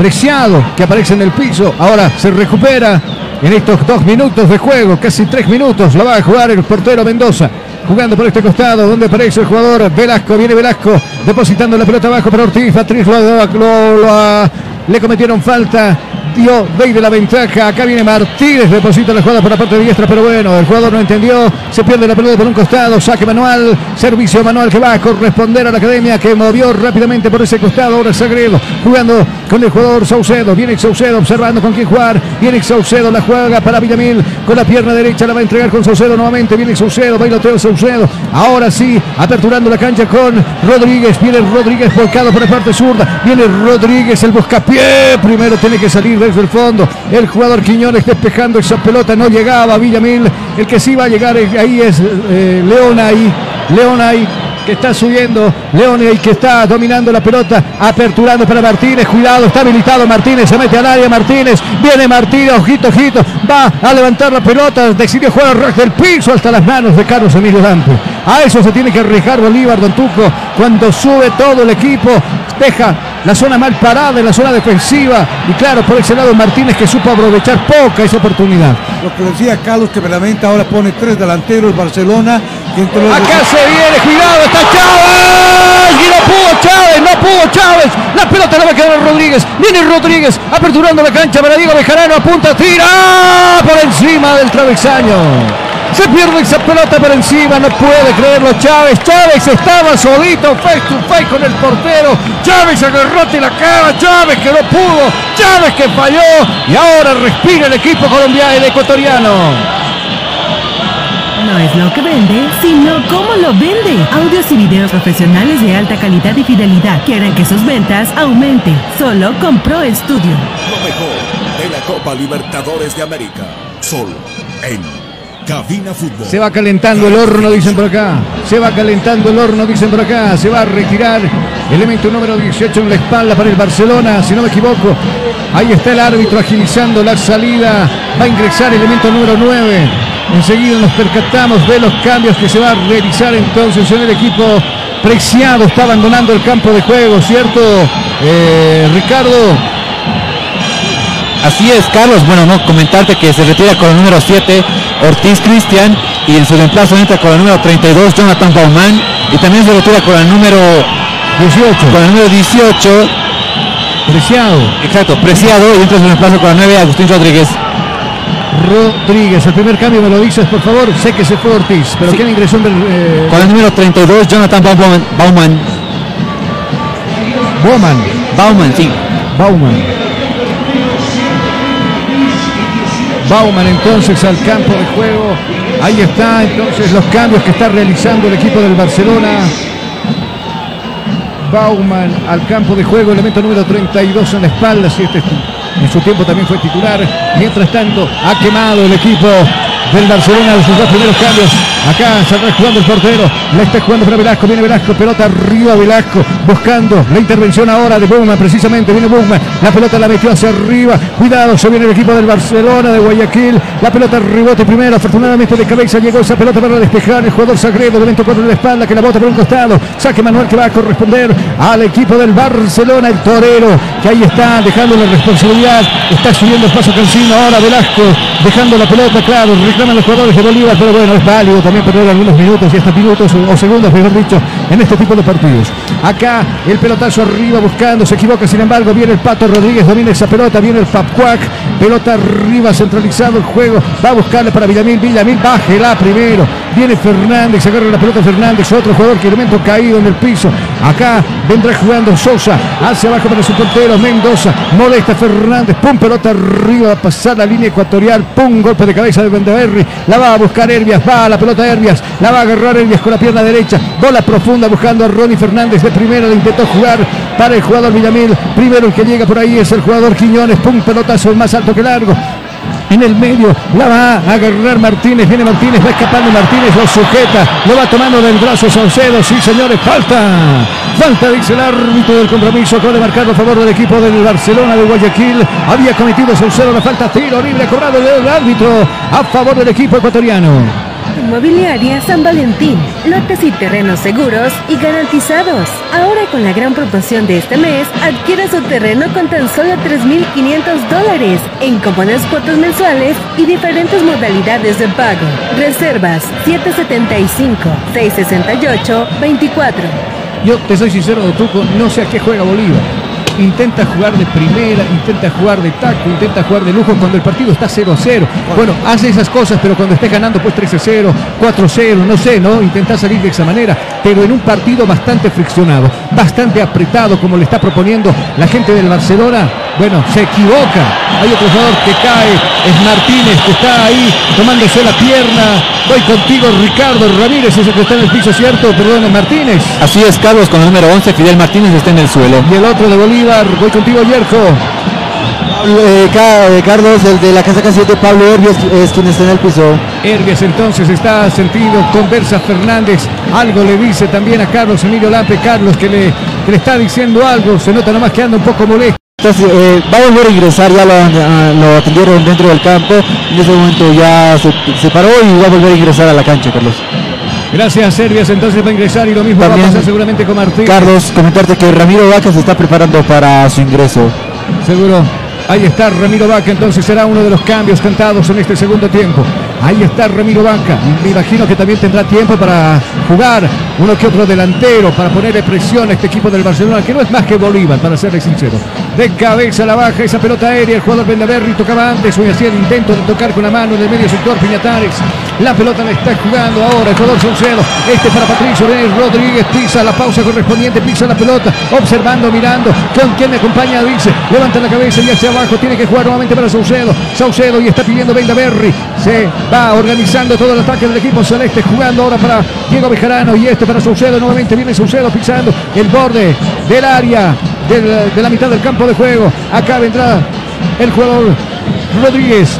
S4: Preciado que aparece en el piso. Ahora se recupera en estos dos minutos de juego, casi tres minutos. La va a jugar el portero Mendoza. Jugando por este costado, donde aparece el jugador Velasco. Viene Velasco depositando la pelota abajo para Ortiz. Patriz lo, lo- lo- le cometieron falta. Dio Bey de la ventaja. Acá viene Martínez. Deposita la jugada por la parte de diestra. Pero bueno, el jugador no entendió. Se pierde la pelota por un costado. Saque manual. Servicio manual que va a corresponder a la academia que movió rápidamente por ese costado. Ahora Sagredo jugando con el jugador Saucedo. Viene Saucedo observando con quién jugar. Viene Saucedo. La juega para Villamil. Con la pierna derecha la va a entregar con Saucedo nuevamente. Viene Saucedo. Bailoteo Saucedo. Ahora sí, aperturando la cancha con Rodríguez. Viene Rodríguez volcado por la parte zurda. Viene Rodríguez, el buscapié. Primero tiene que salir desde el fondo. El jugador Quiñones despejando esa pelota. No llegaba Villamil. El que sí va a llegar ahí es eh, Leonay. Leonay que está subiendo. Leonay que está dominando la pelota. Aperturando para Martínez. Cuidado, está habilitado Martínez. Se mete al área Martínez. Viene Martínez. Ojito, ojito. Va a levantar la pelota. Decidió jugar ras del piso hasta las manos de Carlos Emilio Dante. A eso se tiene que arriesgar Bolívar, Don Tuco. Cuando sube todo el equipo. Deja la zona mal parada en la zona defensiva. Y claro, por ese lado Martínez que supo aprovechar poca esa oportunidad.
S5: Lo que decía Carlos que verdaderamente ahora pone tres delanteros Barcelona. que entre los-
S4: Acá se viene, cuidado, está Chávez. Y no pudo Chávez, no pudo Chávez. La pelota la va a quedar a Rodríguez. Viene Rodríguez aperturando la cancha para Diego Bejarano. Apunta, tira por encima del travesaño. Se pierde esa pelota por encima, no puede creerlo Chávez. Chávez estaba solito, face to face con el portero. Chávez agarrote la cara, Chávez que no pudo, Chávez que falló. Y ahora respira el equipo colombiano, el ecuatoriano.
S10: No es lo que vende, sino cómo lo vende. Audios y videos profesionales de alta calidad y fidelidad que harán que sus ventas aumenten. Solo con Pro Studio.
S12: Lo mejor de la Copa Libertadores de América. Solo en
S4: Se va calentando el horno, dicen por acá. Se va calentando el horno, dicen por acá. Se va a retirar elemento número 18 en la espalda para el Barcelona, si no me equivoco. Ahí está el árbitro agilizando la salida. Va a ingresar elemento número 9. Enseguida nos percatamos de los cambios que se va a realizar entonces en el equipo. Preciado está abandonando el campo de juego, ¿cierto? Eh, Ricardo.
S6: Así es, Carlos. Bueno, no comentarte que se retira con el número 7 Ortiz Cristian y en su reemplazo entra con el número 32 Jonathan Bauman y también se retira con el número
S4: 18.
S6: Con el número 18
S4: Preciado.
S6: Exacto, Preciado y entra en su reemplazo con el 9 Agustín Rodríguez.
S4: Rodríguez, el primer cambio me lo dices, por favor. Sé que se fue Ortiz, pero
S6: Sí.
S4: ¿quién ingresó en el, eh,
S6: Con el número 32 Jonathan Bauman. Bauman.
S4: Bauman.
S6: Bauman, sí.
S4: Bauman. Bauman entonces al campo de juego. Ahí está entonces los cambios que está realizando el equipo del Barcelona. Bauman al campo de juego, elemento número 32 en la espalda. Si este en su tiempo también fue titular. Mientras tanto, ha quemado el equipo del Barcelona de sus dos primeros cambios. Acá saldrá jugando el portero. La está jugando para Velasco. Viene Velasco. Pelota arriba Velasco. Buscando la intervención ahora de Bugman. Precisamente viene Bugman. La pelota la metió hacia arriba. Cuidado. Se viene el equipo del Barcelona de Guayaquil. La pelota rebote primero. Afortunadamente de cabeza llegó esa pelota para despejar. El jugador Sagredo. Elemento 4 en la espalda. Que la bota por un costado. Saque Manuel que va a corresponder al equipo del Barcelona. El torero. Que ahí está dejando la responsabilidad. Está subiendo el paso Cancino. Ahora Velasco. Dejando la pelota. Claro. Reclaman los jugadores de Bolívar. Pero bueno, es válido también perder algunos minutos y hasta minutos o segundos, mejor dicho, en este tipo de partidos. Acá el pelotazo arriba buscando, se equivoca, sin embargo, viene el Pato Rodríguez, domina esa pelota, viene el Papcuac, pelota arriba, centralizado el juego, va a buscarle para Villamil, Villamil, bájela primero, viene Fernández, agarra la pelota Fernández, otro jugador que elemento caído en el piso. Acá vendrá jugando Sosa, hacia abajo para su portero, Mendoza, molesta Fernández, pum, pelota arriba, va a pasar la línea ecuatorial, pum, golpe de cabeza de Vendaverri, la va a buscar Herbias, va a la pelota Herbias, la va a agarrar Herbias con la pierna derecha, bola profunda buscando a Ronnie Fernández de primera, le intentó jugar para el jugador Villamil, primero el que llega por ahí es el jugador Quiñones, pum, pelotazo más alto que largo, en el medio, la va a agarrar Martínez, viene Martínez, va escapando Martínez, lo sujeta, lo va tomando del brazo Saucedo, sí señores, falta, falta dice el árbitro del compromiso, acaba de marcar a favor del equipo del Barcelona de Guayaquil, había cometido Saucedo la falta, tiro libre cobrado del árbitro a favor del equipo ecuatoriano.
S10: Inmobiliaria San Valentín. Lotes y terrenos seguros y garantizados. Ahora con la gran promoción de este mes, adquiera su terreno con tan solo 3.500 dólares en cómodas cuotas mensuales y diferentes modalidades de pago. Reservas 775-668-24.
S4: Yo te soy sincero, Tuco, no sé a qué juega Bolívar. Intenta jugar de primera, intenta jugar de taco, intenta jugar de lujo cuando el partido está 0 a 0. Bueno, hace esas cosas, pero cuando esté ganando pues 3 a 0, 4 a 0, no sé, ¿no? Intenta salir de esa manera, pero en un partido bastante friccionado, bastante apretado como le está proponiendo la gente del Barcelona, bueno, se equivoca. Hay otro jugador que cae, es Martínez, que está ahí tomándose la pierna. Voy contigo, Ricardo Ramírez, es el que está en el piso, ¿cierto? Perdón, Martínez.
S6: Así es, Carlos, con el número 11, Fidel Martínez está en el suelo.
S4: Y el otro de Bolívar, voy contigo, Yerko.
S7: Eh, eh, Carlos, el de la casaca 7, Pablo Herbias, es quien está en el piso.
S4: Herbias entonces está sentido, conversa Fernández, algo le dice también a Carlos Emilio Lape, Carlos que le, que le está diciendo algo, se nota nomás que anda un poco molesto.
S7: Entonces, eh, va a volver a ingresar, ya lo, lo atendieron dentro del campo. En ese momento ya se, se paró y va a volver a ingresar a la cancha, Carlos.
S4: Gracias, Herbias entonces va a ingresar y lo mismo va a
S7: También,
S4: pasar seguramente con Martín.
S7: Carlos, comentarte que Ramiro Vaca se está preparando para su ingreso.
S4: Seguro. Ahí está Ramiro Vaca, entonces será uno de los cambios cantados en este segundo tiempo. Ahí está Ramiro Vaca. Me imagino que también tendrá tiempo para jugar uno que otro delantero, para ponerle presión a este equipo del Barcelona, que no es más que Bolívar, para serle sincero. De cabeza la baja esa pelota aérea, el jugador Bendaverri tocaba antes, hoy hacía el intento de tocar con la mano en el medio sector Piñatares. La pelota la está jugando ahora el jugador Saucedo. Este para Patricio Reyes Rodríguez, pisa la pausa correspondiente, pisa la pelota, observando, mirando. ¿Con quién me acompaña? Dice, levanta la cabeza y hacia abajo, tiene que jugar nuevamente para Saucedo. Saucedo y está pidiendo Bendaverri. Se va organizando todo el ataque del equipo celeste, jugando ahora para Diego Bejarano y este para Saucedo. Nuevamente viene Saucedo pisando el borde del área de la mitad del campo de juego. Acá vendrá el jugador Rodríguez.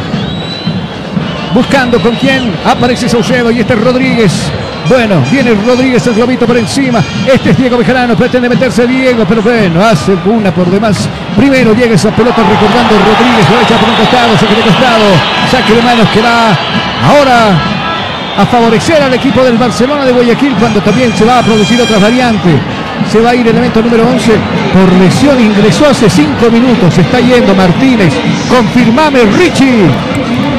S4: buscando con quién aparece Saucedo y este es Rodríguez. Bueno, viene Rodríguez el globito por encima. Este es Diego Bejarano, pretende meterse Diego, pero bueno, hace una por demás. Primero llega esa pelota recordando Rodríguez, lo echa por un costado, saque de costado, saque de manos que va ahora a favorecer al equipo del Barcelona de Guayaquil cuando también se va a producir otra variante. Se va a ir el elemento número 11 por lesión, ingresó hace 5 minutos, está yendo Martínez. Confirmame Richie.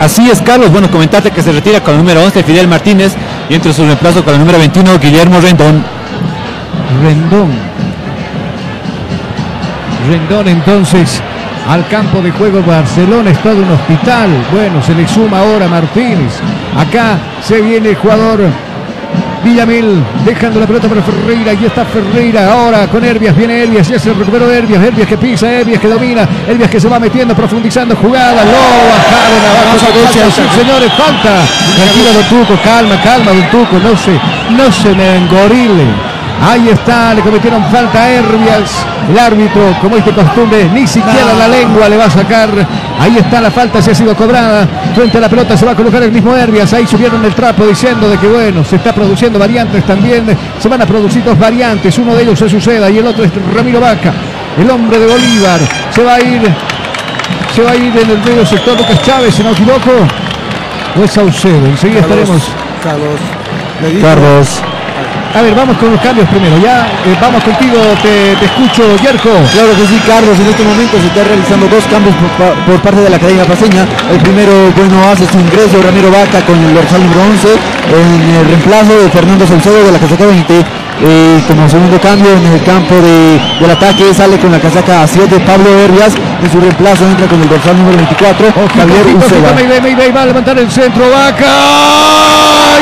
S6: Así es, Carlos. Bueno, comentarte que se retira con el número 11 Fidel Martínez y entre su reemplazo con el número 21 Guillermo Rendón.
S4: Rendón. Rendón entonces al campo de juego Barcelona, es todo un hospital. Bueno, se le suma ahora Martínez. Acá se viene el jugador Villamil dejando la pelota para Ferreira. Y está Ferreira ahora con Herbias. Viene Herbias. Ya se recuperó Herbias. Herbias que pisa. Herbias que domina. Herbias que se va metiendo, profundizando jugada. Lo bajaron abajo. Falta, sí, señores, falta. Tranquilo, Don Tuco. Calma, calma, Don Tuco. No se, no se me engorile. Ahí está, le cometieron falta a Herbias. El árbitro, como es de costumbre, ni siquiera la lengua le va a sacar. Ahí está la falta, se ha sido cobrada. Frente a la pelota se va a colocar el mismo Herbias. Ahí subieron el trapo diciendo de que bueno, se está produciendo variantes también. Se van a producir dos variantes. Uno de ellos se suceda y el otro es Ramiro Vaca, el hombre de Bolívar. Se va a ir, se va a ir en el medio sector Lucas Chávez, si no me equivoco. O es Saucedo. Enseguida estaremos.
S5: Carlos.
S4: Carlos. A ver, vamos con los cambios primero. Ya eh, vamos contigo, te, escucho, Yerko.
S7: Claro que sí, Carlos. En este momento se está realizando dos cambios por, pa- por parte de la Academia Paseña. El primero, bueno, hace su ingreso Ramiro Vaca con el dorsal número 11 en el reemplazo de Fernando Salcedo de la casaca 20. Eh, como segundo cambio en el campo de- del ataque sale con la casaca 7 Pablo Herbias. En su reemplazo entra con el dorsal número 24 Javier
S4: Ojito,
S7: Ucela.
S4: ojito, Mayday, Mayday, va a levantar el centro, Vaca.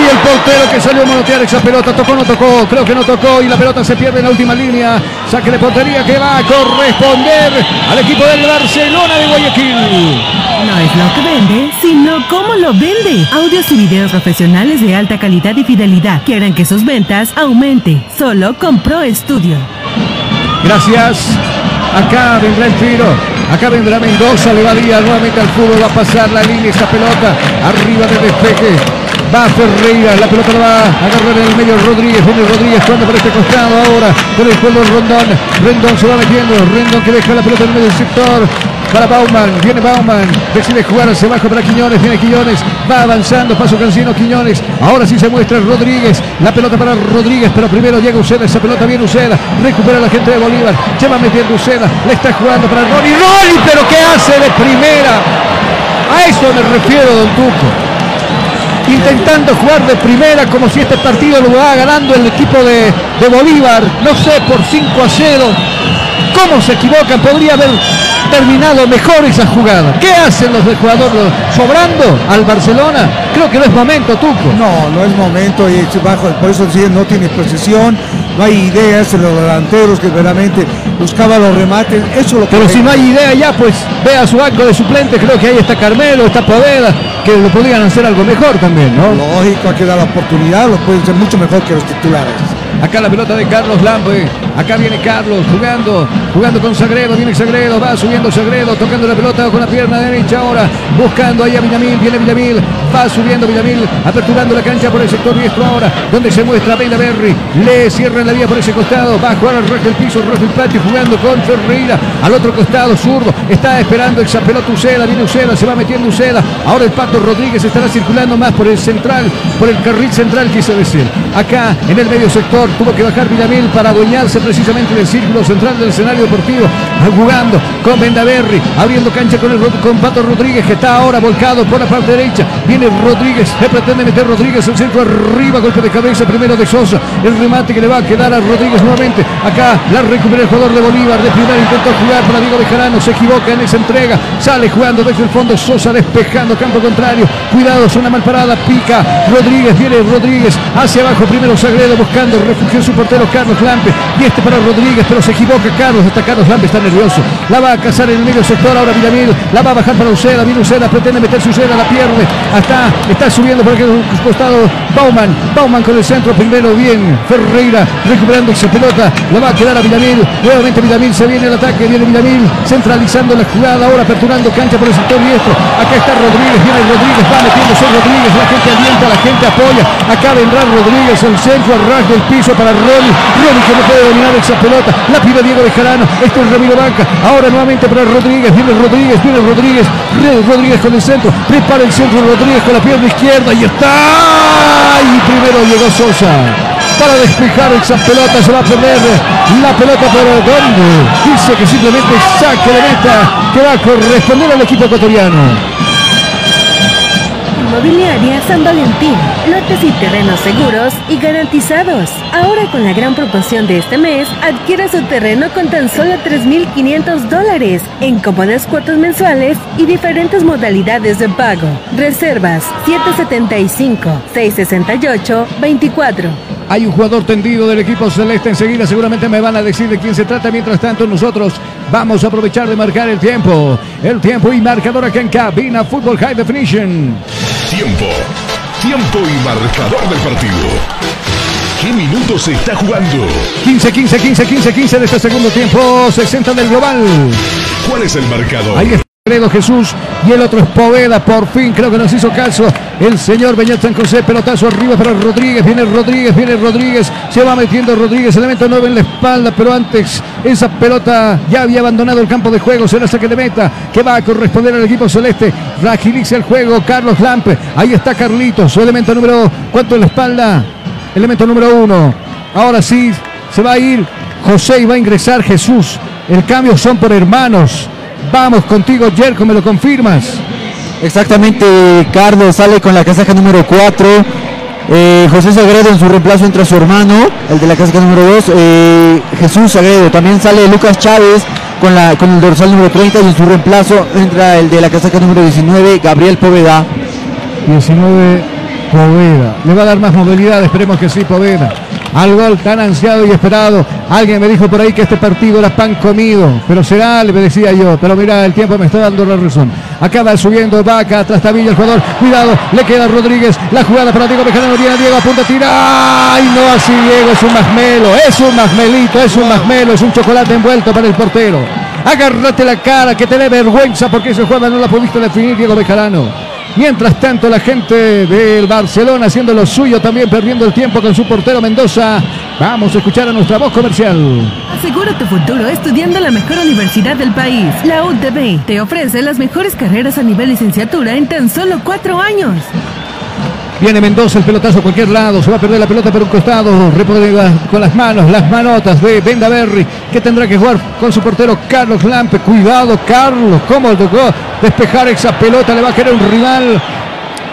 S4: Y el portero que salió a manotear esa pelota, tocó, no tocó, creo que no tocó y la pelota se pierde en la última línea. Saque de portería que va a corresponder al equipo del Barcelona de Guayaquil.
S10: No es lo que vende, sino cómo lo vende. Audios y videos profesionales de alta calidad y fidelidad que harán que sus ventas aumente. Solo con Pro Studio.
S4: Gracias. Acá vendrá el tiro. Acá vendrá Mendoza. Le va nuevamente al fútbol. Va a pasar la línea esta pelota. Arriba de despeje. Va Ferreira. La pelota la va a agarrar en el medio Rodríguez. Rodríguez jugando por este costado ahora. Con el juego Rondón. Rendón se va metiendo. Rendón que deja la pelota en el medio del sector. Para Bauman, viene Bauman, decide jugar hacia abajo para Quiñones, viene Quiñones, va avanzando, paso Cancino Quiñones, ahora sí se muestra Rodríguez, la pelota para Rodríguez, pero primero llega Uceda, esa pelota viene Uceda, recupera la gente de Bolívar, lleva metiendo Uceda, le está jugando para Ronnie, Ronnie, pero ¿qué hace de primera? A eso me refiero, Don Tuco. Intentando jugar de primera como si este partido lo va ganando el equipo de, Bolívar, no sé, por 5 a 0. ¿Cómo se equivocan? Podría haber terminado mejor esa jugada. ¿Qué hacen los del jugador sobrando al Barcelona? Creo que no es momento, Tuco.
S5: No, no es momento y bajo, por eso decía, no tiene posesión, no hay ideas en los delanteros que verdaderamente buscaban los remates. Eso es lo
S4: Pero si no hay idea ya, pues vea su banco de suplente, creo que ahí está Carmelo, está Poveda, que lo podrían hacer algo mejor también, ¿no?
S5: Lógico, hay que dar la oportunidad, lo pueden ser mucho mejor que los titulares.
S4: Acá la pelota de Carlos Lampe. Acá viene Carlos jugando, jugando con Sagredo. Viene Sagredo, va subiendo Sagredo, tocando la pelota con la pierna derecha ahora. Buscando ahí a Villamil, viene Villamil, va subiendo Villamil, aperturando la cancha por el sector diestro ahora, donde se muestra Benda Berry. Le cierran la vía por ese costado, va a jugar al rojo del piso, rojo del patio, jugando con Ferreira. Al otro costado, zurdo, está esperando esa pelota Uceda, viene Uceda, se va metiendo Uceda. Ahora el Pato Rodríguez estará circulando más por el central, por el carril central, quiso decir. Acá en el medio sector tuvo que bajar Villamil para adueñarse precisamente del círculo central del escenario deportivo, jugando con Bendaverri, abriendo cancha con, el, con Rodríguez que está ahora volcado por la parte derecha. Viene Rodríguez, le pretende meter Rodríguez el centro arriba, golpe de cabeza primero de Sosa. El remate que le va a quedar a Rodríguez nuevamente. Acá la recupera el jugador de Bolívar. De primera intentó jugar para Diego Bejarano, se equivoca en esa entrega. Sale jugando desde el fondo Sosa despejando campo contrario. Cuidado, una mal parada, pica. Rodríguez, viene Rodríguez hacia abajo primero Sagredo buscando refugio su portero Carlos Lampe. Este para Rodríguez, pero se equivoca Carlos. Hasta Carlos Lampe está nervioso. La va a cazar en el medio sector. Ahora Villamil. La va a bajar para Uceda. Viene Uceda, pretende meter su Uceda, la pierde. Hasta está subiendo por aquel costado Bauman. Bauman con el centro primero. Bien. Ferreira recuperando esa pelota. La va a quedar a Villamil. Nuevamente Villamil se viene el ataque. Viene Villamil centralizando la jugada. Ahora aperturando cancha por el sector diestro. Acá está Rodríguez. Viene Rodríguez. Va metiéndose Rodríguez. La gente alienta, la gente apoya. Acá vendrá Rodríguez. El centro al ras del piso para Ronnie. Ronnie que no puede La pide Diego Bejarano. Esto es Ramiro Banca. Ahora nuevamente para Rodríguez. Viene Rodríguez. Viene Rodríguez. Rodríguez con el centro. Prepara el centro Rodríguez con la pierna izquierda. Y está. Y primero llegó Sosa para despejar esa pelota, se va a perder la pelota por donde dice que simplemente saque de meta que va a corresponder al equipo ecuatoriano.
S10: Inmobiliaria San Valentín. Lotes y terrenos seguros y garantizados. Ahora con la gran promoción de este mes, adquiera su terreno con tan solo 3.500 dólares en cómodas cuotas mensuales y diferentes modalidades de pago. Reservas 775-668-24.
S4: Hay un jugador tendido del equipo celeste. Enseguida seguramente me van a decir de quién se trata. Mientras tanto, nosotros vamos a aprovechar de marcar el tiempo. El tiempo y marcador acá en cabina Fútbol High Definition.
S1: Tiempo. Tiempo y marcador del partido. ¿Qué minutos se está jugando?
S4: 15, 15, 15, 15, 15 de este segundo tiempo. 60 del global.
S1: ¿Cuál es el marcador?
S4: Ahí está Jesús y el otro es Poveda. Por fin creo que nos hizo caso el señor Beñat San José. Pelotazo arriba para Rodríguez. Viene Rodríguez, viene Rodríguez. Se va metiendo Rodríguez. Elemento 9 en la espalda, pero antes esa pelota ya había abandonado el campo de juego. Será saque de meta que va a corresponder al equipo celeste. Agiliza el juego Carlos Lampe. Ahí está Carlitos. Su elemento número. ¿Cuánto en la espalda? Elemento número uno. Ahora sí, se va a ir José y va a ingresar Jesús. El cambio son por hermanos. Vamos contigo, Jerko, ¿me lo confirmas?
S7: Exactamente, Carlos sale con la casaca número 4. Eh, José Sagredo en su reemplazo entra su hermano, el de la casaca número 2. Eh, Jesús Sagredo. También sale Lucas Chávez con, la, con el dorsal número 30 y en su reemplazo entra el de la casaca número 19, Gabriel Poveda.
S4: 19 Poveda. Le va a dar más movilidad, esperemos que sí, Poveda. Al gol tan ansiado y esperado. Alguien me dijo por ahí que este partido era pan comido. Pero será, le decía yo. Pero mira, el tiempo me está dando la razón. Acaba subiendo Vaca, tras Tabilla el jugador. Cuidado, le queda Rodríguez. La jugada para Diego Bejarano. Viene Diego a punto de tirar. ¡Ay, no así Diego! Es un masmelo. Es un masmelito. Es un masmelo. Es un chocolate envuelto para el portero. Agárrate la cara, que te dé vergüenza porque esa jugada no la pudiste definir Diego Bejarano. Mientras tanto, la gente del Barcelona haciendo lo suyo, también perdiendo el tiempo con su portero Mendoza. Vamos a escuchar a nuestra voz comercial.
S10: Asegura tu futuro estudiando la mejor universidad del país. La UTB te ofrece las mejores carreras a nivel licenciatura en tan solo cuatro años.
S4: Viene Mendoza, el pelotazo a cualquier lado. Se va a perder la pelota por un costado. Repone con las manos, las manotas de Benda Berry, que tendrá que jugar con su portero Carlos Lampe. Cuidado, Carlos. ¿Cómo tocó despejar esa pelota? Le va a querer un rival.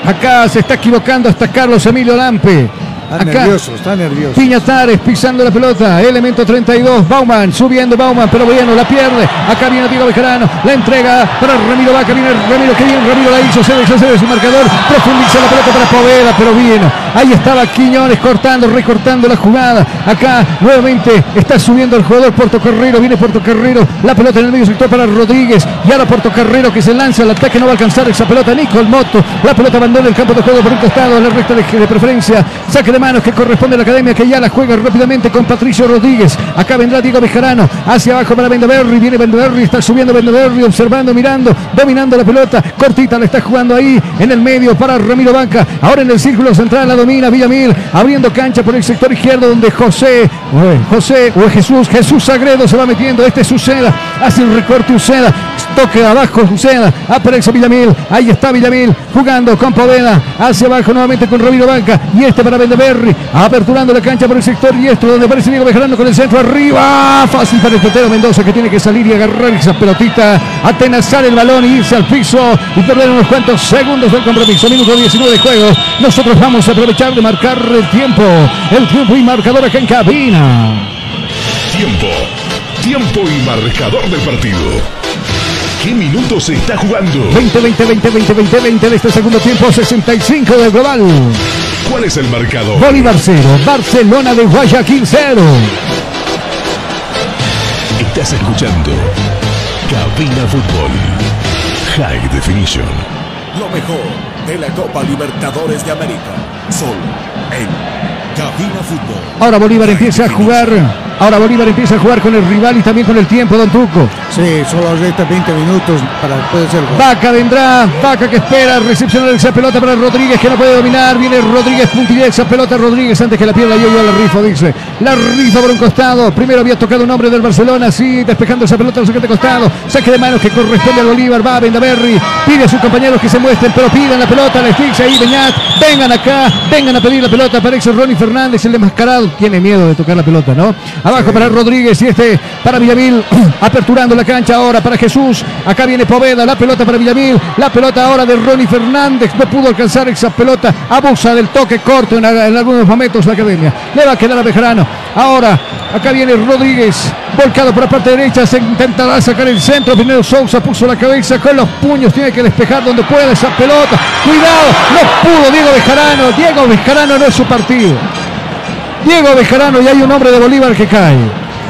S4: Acá se está equivocando hasta Carlos Emilio Lampe.
S5: Está nervioso, está nervioso.
S4: Piñatares pisando la pelota. Elemento 32. Bauman subiendo Bauman, pero bueno, la pierde. Acá viene Diego Bejarano. La entrega para Ramiro Vaca. Viene Ramiro, que bien Ramiro la hizo. Se deshace de su marcador. Profundiza la pelota para Poveda, pero bien. Ahí estaba Quiñones cortando, recortando la jugada. Acá nuevamente está subiendo el jugador Puerto Carrero. Viene Puerto Carrero. La pelota en el medio sector para Rodríguez. Y ahora Puerto Carrero que se lanza al ataque. No va a alcanzar esa pelota. Nico el Moto. La pelota abandona el campo de juego por un costado. La recta de, de preferencia. Saque de manos que corresponde a la academia que ya la juega rápidamente con Patricio Rodríguez. Acá vendrá Diego Bejarano hacia abajo para Bendeberry. Viene Bendeberry, está subiendo Bendeberry, observando, mirando, dominando la pelota. Cortita la está jugando ahí en el medio para Ramiro Banca. Ahora en el círculo central la domina Villamil, abriendo cancha por el sector izquierdo donde José, José o Jesús, Jesús Sagredo se va metiendo. Este es Uceda, hace el recorte Uceda, toque abajo Uceda, aparece Villamil, ahí está Villamil jugando con Poveda, hacia abajo nuevamente con Ramiro Banca y este para Aperturando la cancha por el sector diestro donde aparece Diego Bejarano con el centro arriba, fácil para el portero Mendoza que tiene que salir y agarrar esa pelotita, atenazar el balón y irse al piso y perder unos cuantos segundos del compromiso, minuto 19 de juego, nosotros vamos a aprovechar de marcar el tiempo, el tiempo y marcador acá en cabina.
S1: Tiempo. Tiempo y marcador del partido. ¿Qué minutos se está jugando?
S4: 20, 20, 20, 20, 20, 20 de este segundo tiempo, 65 del global.
S1: ¿Cuál es el marcador?
S4: Bolívar 0, Barcelona de Guayaquil 0.
S1: Estás escuchando Cabina Fútbol High Definition.
S12: Lo mejor de la Copa Libertadores de América. Solo en.
S4: Ahora Bolívar empieza a jugar. Ahora Bolívar empieza a jugar con el rival y también con el tiempo, Don Tuco.
S5: Sí, solo resta 20 minutos para poder ser.
S4: Vaca vendrá, Vaca que espera, recepcionar esa pelota para Rodríguez que no puede dominar, viene Rodríguez, puntilla esa pelota Rodríguez antes que la pierda yo, yo la rifa, dice. La rifa por un costado, primero había tocado un hombre del Barcelona, sí, despejando esa pelota al siguiente costado, saque de manos que corresponde al Bolívar, va a Vendaverri, pide a sus compañeros que se muestren, pero pidan la pelota, la fixa ahí Beñat, vengan acá, vengan a pedir la pelota, aparece Ronnie Fernández, el enmascarado, tiene miedo de tocar la pelota, ¿no? Abajo para Rodríguez y este para Villamil, aperturando la cancha ahora para Jesús. Acá viene Poveda, la pelota para Villamil, la pelota ahora de Ronnie Fernández. No pudo alcanzar esa pelota, abusa del toque corto en, en algunos momentos la academia. Le va a quedar a Bejarano. Ahora, acá viene Rodríguez, volcado por la parte derecha, se intentará sacar el centro. Primero Sousa puso la cabeza con los puños, tiene que despejar donde pueda esa pelota. Cuidado, no pudo Diego Bejarano. Diego Bejarano no es su partido. Diego Bejarano y hay un hombre de Bolívar que cae.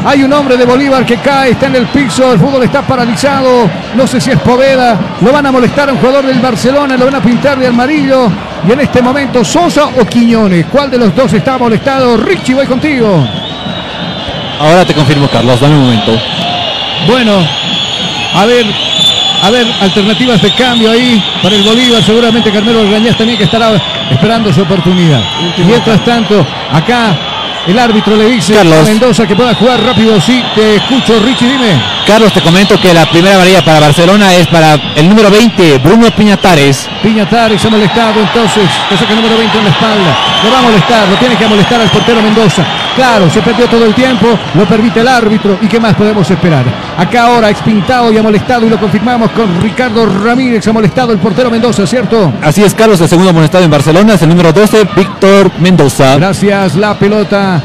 S4: Hay un hombre de Bolívar que cae, está en el piso, el fútbol está paralizado. No sé si es Poveda, lo van a molestar a un jugador del Barcelona, lo van a pintar de amarillo. Y en este momento, Sosa o Quiñones, ¿cuál de los dos está molestado? Richie, voy contigo.
S6: Ahora te confirmo, Carlos, dame un momento.
S4: Bueno, a ver, a ver, alternativas de cambio ahí para el Bolívar. Seguramente Carmelo Algañaz también que estará esperando su oportunidad. Mientras tanto, acá el árbitro le dice
S6: Carlos.
S4: a Mendoza que pueda jugar rápido. Sí, te escucho, Richie, dime.
S6: Carlos, te comento que la primera amarilla para Barcelona es para el número 20, Bruno Piñatares.
S4: Piñatares ha molestado entonces, que saca el número 20 en la espalda. Lo va a molestar, lo tiene que molestar al portero Mendoza. Claro, se perdió todo el tiempo, lo permite el árbitro. ¿Y qué más podemos esperar? Acá ahora expintado y molestado y lo confirmamos con Ricardo Ramírez. Ha molestado el portero Mendoza, ¿cierto?
S6: Así es, Carlos, el segundo amonestado en Barcelona es el número 12, Víctor Mendoza.
S4: Gracias, la pelota.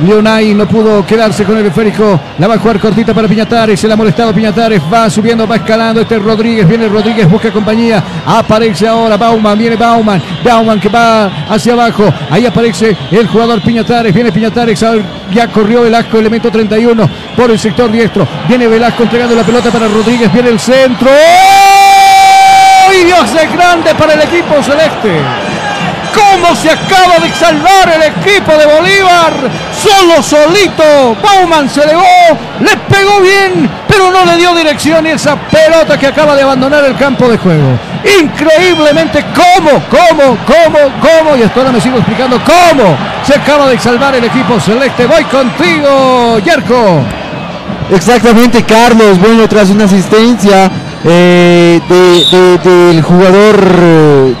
S4: Leonay no pudo quedarse con el esférico. La va a jugar cortita para Piñatares. Se la ha molestado Piñatares. Va subiendo, va escalando. Este es Rodríguez. Viene Rodríguez, busca compañía. Aparece ahora Bauman. Viene Bauman. Bauman que va hacia abajo. Ahí aparece el jugador Piñatares. Viene Piñatares. Ya corrió Velasco, elemento 31 por el sector diestro. Viene Velasco entregando la pelota para Rodríguez. Viene el centro. ¡Oh! Y Dios es grande para el equipo celeste. ¿Cómo se acaba de salvar el equipo de Bolívar? Solo solito. Bauman se elevó, le pegó bien, pero no le dio dirección y esa pelota que acaba de abandonar el campo de juego. Increíblemente, ¿cómo, cómo, cómo, cómo? Y hasta ahora me sigo explicando cómo se acaba de salvar el equipo celeste. Voy contigo, Yerko.
S7: Exactamente, Carlos. Bueno, tras una asistencia eh, de- de- del jugador eh,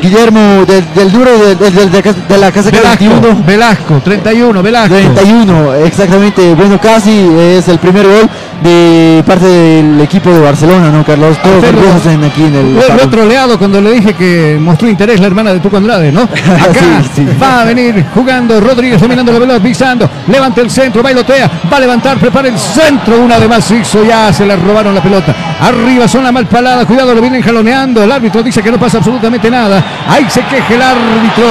S7: Guillermo, del, del duro de, de- de- de- de la casa
S4: Velasco,
S7: 21.
S4: Velasco, 31, Velasco.
S7: 31, exactamente. Bueno, casi es el primer gol de parte del equipo de Barcelona, ¿no, Carlos? Todos en, aquí en el.
S4: He troleado cuando le dije que mostró interés la hermana de Tuco Andrade, ¿no? Acá
S7: Sí, sí.
S4: va a venir jugando Rodríguez dominando la pelota, pisando, levanta el centro, bailotea, va a levantar, prepara el centro, una de más hizo, ya se le robaron la pelota. Arriba son la mal palada, cuidado, lo vienen jaloneando, el árbitro dice que no pasa absolutamente nada. Ahí se queja el árbitro,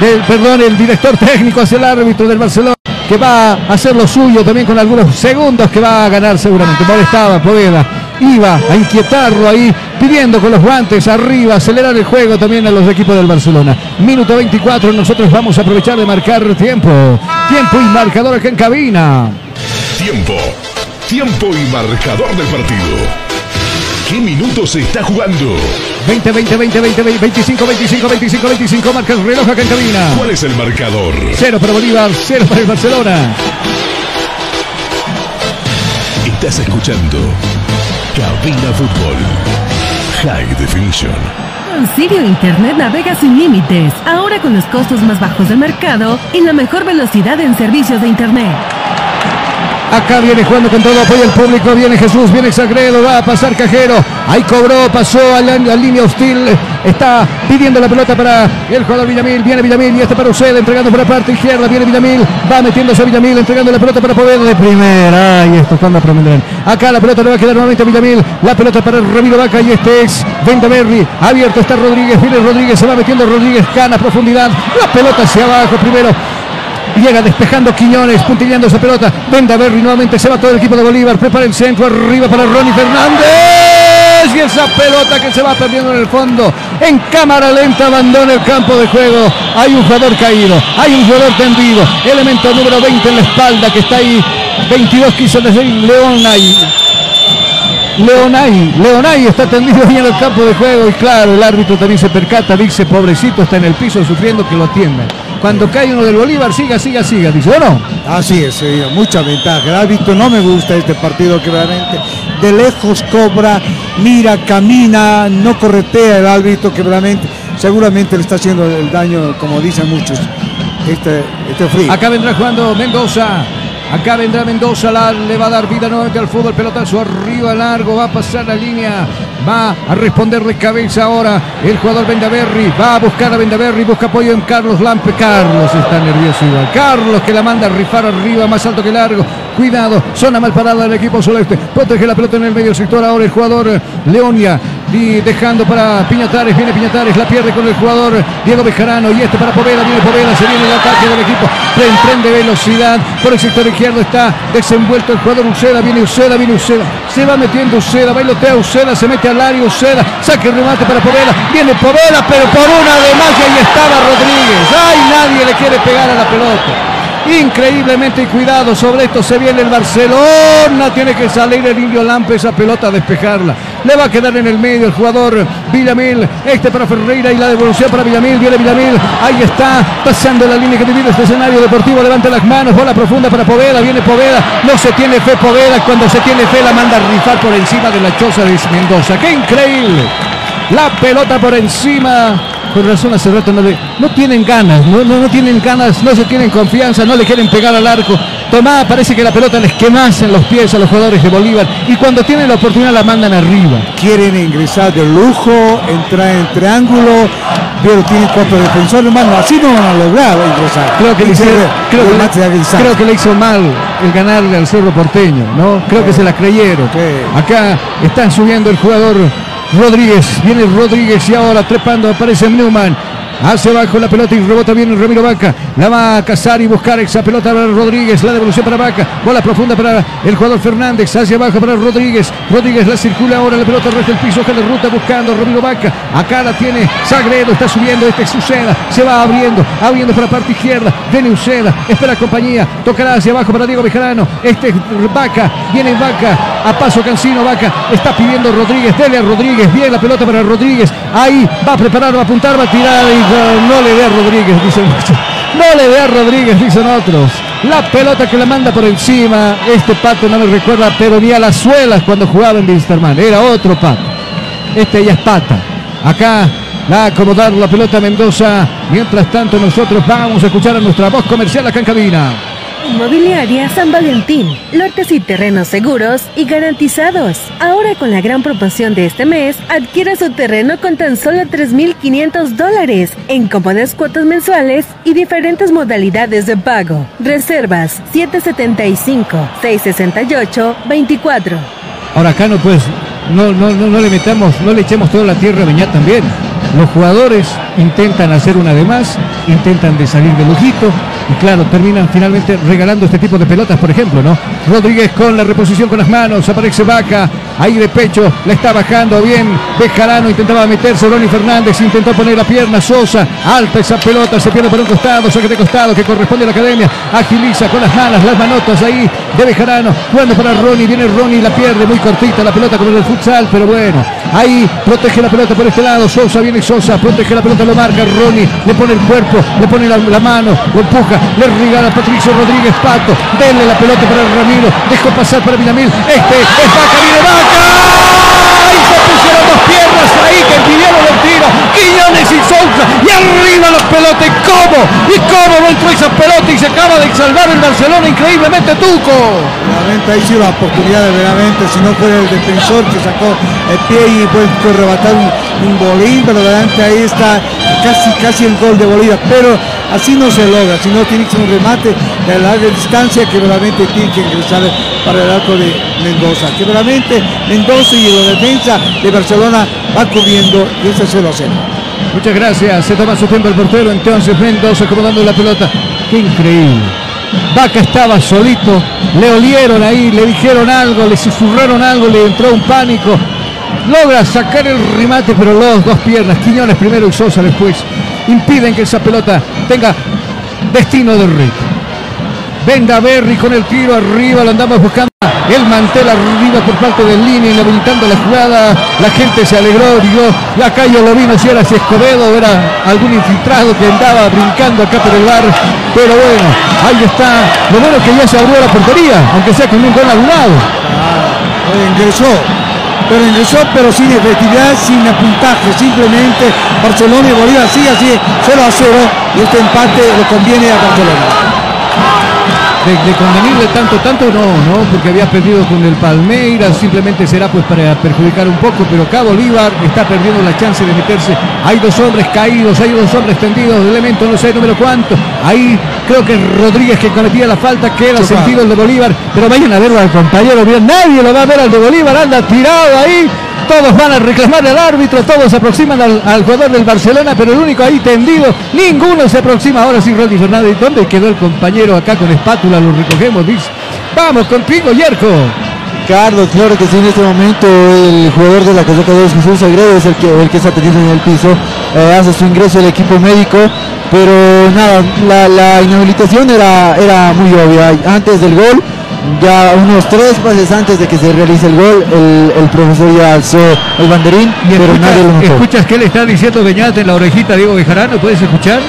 S4: del, perdón, el director técnico hacia el árbitro del Barcelona. Que va a hacer lo suyo también con algunos segundos que va a ganar seguramente. Molestaba Poveda iba a inquietarlo ahí, pidiendo con los guantes arriba, acelerar el juego también a los equipos del Barcelona. Minuto 24, nosotros vamos a aprovechar de marcar tiempo. Tiempo y marcador acá en cabina.
S1: Tiempo. Tiempo y marcador del partido. ¿Qué minutos se está jugando?
S4: 20, 20, 20, 20, 20, 25, 25, 25, 25, marca el reloj acá en cabina.
S1: ¿Cuál es el marcador?
S4: Cero para Bolívar, cero para el Barcelona.
S1: Estás escuchando Cabina Fútbol. High Definition.
S10: Con Sirio Internet navega sin límites, ahora con los costos más bajos del mercado y la mejor velocidad en servicios de Internet.
S4: Acá viene jugando con todo, apoya el público, viene Jesús, viene Sagredo, va a pasar Cajero. Ahí cobró, pasó a la, línea hostil. Está pidiendo la pelota para el jugador Villamil. Viene Villamil y este para Uceda, entregando por la parte izquierda. Viene Villamil, va metiéndose a Villamil, entregando la pelota para Poveda de primera. Ay, esto cuando prometen. Acá la pelota le va a quedar nuevamente a Villamil. La pelota para Ramiro Vaca y este es Vendaverri. Abierto está Rodríguez, viene Rodríguez, se va metiendo Rodríguez, gana profundidad. La pelota hacia abajo primero. Llega despejando Quiñones, puntillando esa pelota. Venda Berry nuevamente se va todo el equipo de Bolívar. Prepara el centro arriba para Ronnie Fernández. Y esa pelota que se va perdiendo en el fondo. En cámara lenta abandona el campo de juego. Hay un jugador caído. Hay un jugador tendido. Elemento número 20 en la espalda que está ahí. 22 quiso decir Leonay. Leonay, Leonay está tendido ahí en el campo de juego y claro, el árbitro también se percata, dice, pobrecito, está en el piso sufriendo que lo atiendan. Cuando cae uno del Bolívar, siga, siga, siga, dice, ¿o no?
S5: Así es, sí, mucha ventaja. El árbitro no me gusta este partido que realmente de lejos cobra, mira, camina, no corretea el árbitro que realmente seguramente le está haciendo el daño, como dicen muchos, este, este frío.
S4: Acá vendrá jugando Mendoza. Acá vendrá Mendoza, la, le va a dar vida nuevamente al fútbol, pelotazo arriba, largo, va a pasar la línea, va a responder de cabeza ahora el jugador Vendaverri, va a buscar a Vendaverri, busca apoyo en Carlos Lampe, Carlos está nervioso igual, Carlos que la manda a rifar arriba, más alto que largo, cuidado, zona mal parada del equipo celeste, protege la pelota en el medio sector, ahora el jugador Leonia, y dejando para Piñatares, viene Piñatares, la pierde con el jugador Diego Bejarano. Y este para Poveda, viene Poveda, se viene el ataque del equipo, emprende velocidad, por el sector izquierdo está desenvuelto el jugador Uceda, viene Uceda, viene Uceda, se va metiendo Uceda, bailotea Uceda, se mete al área Uceda, saque el remate para Poveda, viene Poveda, pero por una de más y ahí estaba Rodríguez, ay, nadie le quiere pegar a la pelota. Increíblemente cuidado, sobre esto se viene el Barcelona, tiene que salir el Indio Lampe esa pelota a despejarla. Le va a quedar en el medio el jugador Villamil, este para Ferreira y la devolución para Villamil, viene Villamil, ahí está, pasando la línea que divide este escenario deportivo, levanta las manos, bola profunda para Poveda, viene Poveda, no se tiene fe Poveda, cuando se tiene fe la manda a rifar por encima de la choza de Mendoza, qué increíble. La pelota por encima por razón hace rato no, le, no tienen ganas, no, no, no, tienen ganas, no se tienen confianza, no le quieren pegar al arco. Tomá, parece que la pelota les quemase en los pies a los jugadores de Bolívar y cuando tienen la oportunidad la mandan arriba.
S5: Quieren ingresar de lujo, entrar en triángulo, pero tienen cuatro defensores, hermano, así no van a lograr ingresar.
S4: Creo que, le, hicieron, creo, que le, creo que le hizo mal el ganarle al Cerro Porteño, ¿no? Creo que se la creyeron. Acá están subiendo el jugador Rodríguez, viene Rodríguez y ahora trepando aparece Newman. Hace abajo la pelota y rebota bien Ramiro Vaca. La va a cazar y buscar esa pelota para Rodríguez. La devolución para Vaca. Bola profunda para el jugador Fernández. Hacia abajo para Rodríguez. Rodríguez la circula ahora. La pelota resta el piso. de ruta buscando Ramiro Vaca. Acá la tiene Sagredo. Está subiendo. Este es Uceda. Se va abriendo. Abriendo para la parte izquierda. Viene Uceda. Espera compañía. Tocará hacia abajo para Diego Bejarano. Este es Vaca. Viene Vaca. A paso Cancino. Vaca. Está pidiendo Rodríguez. Dele a Rodríguez. Bien la pelota para Rodríguez. Ahí va a preparar. Va a apuntar. Va a tirar. Y no le dé a Rodríguez, dicen muchos. No le dé a Rodríguez, dicen otros. La pelota que la manda por encima. Este pato no me recuerda, pero ni a las suelas cuando jugaba en Winsterman. Era otro pato. Este ya es pata. Acá va a acomodar la pelota Mendoza. Mientras tanto, nosotros vamos a escuchar a nuestra voz comercial acá en cabina.
S10: Inmobiliaria San Valentín. Lotes y terrenos seguros y garantizados. Ahora con la gran promoción de este mes, adquiera su terreno con tan solo 3.500 dólares en cómodas cuotas mensuales y diferentes modalidades de pago. Reservas 775-668-24.
S4: Ahora acá no pues, no, no, no, no le metamos, no le echemos toda la tierra a Beñat también. Los jugadores intentan hacer una de más, intentan de salir de lujito y claro, terminan finalmente regalando este tipo de pelotas, por ejemplo, ¿no? Rodríguez con la reposición con las manos, aparece Vaca, ahí de pecho, la está bajando bien, Bejarano intentaba meterse, Ronnie Fernández intentó poner la pierna, Sosa, alta esa pelota, se pierde por un costado, saque de costado que corresponde a la academia, agiliza con las manos, las manotas ahí de Bejarano, jugando para Ronnie, viene Ronnie, la pierde muy cortita la pelota como en el futsal, pero bueno, ahí protege la pelota por este lado, Sosa viene Sosa, protege la pelota, lo marca Ronnie, le pone el cuerpo, le pone la, mano, lo empuja, le regala Patricio Rodríguez Pato, denle la pelota para Ramiro, dejó pasar para Villamil, este es Vaca, y se pusieron dos piernas ahí que pidieron el tiro, Quiñones y Sousa. Y arriba la pelota. ¿Y cómo? ¿Y cómo no entró esa pelota? Y se acaba de salvar el Barcelona increíblemente Tuco.
S5: Ahí sí la oportunidad de veramente, si no fue el defensor que sacó el pie y fue, fue rebatar un, un bolín, pero delante ahí está casi casi el gol de Bolívar, pero así no se logra, si no tiene que ser un remate de larga distancia que realmente tiene que ingresar para el arco de Mendoza, que realmente Mendoza y la defensa de Barcelona va cubriendo y ese 0 a 0.
S4: Muchas gracias. Se toma su tiempo el portero. Entonces Mendoza acomodando la pelota. Qué increíble. Vaca estaba solito. Le olieron ahí, le dijeron algo, le susurraron algo, le entró un pánico. Logra sacar el remate, pero los dos piernas, Quiñones primero y Sosa después, impiden que esa pelota tenga destino del rey. Venga Berry con el tiro arriba, lo andamos buscando. El mantel arriba por parte del línea, inhabilitando la jugada. La gente se alegró, digo, acá yo lo vino si era si Escobedo, era algún infiltrado que andaba brincando acá por el bar. Pero bueno, ahí está. Lo bueno es que ya se abrió la portería, aunque sea con un gol anulado.
S5: ingresó, pero ingresó, pero sin efectividad, sin apuntaje, simplemente Barcelona y Bolívar sigue así, 0 a 0, y este empate le conviene a Barcelona.
S4: De, de convenirle tanto, tanto no, no, porque había perdido con el Palmeiras, simplemente será pues para perjudicar un poco, pero acá Bolívar está perdiendo la chance de meterse. Hay dos hombres caídos, hay dos hombres tendidos, de elemento no sé número cuánto. Ahí creo que Rodríguez que cometía la falta, queda sentido el de Bolívar, pero vayan a verlo al compañero, bien, nadie lo va a ver al de Bolívar, anda tirado ahí. Todos van a reclamarle al árbitro, todos se aproximan al, jugador del Barcelona, pero el único ahí tendido, ninguno se aproxima. Ahora sí, Rodri Fernández, ¿dónde quedó el compañero acá con espátula? Lo recogemos, dice. Vamos contigo, Yerko.
S7: Carlos, claro que sí, en este momento el jugador de la casaca 2, Jesús Agredo, es el que, el está atendiendo en el piso, eh, hace su ingreso al equipo médico, pero nada, la, la inhabilitación era, era muy obvia. Antes del gol, ya unos tres pases antes de que se realice el gol, el, el profesor ya alzó el banderín, pero
S4: Escucha-
S7: nadie lo notó.
S4: ¿Escuchas qué le está diciendo Beñat en la orejita a Diego Bejarano? ¿Puedes escuchar?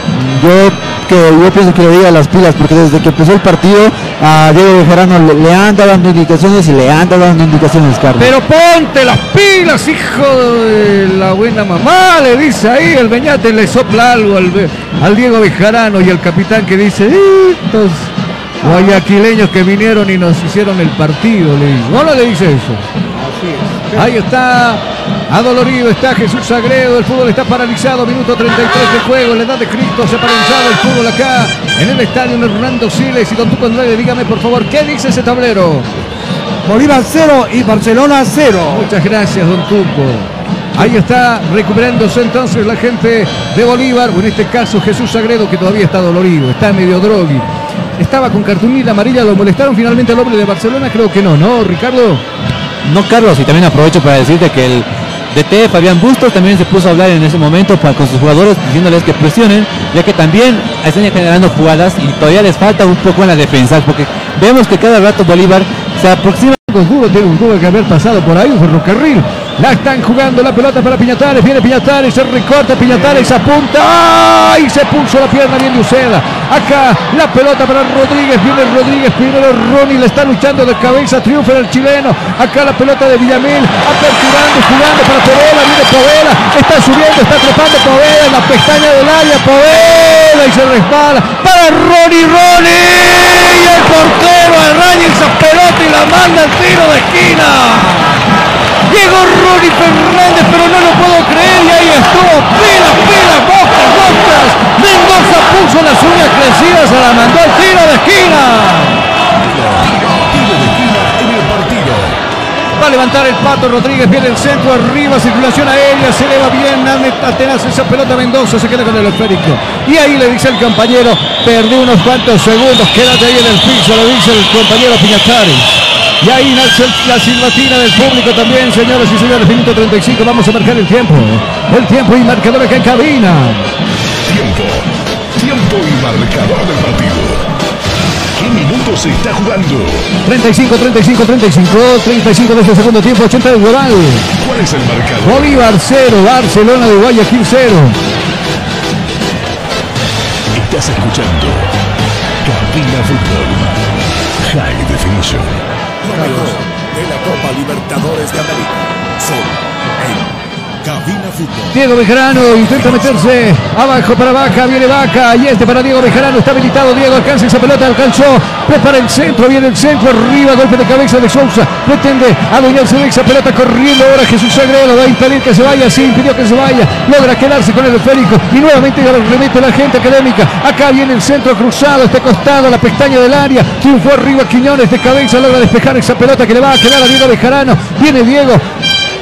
S7: Yo, que, yo pienso que le diga las pilas, porque desde que empezó el partido, a Diego Bejarano le, le anda dando indicaciones y le anda dando indicaciones, Carlos.
S4: Pero ponte las pilas, hijo de la buena mamá, le dice ahí el Beñate, le sopla algo al, al Diego Bejarano y al capitán que dice, estos guayaquileños que vinieron y nos hicieron el partido, le dice. ¿No le dice eso? Ahí está, adolorido está Jesús Sagredo, el fútbol está paralizado, minuto 33 de juego, la edad de Cristo se ha paralizado el fútbol acá en el estadio Hernando Siles y Don Tuco Andrade, dígame por favor, ¿qué dice ese tablero?
S5: Bolívar 0 y Barcelona 0.
S4: Muchas gracias, don Tuco. Ahí está recuperándose entonces la gente de Bolívar, o en este caso Jesús Sagredo, que todavía está dolorido, está medio drogui. Estaba con cartulina amarilla, lo molestaron finalmente al hombre de Barcelona, creo que no, ¿no, Ricardo?
S6: No, Carlos, y también aprovecho para decirte que el DT Fabián Bustos también se puso a hablar en ese momento para- con sus jugadores diciéndoles que presionen, ya que también están generando jugadas y todavía les falta un poco en la defensa, porque vemos que cada rato Bolívar se aproxima.
S4: Duro, tiene un tuvo que haber pasado por ahí un ferrocarril. La están jugando la pelota para Piñatares. Viene Piñatares, se recorta Piñatares, apunta. ¡Ay! Se puso la pierna bien de Uceda. Acá la pelota para Rodríguez. Viene Rodríguez. Primero Ronnie le está luchando de cabeza. Triunfa el chileno. Acá la pelota de Villamil. Aperturando, jugando para Povela. Viene Povela. Está subiendo, está trepando Povela en la pestaña del área. Povela y se resbala para Ronnie. Ronnie. Y el portero araña esa pelota y la manda al tiro de esquina. Llegó Ronnie Fernández, pero no lo puedo creer. Y ahí estuvo. Pilas, pilas, bocas, bocas. Mendoza puso las uñas crecidas, se la mandó al tiro de esquina. Va a levantar el pato Rodríguez, viene el centro arriba, circulación aérea, se eleva bien, Atenas esa pelota Mendoza, se queda con el esférico. Y ahí le dice el compañero, perdí unos cuantos segundos, quédate ahí en el piso, le dice el compañero Piñatares. Y ahí nace la silbatina del público también, señoras y señores, minuto 35, vamos a marcar el tiempo. El tiempo y marcador acá en cabina.
S1: Tiempo. Tiempo y marcador del partido. ¿Qué minutos se está jugando?
S4: 35, 35, 35, 35 de este segundo tiempo, 80 de global.
S1: ¿Cuál es el marcador?
S4: Bolívar 0, Barcelona de Guayaquil 0.
S1: Estás escuchando Cabina Fútbol. High Definition.
S12: De la Copa Libertadores de América. Solo en
S4: Diego Bejarano intenta meterse abajo para Vaca, viene Vaca y este para Diego Bejarano, está habilitado Diego, alcanza esa pelota, alcanzó, prepara el centro, viene el centro, arriba, golpe de cabeza de Sousa, pretende adueñarse de esa pelota corriendo ahora Jesús Sagredo, va a impedir que se vaya, sí, impidió que se vaya, logra quedarse con el esférico y nuevamente remite la gente académica, acá viene el centro cruzado, este costado, la pestaña del área, fue arriba Quiñones de cabeza, logra despejar esa pelota que le va a quedar a Diego Bejarano, viene Diego,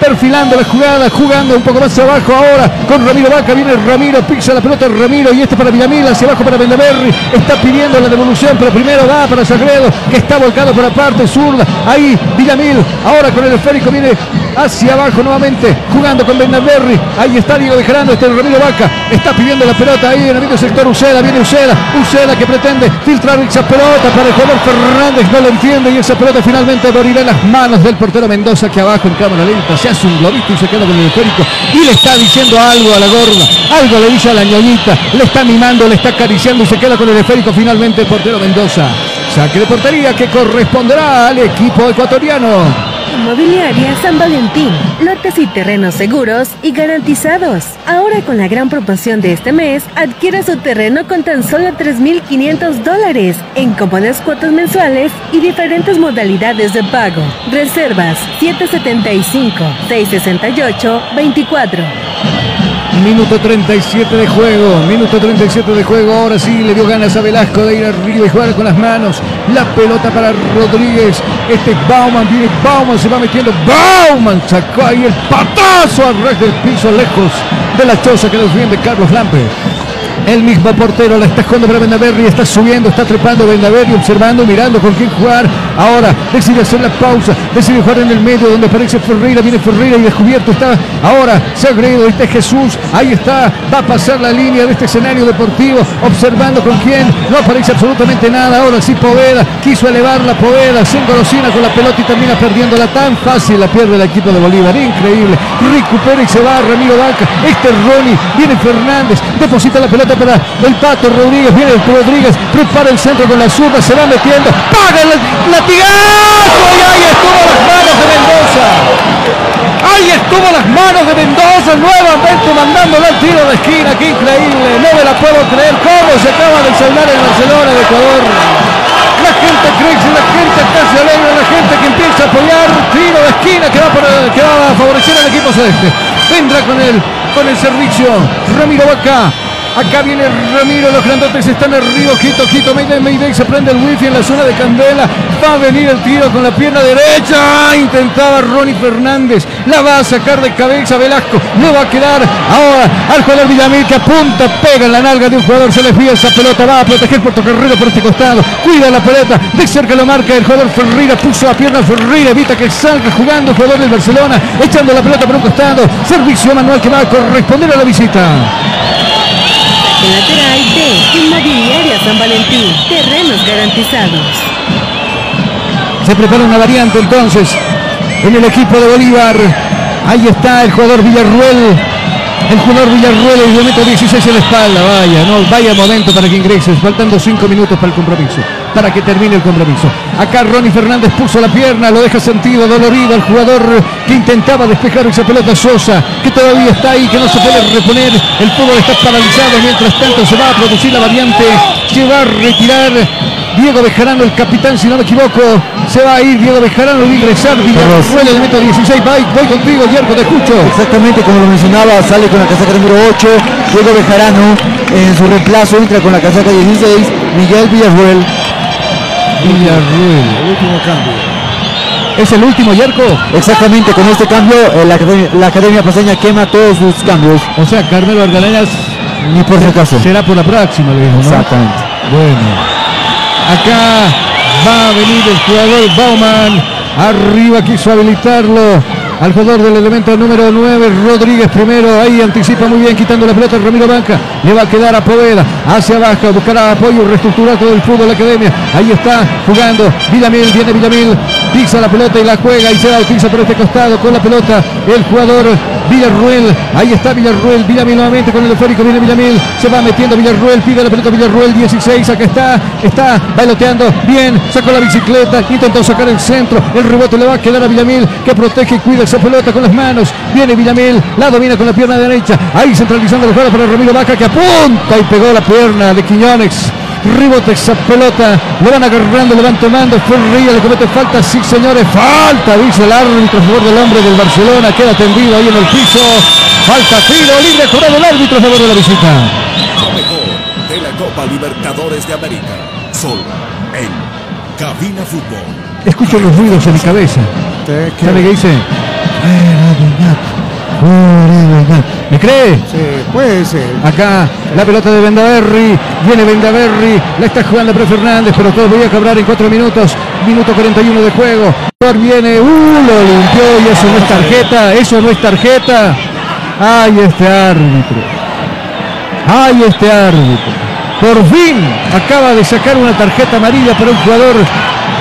S4: perfilando la jugada, jugando un poco más abajo ahora con Ramiro Vaca, viene Ramiro, pisa la pelota Ramiro y este para Villamil, hacia abajo para Bendaberri, está pidiendo la devolución, pero primero va para Sagredo, que está volcado por la parte zurda, ahí Villamil, ahora con el esférico viene hacia abajo nuevamente, jugando con Bendaberri, ahí está Diego Bejarano, este Ramiro Vaca, está pidiendo la pelota ahí en el medio sector. Uceda, viene Uceda, Uceda que pretende filtrar esa pelota para el jugador Fernández, no lo entiende y esa pelota finalmente morirá en las manos del portero Mendoza que abajo en cámara lenta se hace un globito y se queda con el esférico. Y le está diciendo algo a la gorda, algo le dice a la ñoñita, le está mimando, le está acariciando y se queda con el esférico finalmente el portero Mendoza. Saque de portería que corresponderá al equipo ecuatoriano.
S10: Inmobiliaria San Valentín. Lotes y terrenos seguros y garantizados. Ahora con la gran promoción de este mes, adquiera su terreno con tan solo 3.500 dólares en cómodas cuotas mensuales y diferentes modalidades de pago. Reservas 775-668-24.
S4: Minuto 37 de juego, minuto 37 de juego. Ahora sí le dio ganas a Velasco de ir arriba y jugar con las manos. La pelota para Rodríguez. Este es Bauman, viene Bauman, se va metiendo. Bauman sacó ahí el patazo al red del piso, lejos de la choza que viene Carlos Lampe. El mismo portero la está jugando para Bendaverri, está subiendo, está trepando Bendaverri, observando, mirando con quién jugar. Ahora decide hacer la pausa, decide jugar en el medio donde aparece Ferreira, viene Ferreira y descubierto está ahora Sagredo, este es Jesús, ahí está, va a pasar la línea de este escenario deportivo, observando con quién, no aparece absolutamente nada. Ahora sí Poveda, quiso elevarla Poveda, se engolosina con la pelota y termina perdiéndola tan fácil, la pierde el equipo de Bolívar, increíble. Recupera y se va Ramiro Vaca, este es Ronnie, viene Fernández, deposita la pelota para el Pato Rodríguez, viene Rodríguez, prepara el centro con la zurda, se va metiendo, paga el latigazo y ahí estuvo las manos de Mendoza. Ahí estuvo las manos de Mendoza nuevamente mandándole al tiro de esquina, qué increíble, no me la puedo creer, cómo se acaba de salvar el Barcelona de Ecuador. La gente crece, la gente está se alegra, la gente que empieza a apoyar, tiro de esquina que va, va a favorecer al equipo celeste. Vendrá con el, con el servicio Ramiro Vaca. Acá viene Ramiro, los grandotes están arriba, quito, quito, Mayday, Mayday, se prende el wifi en la zona de Candela, va a venir el tiro con la pierna derecha, intentaba Ronnie Fernández, la va a sacar de cabeza Velasco, no va a quedar. Ahora al jugador Villamil que apunta, pega la nalga de un jugador, se desvía esa pelota, va a proteger Puerto Carrero por este costado, cuida la pelota, de cerca lo marca el jugador Ferreira, puso la pierna Ferreira, evita que salga jugando el jugador del Barcelona, echando la pelota por un costado, servicio manual que va a corresponder a la visita.
S10: Lateral de Inmobiliaria San Valentín. Terrenos garantizados.
S4: Se prepara una variante entonces en el equipo de Bolívar. Ahí está el jugador Villarruel. El jugador Villarruel, el momento 16 en la espalda. Vaya, no, vaya momento para que ingreses. Faltando 5 minutos para el compromiso. Para que termine el compromiso. Acá Ronnie Fernández puso la pierna, lo deja sentido, dolorido. El jugador que intentaba despejar esa pelota Sosa, que todavía está ahí, que no se puede reponer. El fútbol está paralizado. Mientras tanto se va a producir la variante que va a retirar Diego Bejarano, el capitán, si no me equivoco. Se va a ir Diego Bejarano, va a ingresar Villarruel, el metro 16. Voy, voy contigo, Yerko, te escucho.
S7: Exactamente como lo mencionaba, sale con la casaca número 8, Diego Bejarano, en su reemplazo entra con la casaca 16, Miguel Villarruel.
S4: Villarruel,
S5: el último cambio.
S4: ¿Es el último, Yerko?
S7: Exactamente, con este cambio eh, la, academia, la Academia Paseña quema todos sus cambios.
S4: O sea, Carmelo Argalañas
S7: Ni por si acaso.
S4: será por la próxima, le dijo, ¿no?
S7: Exactamente.
S4: Bueno. Acá va a venir el jugador Bauman. Arriba quiso habilitarlo. Al jugador del elemento número 9, Rodríguez primero. Ahí anticipa muy bien, quitando la pelota Ramiro Banca. Le va a quedar a Poveda. Hacia abajo, buscará apoyo, reestructurar todo el fútbol de la academia. Ahí está jugando Villamil, viene Villamil. Pisa la pelota y la juega y se da pisa por este costado con la pelota el jugador Villarruel. Ahí está Villarruel, Villamil nuevamente con el esférico, viene Villamil, se va metiendo Villarruel, pide la pelota Villarruel, 16, acá está, está bailoteando, bien, sacó la bicicleta, intentó sacar el centro, el rebote le va a quedar a Villamil, que protege y cuida esa pelota con las manos, viene Villamil, la domina con la pierna derecha, ahí centralizando la jugada para Ramiro Vaca que apunta y pegó la pierna de Quiñones. Ribote esa pelota, lo van agarrando, lo van tomando, Ferreira le comete falta, sí señores, falta, dice el árbitro a favor del hombre del Barcelona, queda tendido ahí en el piso, falta, tiro, libre, cobrado el árbitro a favor de la visita.
S12: Lo mejor de la Copa Libertadores de América. Solo en Cabina Fútbol.
S4: Escucho los ruidos en mi cabeza. ¿Sabe qué dice? ¿Me cree?
S5: Sí, puede ser.
S4: Acá la pelota de Vendaverri. Viene Vendaverri. La está jugando Pre Fernández, pero todavía cobrar en cuatro minutos. Minuto 41 de juego. Viene. ¡Uh! Lo limpió y eso no es tarjeta. Eso no es tarjeta. ¡Ay, este árbitro! ¡Ay, este árbitro! Por fin acaba de sacar una tarjeta amarilla para un jugador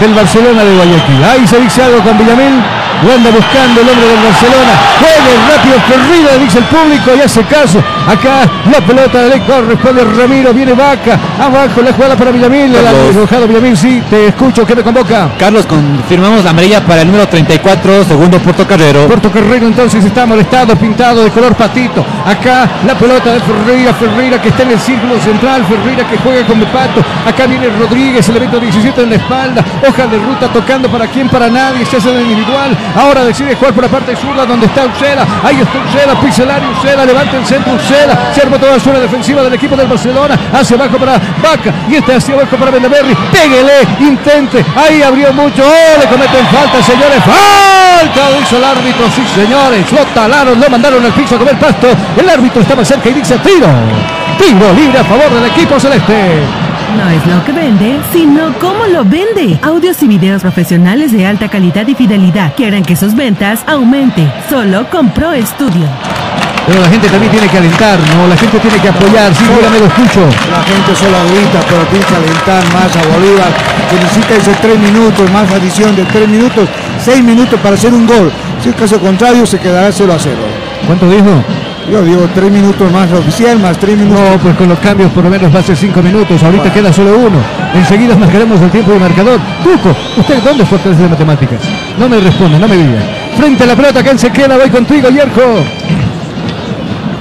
S4: del Barcelona de Guayaquil. Ahí se dice algo con Villamil. Lo anda buscando el hombre del Barcelona. Juegue rápido Ferrida, dice el público y hace caso. Acá la pelota le corresponde Ramiro. Viene Vaca. Abajo la jugada para Villamil. El
S6: Carlos.
S4: enojado Villamil, sí, te escucho. ¿Qué me convoca?
S6: Carlos, confirmamos la amarilla para el número 34, segundo Puerto Carrero.
S4: Puerto Carrero entonces está molestado, pintado de color patito. Acá la pelota de Ferreira, Ferreira que está en el círculo central, Ferreira que juega con pato. Acá viene Rodríguez, elemento 17 en la espalda. Hoja de ruta tocando para quién, para nadie. Se hace el individual. Ahora decide jugar por la parte zurda donde está Ucela. Ahí está Ucela, Pixelario, Ucela, levanta el centro Ucela. Se arma toda la zona defensiva del equipo del Barcelona. Hacia abajo para Vaca y está hacia abajo para Vendaverri. Péguele, intente. Ahí abrió mucho. Oh, le cometen falta, señores. Falta, dice el árbitro. Sí, señores. Lo talaron, lo mandaron al piso a comer pasto. El árbitro estaba cerca y dice tiro. Tiro libre a favor del equipo celeste.
S10: No es lo que vende, sino cómo lo vende. Audios y videos profesionales de alta calidad y fidelidad que harán que sus ventas aumente. Solo con Pro Studio.
S4: Pero la gente también tiene que alentar, ¿no? La gente tiene que apoyar. Sí, dígame, lo escucho.
S5: La gente solo grita, pero tiene que alentar más a Bolívar, que necesita esos tres minutos, más adición de tres minutos, seis minutos para hacer un gol. Si es caso contrario, se quedará 0 a 0.
S4: ¿Cuánto dijo?
S5: Yo digo tres minutos más oficial, más tres minutos.
S4: No, pues con los cambios por lo menos va a ser cinco minutos. Ahorita queda solo uno. Enseguida marcaremos el tiempo de marcador. Tuco, ¿usted dónde fue clase de matemáticas? No me responde, no me diga. Frente a la pelota, ¿quién se queda? Voy contigo, Yerko.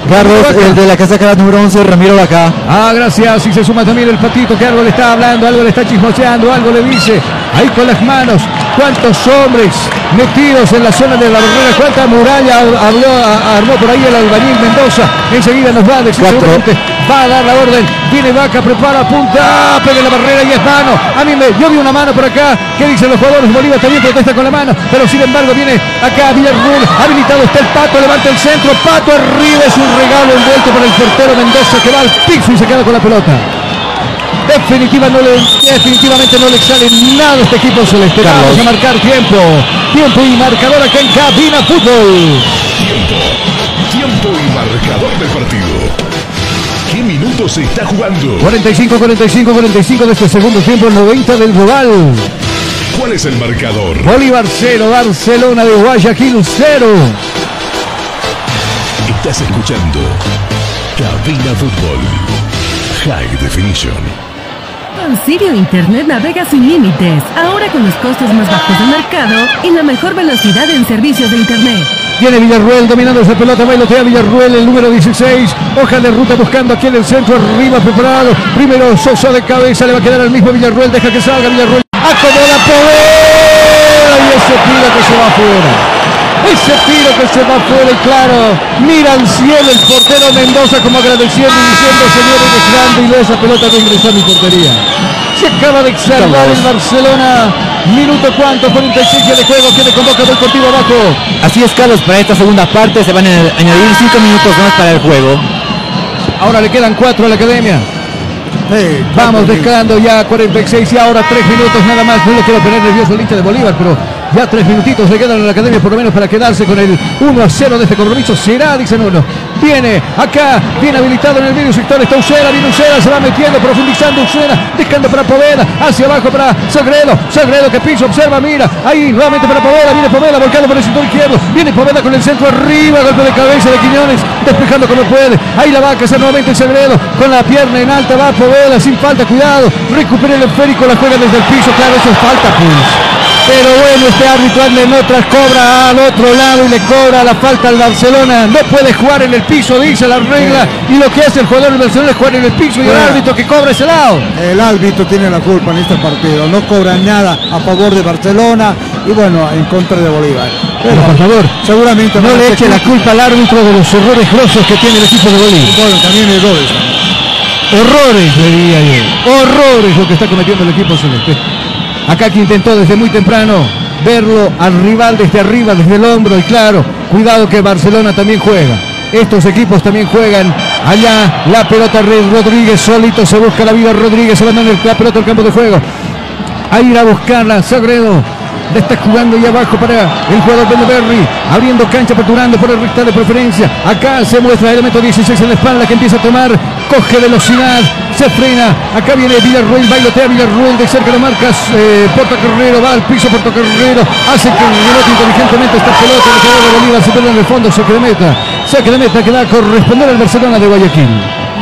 S7: Carlos, el de la casaca número 11, Ramiro Vaca.
S4: Ah, gracias. Y se suma también el patito que algo le está hablando, algo le está chismoseando, algo le dice. Ahí con las manos. ¿Cuántos hombres metidos en la zona de la barrera? ¿Cuánta muralla habló, armó por ahí el albañil Mendoza? Enseguida nos va a decir Va a dar la orden. Viene Vaca, prepara, apunta, pega la barrera y es mano. A mí me, yo vi una mano por acá. ¿Qué dicen los jugadores? Bolívar también protesta con la mano. Pero sin embargo viene acá Villarruel. Habilitado está el Pato, levanta el centro. Pato arriba es un regalo envuelto por el portero Mendoza que va al piso y se queda con la pelota. Definitiva no le, definitivamente no le sale nada a este equipo celeste. Vamos a marcar tiempo. Tiempo y marcador acá en Cabina Fútbol.
S1: Tiempo. Tiempo y marcador del partido. ¿Qué minutos se está jugando?
S4: 45, 45, 45 de este segundo tiempo, 90 del global.
S1: ¿Cuál es el marcador?
S4: Bolívar 0, Barcelona de Guayaquil 0.
S1: Estás escuchando Cabina Fútbol. High Definition.
S10: Con Sirio Internet navega sin límites. Ahora con los costos más bajos del mercado y la mejor velocidad en servicios de Internet.
S4: Viene Villarruel dominando esa pelota, bailotea Villarruel, el número 16. Hoja de ruta buscando aquí en el centro, arriba preparado. Primero Sosa de cabeza, le va a quedar al mismo Villarruel, deja que salga Villarruel. Acomoda Poveda y ese tiro que se va afuera. Ese tiro que se va afuera y claro, mira al cielo el portero Mendoza como agradeciendo y diciendo, señores, es grande y esa pelota no ingresó a mi portería. Se acaba de salvar el Barcelona. Minuto cuánto, 46 de juego, que le convoca del contigo abajo.
S6: Así es, Carlos, para esta segunda parte se van a añadir 5 minutos más para el juego.
S4: Ahora le quedan 4 a la academia. Vamos dejando ya 46 y ahora 3 minutos nada más. No lo quiero poner nervioso el hincha de Bolívar, pero Ya tres minutitos le quedan a la academia por lo menos para quedarse con el 1 a 0 de este compromiso. Será, dicen uno. Viene acá, viene habilitado en el medio sector. Está Usera, viene Usera, se va metiendo, profundizando Usera, dejando para Poveda, hacia abajo para Sagredo. Sagredo que piso, observa, mira. Ahí nuevamente para Poveda, viene Poveda, volcando por el sector izquierdo. Viene Poveda con el centro arriba, golpe de cabeza de Quiñones, despejando como puede. Ahí la va a cazar nuevamente el Sagredo, con la pierna en alta, va Poveda, sin falta, cuidado. Recupera el esférico, la juega desde el piso, claro, eso es falta, pues. Pero bueno, este árbitro anda en otras, cobra al otro lado y le cobra la falta al Barcelona. No puede jugar en el piso, dice la regla. Y lo que hace el jugador del Barcelona es jugar en el piso y el árbitro que cobra ese lado.
S5: El árbitro tiene la culpa en este partido. No cobra nada a favor de Barcelona y bueno, en contra de Bolívar.
S4: Pero por favor,
S5: seguramente
S4: no le eche la culpa al árbitro de los errores grosos que tiene el equipo de Bolívar.
S5: Bueno, también errores.
S4: Horrores, diría yo. Horrores lo que está cometiendo el equipo celeste. Acá que intentó desde muy temprano verlo al rival desde arriba, desde el hombro. Y claro, cuidado que Barcelona también juega. Estos equipos también juegan. Allá la pelota Rodríguez solito se busca la vida Rodríguez. Abandona la pelota al campo de juego. A ir a buscarla, Sagredo. Le está jugando ahí abajo para el jugador Berry, abriendo cancha, aperturando por el recta de preferencia. Acá se muestra el elemento 16 en la espalda que empieza a tomar, coge velocidad, se frena. Acá viene Villarruel, bailotea Villarruel, de cerca lo marcas eh, Porta Carrero, va al piso Porta Carrero, hace que rebote inteligentemente esta pelota, el jugador de Bolívar se pierde en el fondo, saque de meta, saque de meta que va a corresponder al Barcelona de Guayaquil.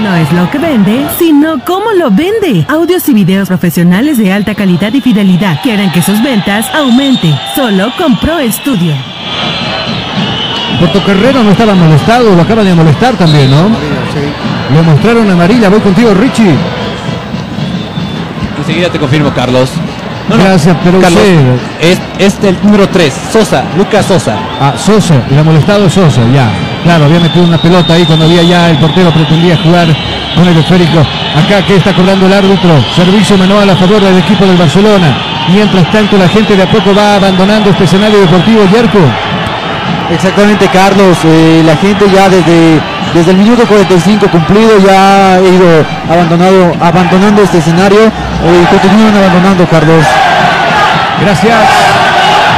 S10: No es lo que vende, sino cómo lo vende. Audios y videos profesionales de alta calidad y fidelidad que harán que sus ventas aumente. Solo con Pro Studio.
S4: Portocarrero no estaba molestado, lo acaba de molestar también, ¿no? Le mostraron amarilla, voy contigo, Richie.
S6: Enseguida te confirmo, Carlos. No, no,
S4: Gracias, pero
S6: Carlos,
S4: usted-
S6: es, es el número 3, Sosa, Lucas Sosa.
S4: Ah, Sosa, le ha molestado Sosa, ya. Claro, había metido una pelota ahí cuando había ya el portero pretendía jugar con el esférico. Acá que está cobrando el árbitro. Servicio manual a favor del equipo del Barcelona. Mientras tanto la gente de a poco va abandonando este escenario deportivo, Yerko.
S7: Exactamente, Carlos. eh, la gente ya desde, desde el minuto 45 cumplido ya ha ido abandonado, abandonando este escenario y continúan abandonando, Carlos.
S4: Gracias.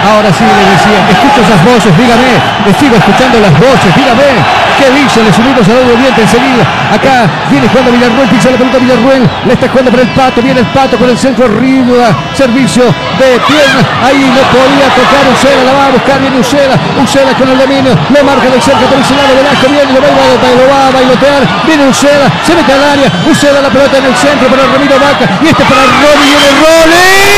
S4: Ahora sí le decía, escucho esas voces, dígame, le sigo escuchando las voces, dígame, ¿qué dice? Le subimos al audio enseguida. Acá viene jugando Villarruel, pisa la pelota Villarruel, le está jugando para el pato, viene el pato con el centro arriba, servicio de pierna, ahí no podía tocar Ucela, la va a buscar, viene Ucela, Ucela con el dominio, lo marca de cerca por ese lado, Velasco viene, lo va, a lo va a bailotear, viene Ucela, se mete al área, Ucela la pelota en el centro para Ramiro Vaca, y este para Rolly, viene Rolly.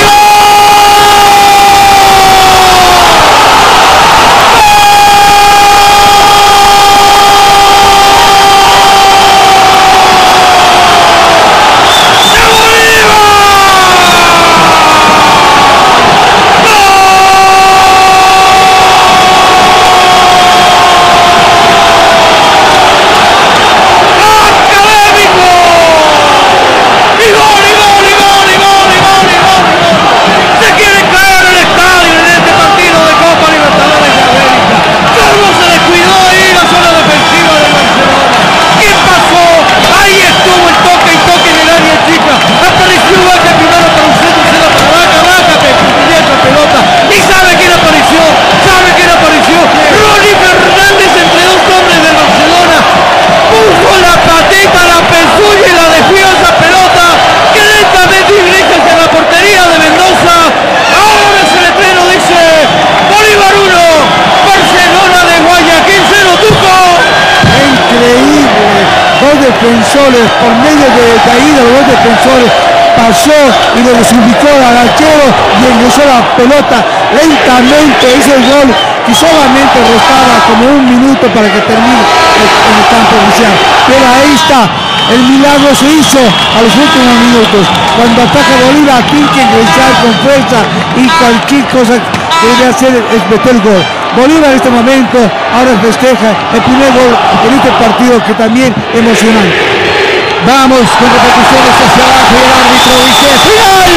S14: Se quiere caer el estadio en este partido de Copa Libertadores de América. ¿Cómo se descuidó ahí la zona defensiva de Barcelona? ¿Qué pasó? Ahí estuvo el toque y toque en el área chica. Apareció Vaca primero para un centro, se da para Vaca, Vaca que cumplía esa pelota. ¿Y sabe quién apareció? ¿Sabe quién apareció? Ronnie Fernández entre dos hombres de Barcelona. Puso la patita, la pezuña y la desvió esa pelota que lentamente ingresa hacia la portería de Mendoza. Ahora es el estreno, dice Bolívar 1, Barcelona de Guayaquil 0, Tuco.
S5: Increíble. Dos defensores, por medio de caída, los dos defensores pasó y le desubicó al arquero y ingresó la pelota lentamente. Hizo el gol y solamente restaba como un minuto para que termine el, el campo inicial. Pero ahí está. El milagro se hizo a los últimos minutos. Cuando ataca Bolívar, tiene que ingresar con fuerza y cualquier cosa que debe hacer es meter el gol. Bolívar en este momento ahora festeja el primer gol en este partido que también emocionante.
S4: Vamos con repeticiones hacia abajo y el árbitro dice ¡Final!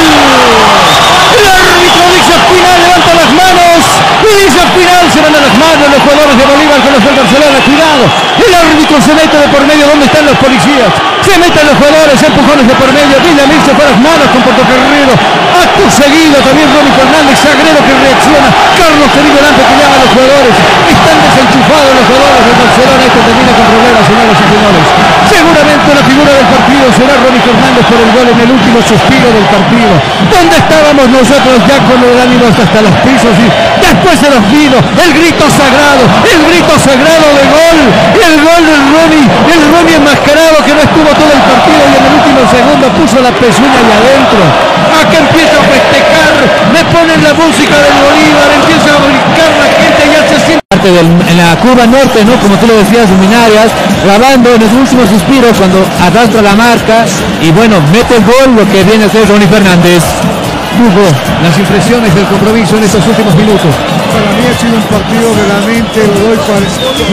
S4: El árbitro dice final, levanta las manos y dice final, se van a las manos los jugadores de Bolívar con los del Barcelona, cuidado, el árbitro se mete de por medio, ¿dónde están los policías? Se meten los jugadores, empujones de por medio, Villamil se fue las manos con Portocarrero, acto seguido, también, Ronnie Fernández, Sagredo que reacciona, Carlos Querido delante que llama a los jugadores, están desenchufados los jugadores de Barcelona, esto termina con problemas, señoras y señores. Seguramente la figura del partido será Ronnie Fernández por el gol en el último suspiro del partido. ¿Dónde estábamos nosotros ya con el ánimo hasta los pisos y después se los vino el grito sagrado, el grito sagrado de gol, el gol del Ronnie, el Ronnie enmascarado que no estuvo todo el partido y en el último segundo puso la pezuña ahí adentro. Acá empieza a festejar, me ponen la música del Bolívar, empieza a brincar la gente ya se siente
S6: parte del- en la curva norte, ¿no? Como tú lo decías, luminarias, grabando en los últimos suspiros cuando arrastra la marca y bueno, mete el gol lo que viene a ser Ronnie Fernández.
S4: Las impresiones del compromiso en estos últimos minutos.
S5: Para mí ha sido un partido realmente, lo doy para,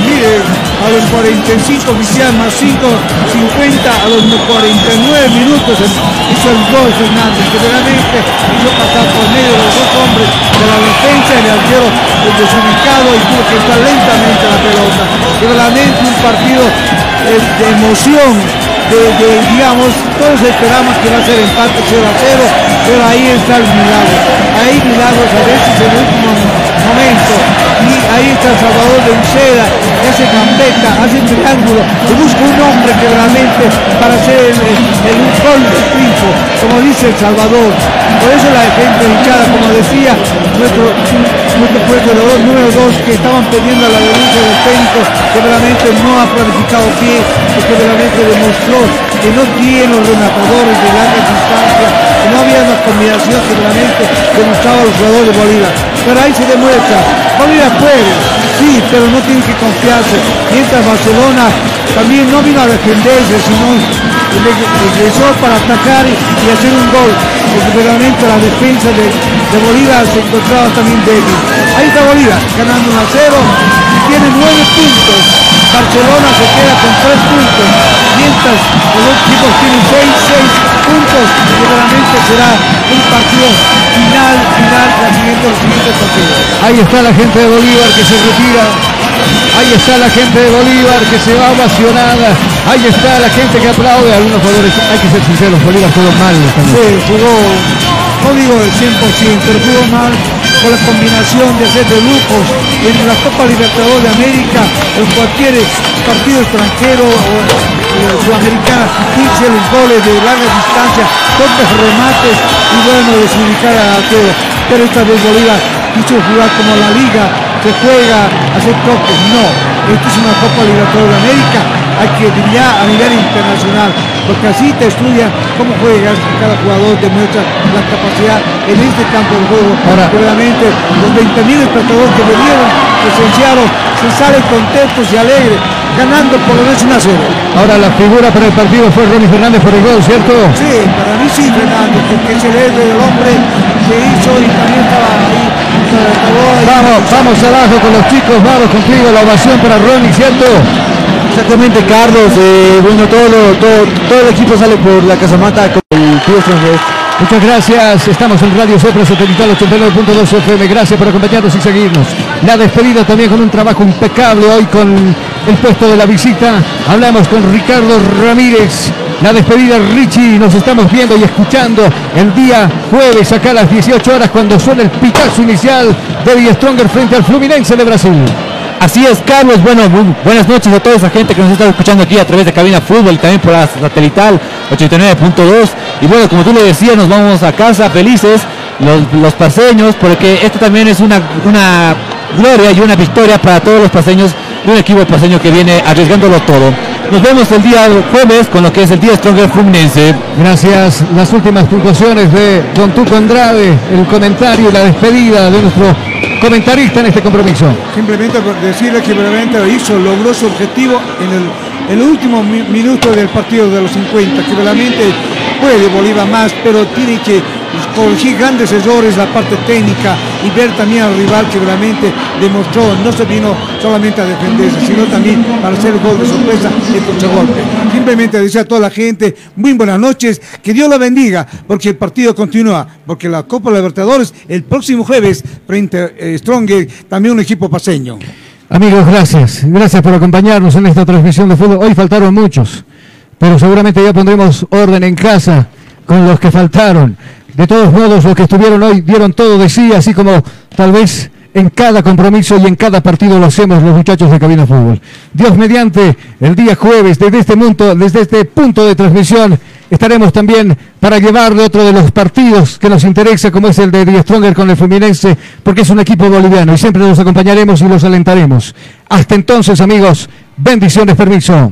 S5: mire, a los 45 oficial más 5, 50, a los 49 minutos hizo el gol Fernández, que realmente hizo pasar por medio de los dos hombres de la defensa y el arquero desubicado y tuvo que estar lentamente la pelota. Realmente un partido eh, de emoción, de, digamos, todos esperamos que va a ser empate 0 a 0, pero ahí está el milagro. Ahí milagros a veces en el último momento. Ahí está Salvador de Uceda, que hace gambeta, hace triángulo, y busca un hombre que realmente para hacer el, el, gol de triunfo, como dice el Salvador. Por eso la gente hinchada, como decía nuestro, nuestro dos, número 2, que estaban pidiendo la denuncia del técnico, que realmente no ha planificado bien, porque realmente demostró que no tiene los rematadores de larga distancia, que no había una combinación que realmente demostraba los jugadores de Bolívar. Pero ahí se demuestra, Bolívar puede, sí, pero no tiene que confiarse. Mientras Barcelona también no vino a defenderse, sino regresó para atacar y, y hacer un gol, porque realmente la defensa de, de Bolívar se encontraba también débil. Ahí está Bolívar, ganando 1 a 0 y tiene 9 puntos. Barcelona se queda con 3 puntos, los dos equipos tienen 6, 6 puntos realmente será un partido final, final, la siguiente, los siguientes partidos.
S4: Ahí está la gente de Bolívar que se retira. Ahí está la gente de Bolívar que se va ovacionada. Ahí está la gente que aplaude. Algunos jugadores, hay que ser sinceros, Bolívar jugó mal.
S5: Sí, jugó, no digo el 100%, pero jugó mal con la combinación de hacer de lujos en la Copa Libertadores de América, en cualquier partido extranjero o eh, sudamericana, 15 los goles de larga distancia, toques remates y bueno, desubicar al arquero. Pero esta vez Bolívar quiso jugar como la liga, se juega, hacer toques, no. Esto es una Copa Libertadores de América, hay que brillar a nivel internacional, porque así te estudian cómo juegas, cada jugador demuestra la capacidad en este campo de juego.
S4: Ahora-
S5: realmente los 20.000 espectadores que vinieron, presenciaron, se salen contentos y alegres, ganando por lo menos 1 a 0.
S4: Ahora la figura para el partido fue Ronnie Fernández por el gol, ¿cierto?
S5: Sí, para mí sí, Fernando, porque es el héroe del hombre que hizo y también estaba ahí.
S4: Vamos, vamos abajo con los chicos, vamos contigo, la ovación para Ronnie, ¿cierto?
S7: Exactamente, Carlos. eh, bueno, todo, lo- todo, todo el equipo sale por la casamata con el club extranjero.
S4: Muchas gracias, estamos en Radio Sopra Satelital 89.2 FM, gracias por acompañarnos y seguirnos. La despedida también con un trabajo impecable hoy con el puesto de la visita. Hablamos con Ricardo Ramírez. La despedida Richie, nos estamos viendo y escuchando el día jueves acá a las 18 horas cuando suena el pitazo inicial de Die Stronger frente al Fluminense de Brasil.
S6: Así es, Carlos. Bueno, buenas noches a toda esa gente que nos está escuchando aquí a través de Cabina Fútbol y también por la satelital 89.2. Y bueno, como tú le decías, nos vamos a casa felices, los, los paseños, porque esto también es una, una gloria y una victoria para todos los paseños de un equipo paseño que viene arriesgándolo todo. Nos vemos el día jueves con lo que es el día Stronger Fluminense.
S4: Gracias. Las últimas puntuaciones de Don Tuco Andrade, el comentario y la despedida de nuestro comentarista en este compromiso.
S5: Simplemente decirle que realmente lo hizo, logró su objetivo en el, en el último mi- minuto del partido de los 50, que realmente puede Bolívar más, pero tiene que corregir grandes errores la parte técnica y ver también al rival que realmente demostró, no se vino solamente a defenderse, sino también para hacer gol de sorpresa el contragolpe. Simplemente decir a toda la gente, muy buenas noches, que Dios la bendiga, porque el partido continúa, porque la Copa Libertadores el próximo jueves frente a eh, Stronger, también un equipo paseño.
S4: Amigos, gracias. Gracias por acompañarnos en esta transmisión de fútbol. Hoy faltaron muchos, pero seguramente ya pondremos orden en casa con los que faltaron. De todos modos, los que estuvieron hoy dieron todo de sí, así como tal vez en cada compromiso y en cada partido lo hacemos los muchachos de Cabina Fútbol. Dios mediante, el día jueves, desde este punto, desde este punto de transmisión, estaremos también para llevarle otro de los partidos que nos interesa, como es el de Die Stronger con el Fluminense, porque es un equipo boliviano y siempre los acompañaremos y los alentaremos. Hasta entonces, amigos, bendiciones, permiso.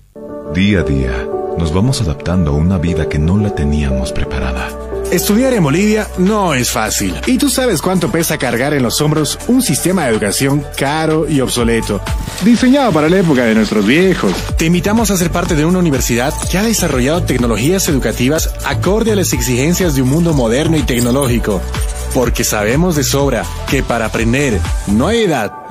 S8: Día a día, nos vamos adaptando a una vida que no la teníamos preparada.
S13: Estudiar en Bolivia no es fácil. Y tú sabes cuánto pesa cargar en los hombros un sistema de educación caro y obsoleto. Diseñado para la época de nuestros viejos. Te invitamos a ser parte de una universidad que ha desarrollado tecnologías educativas acorde a las exigencias de un mundo moderno y tecnológico. Porque sabemos de sobra que para aprender no hay edad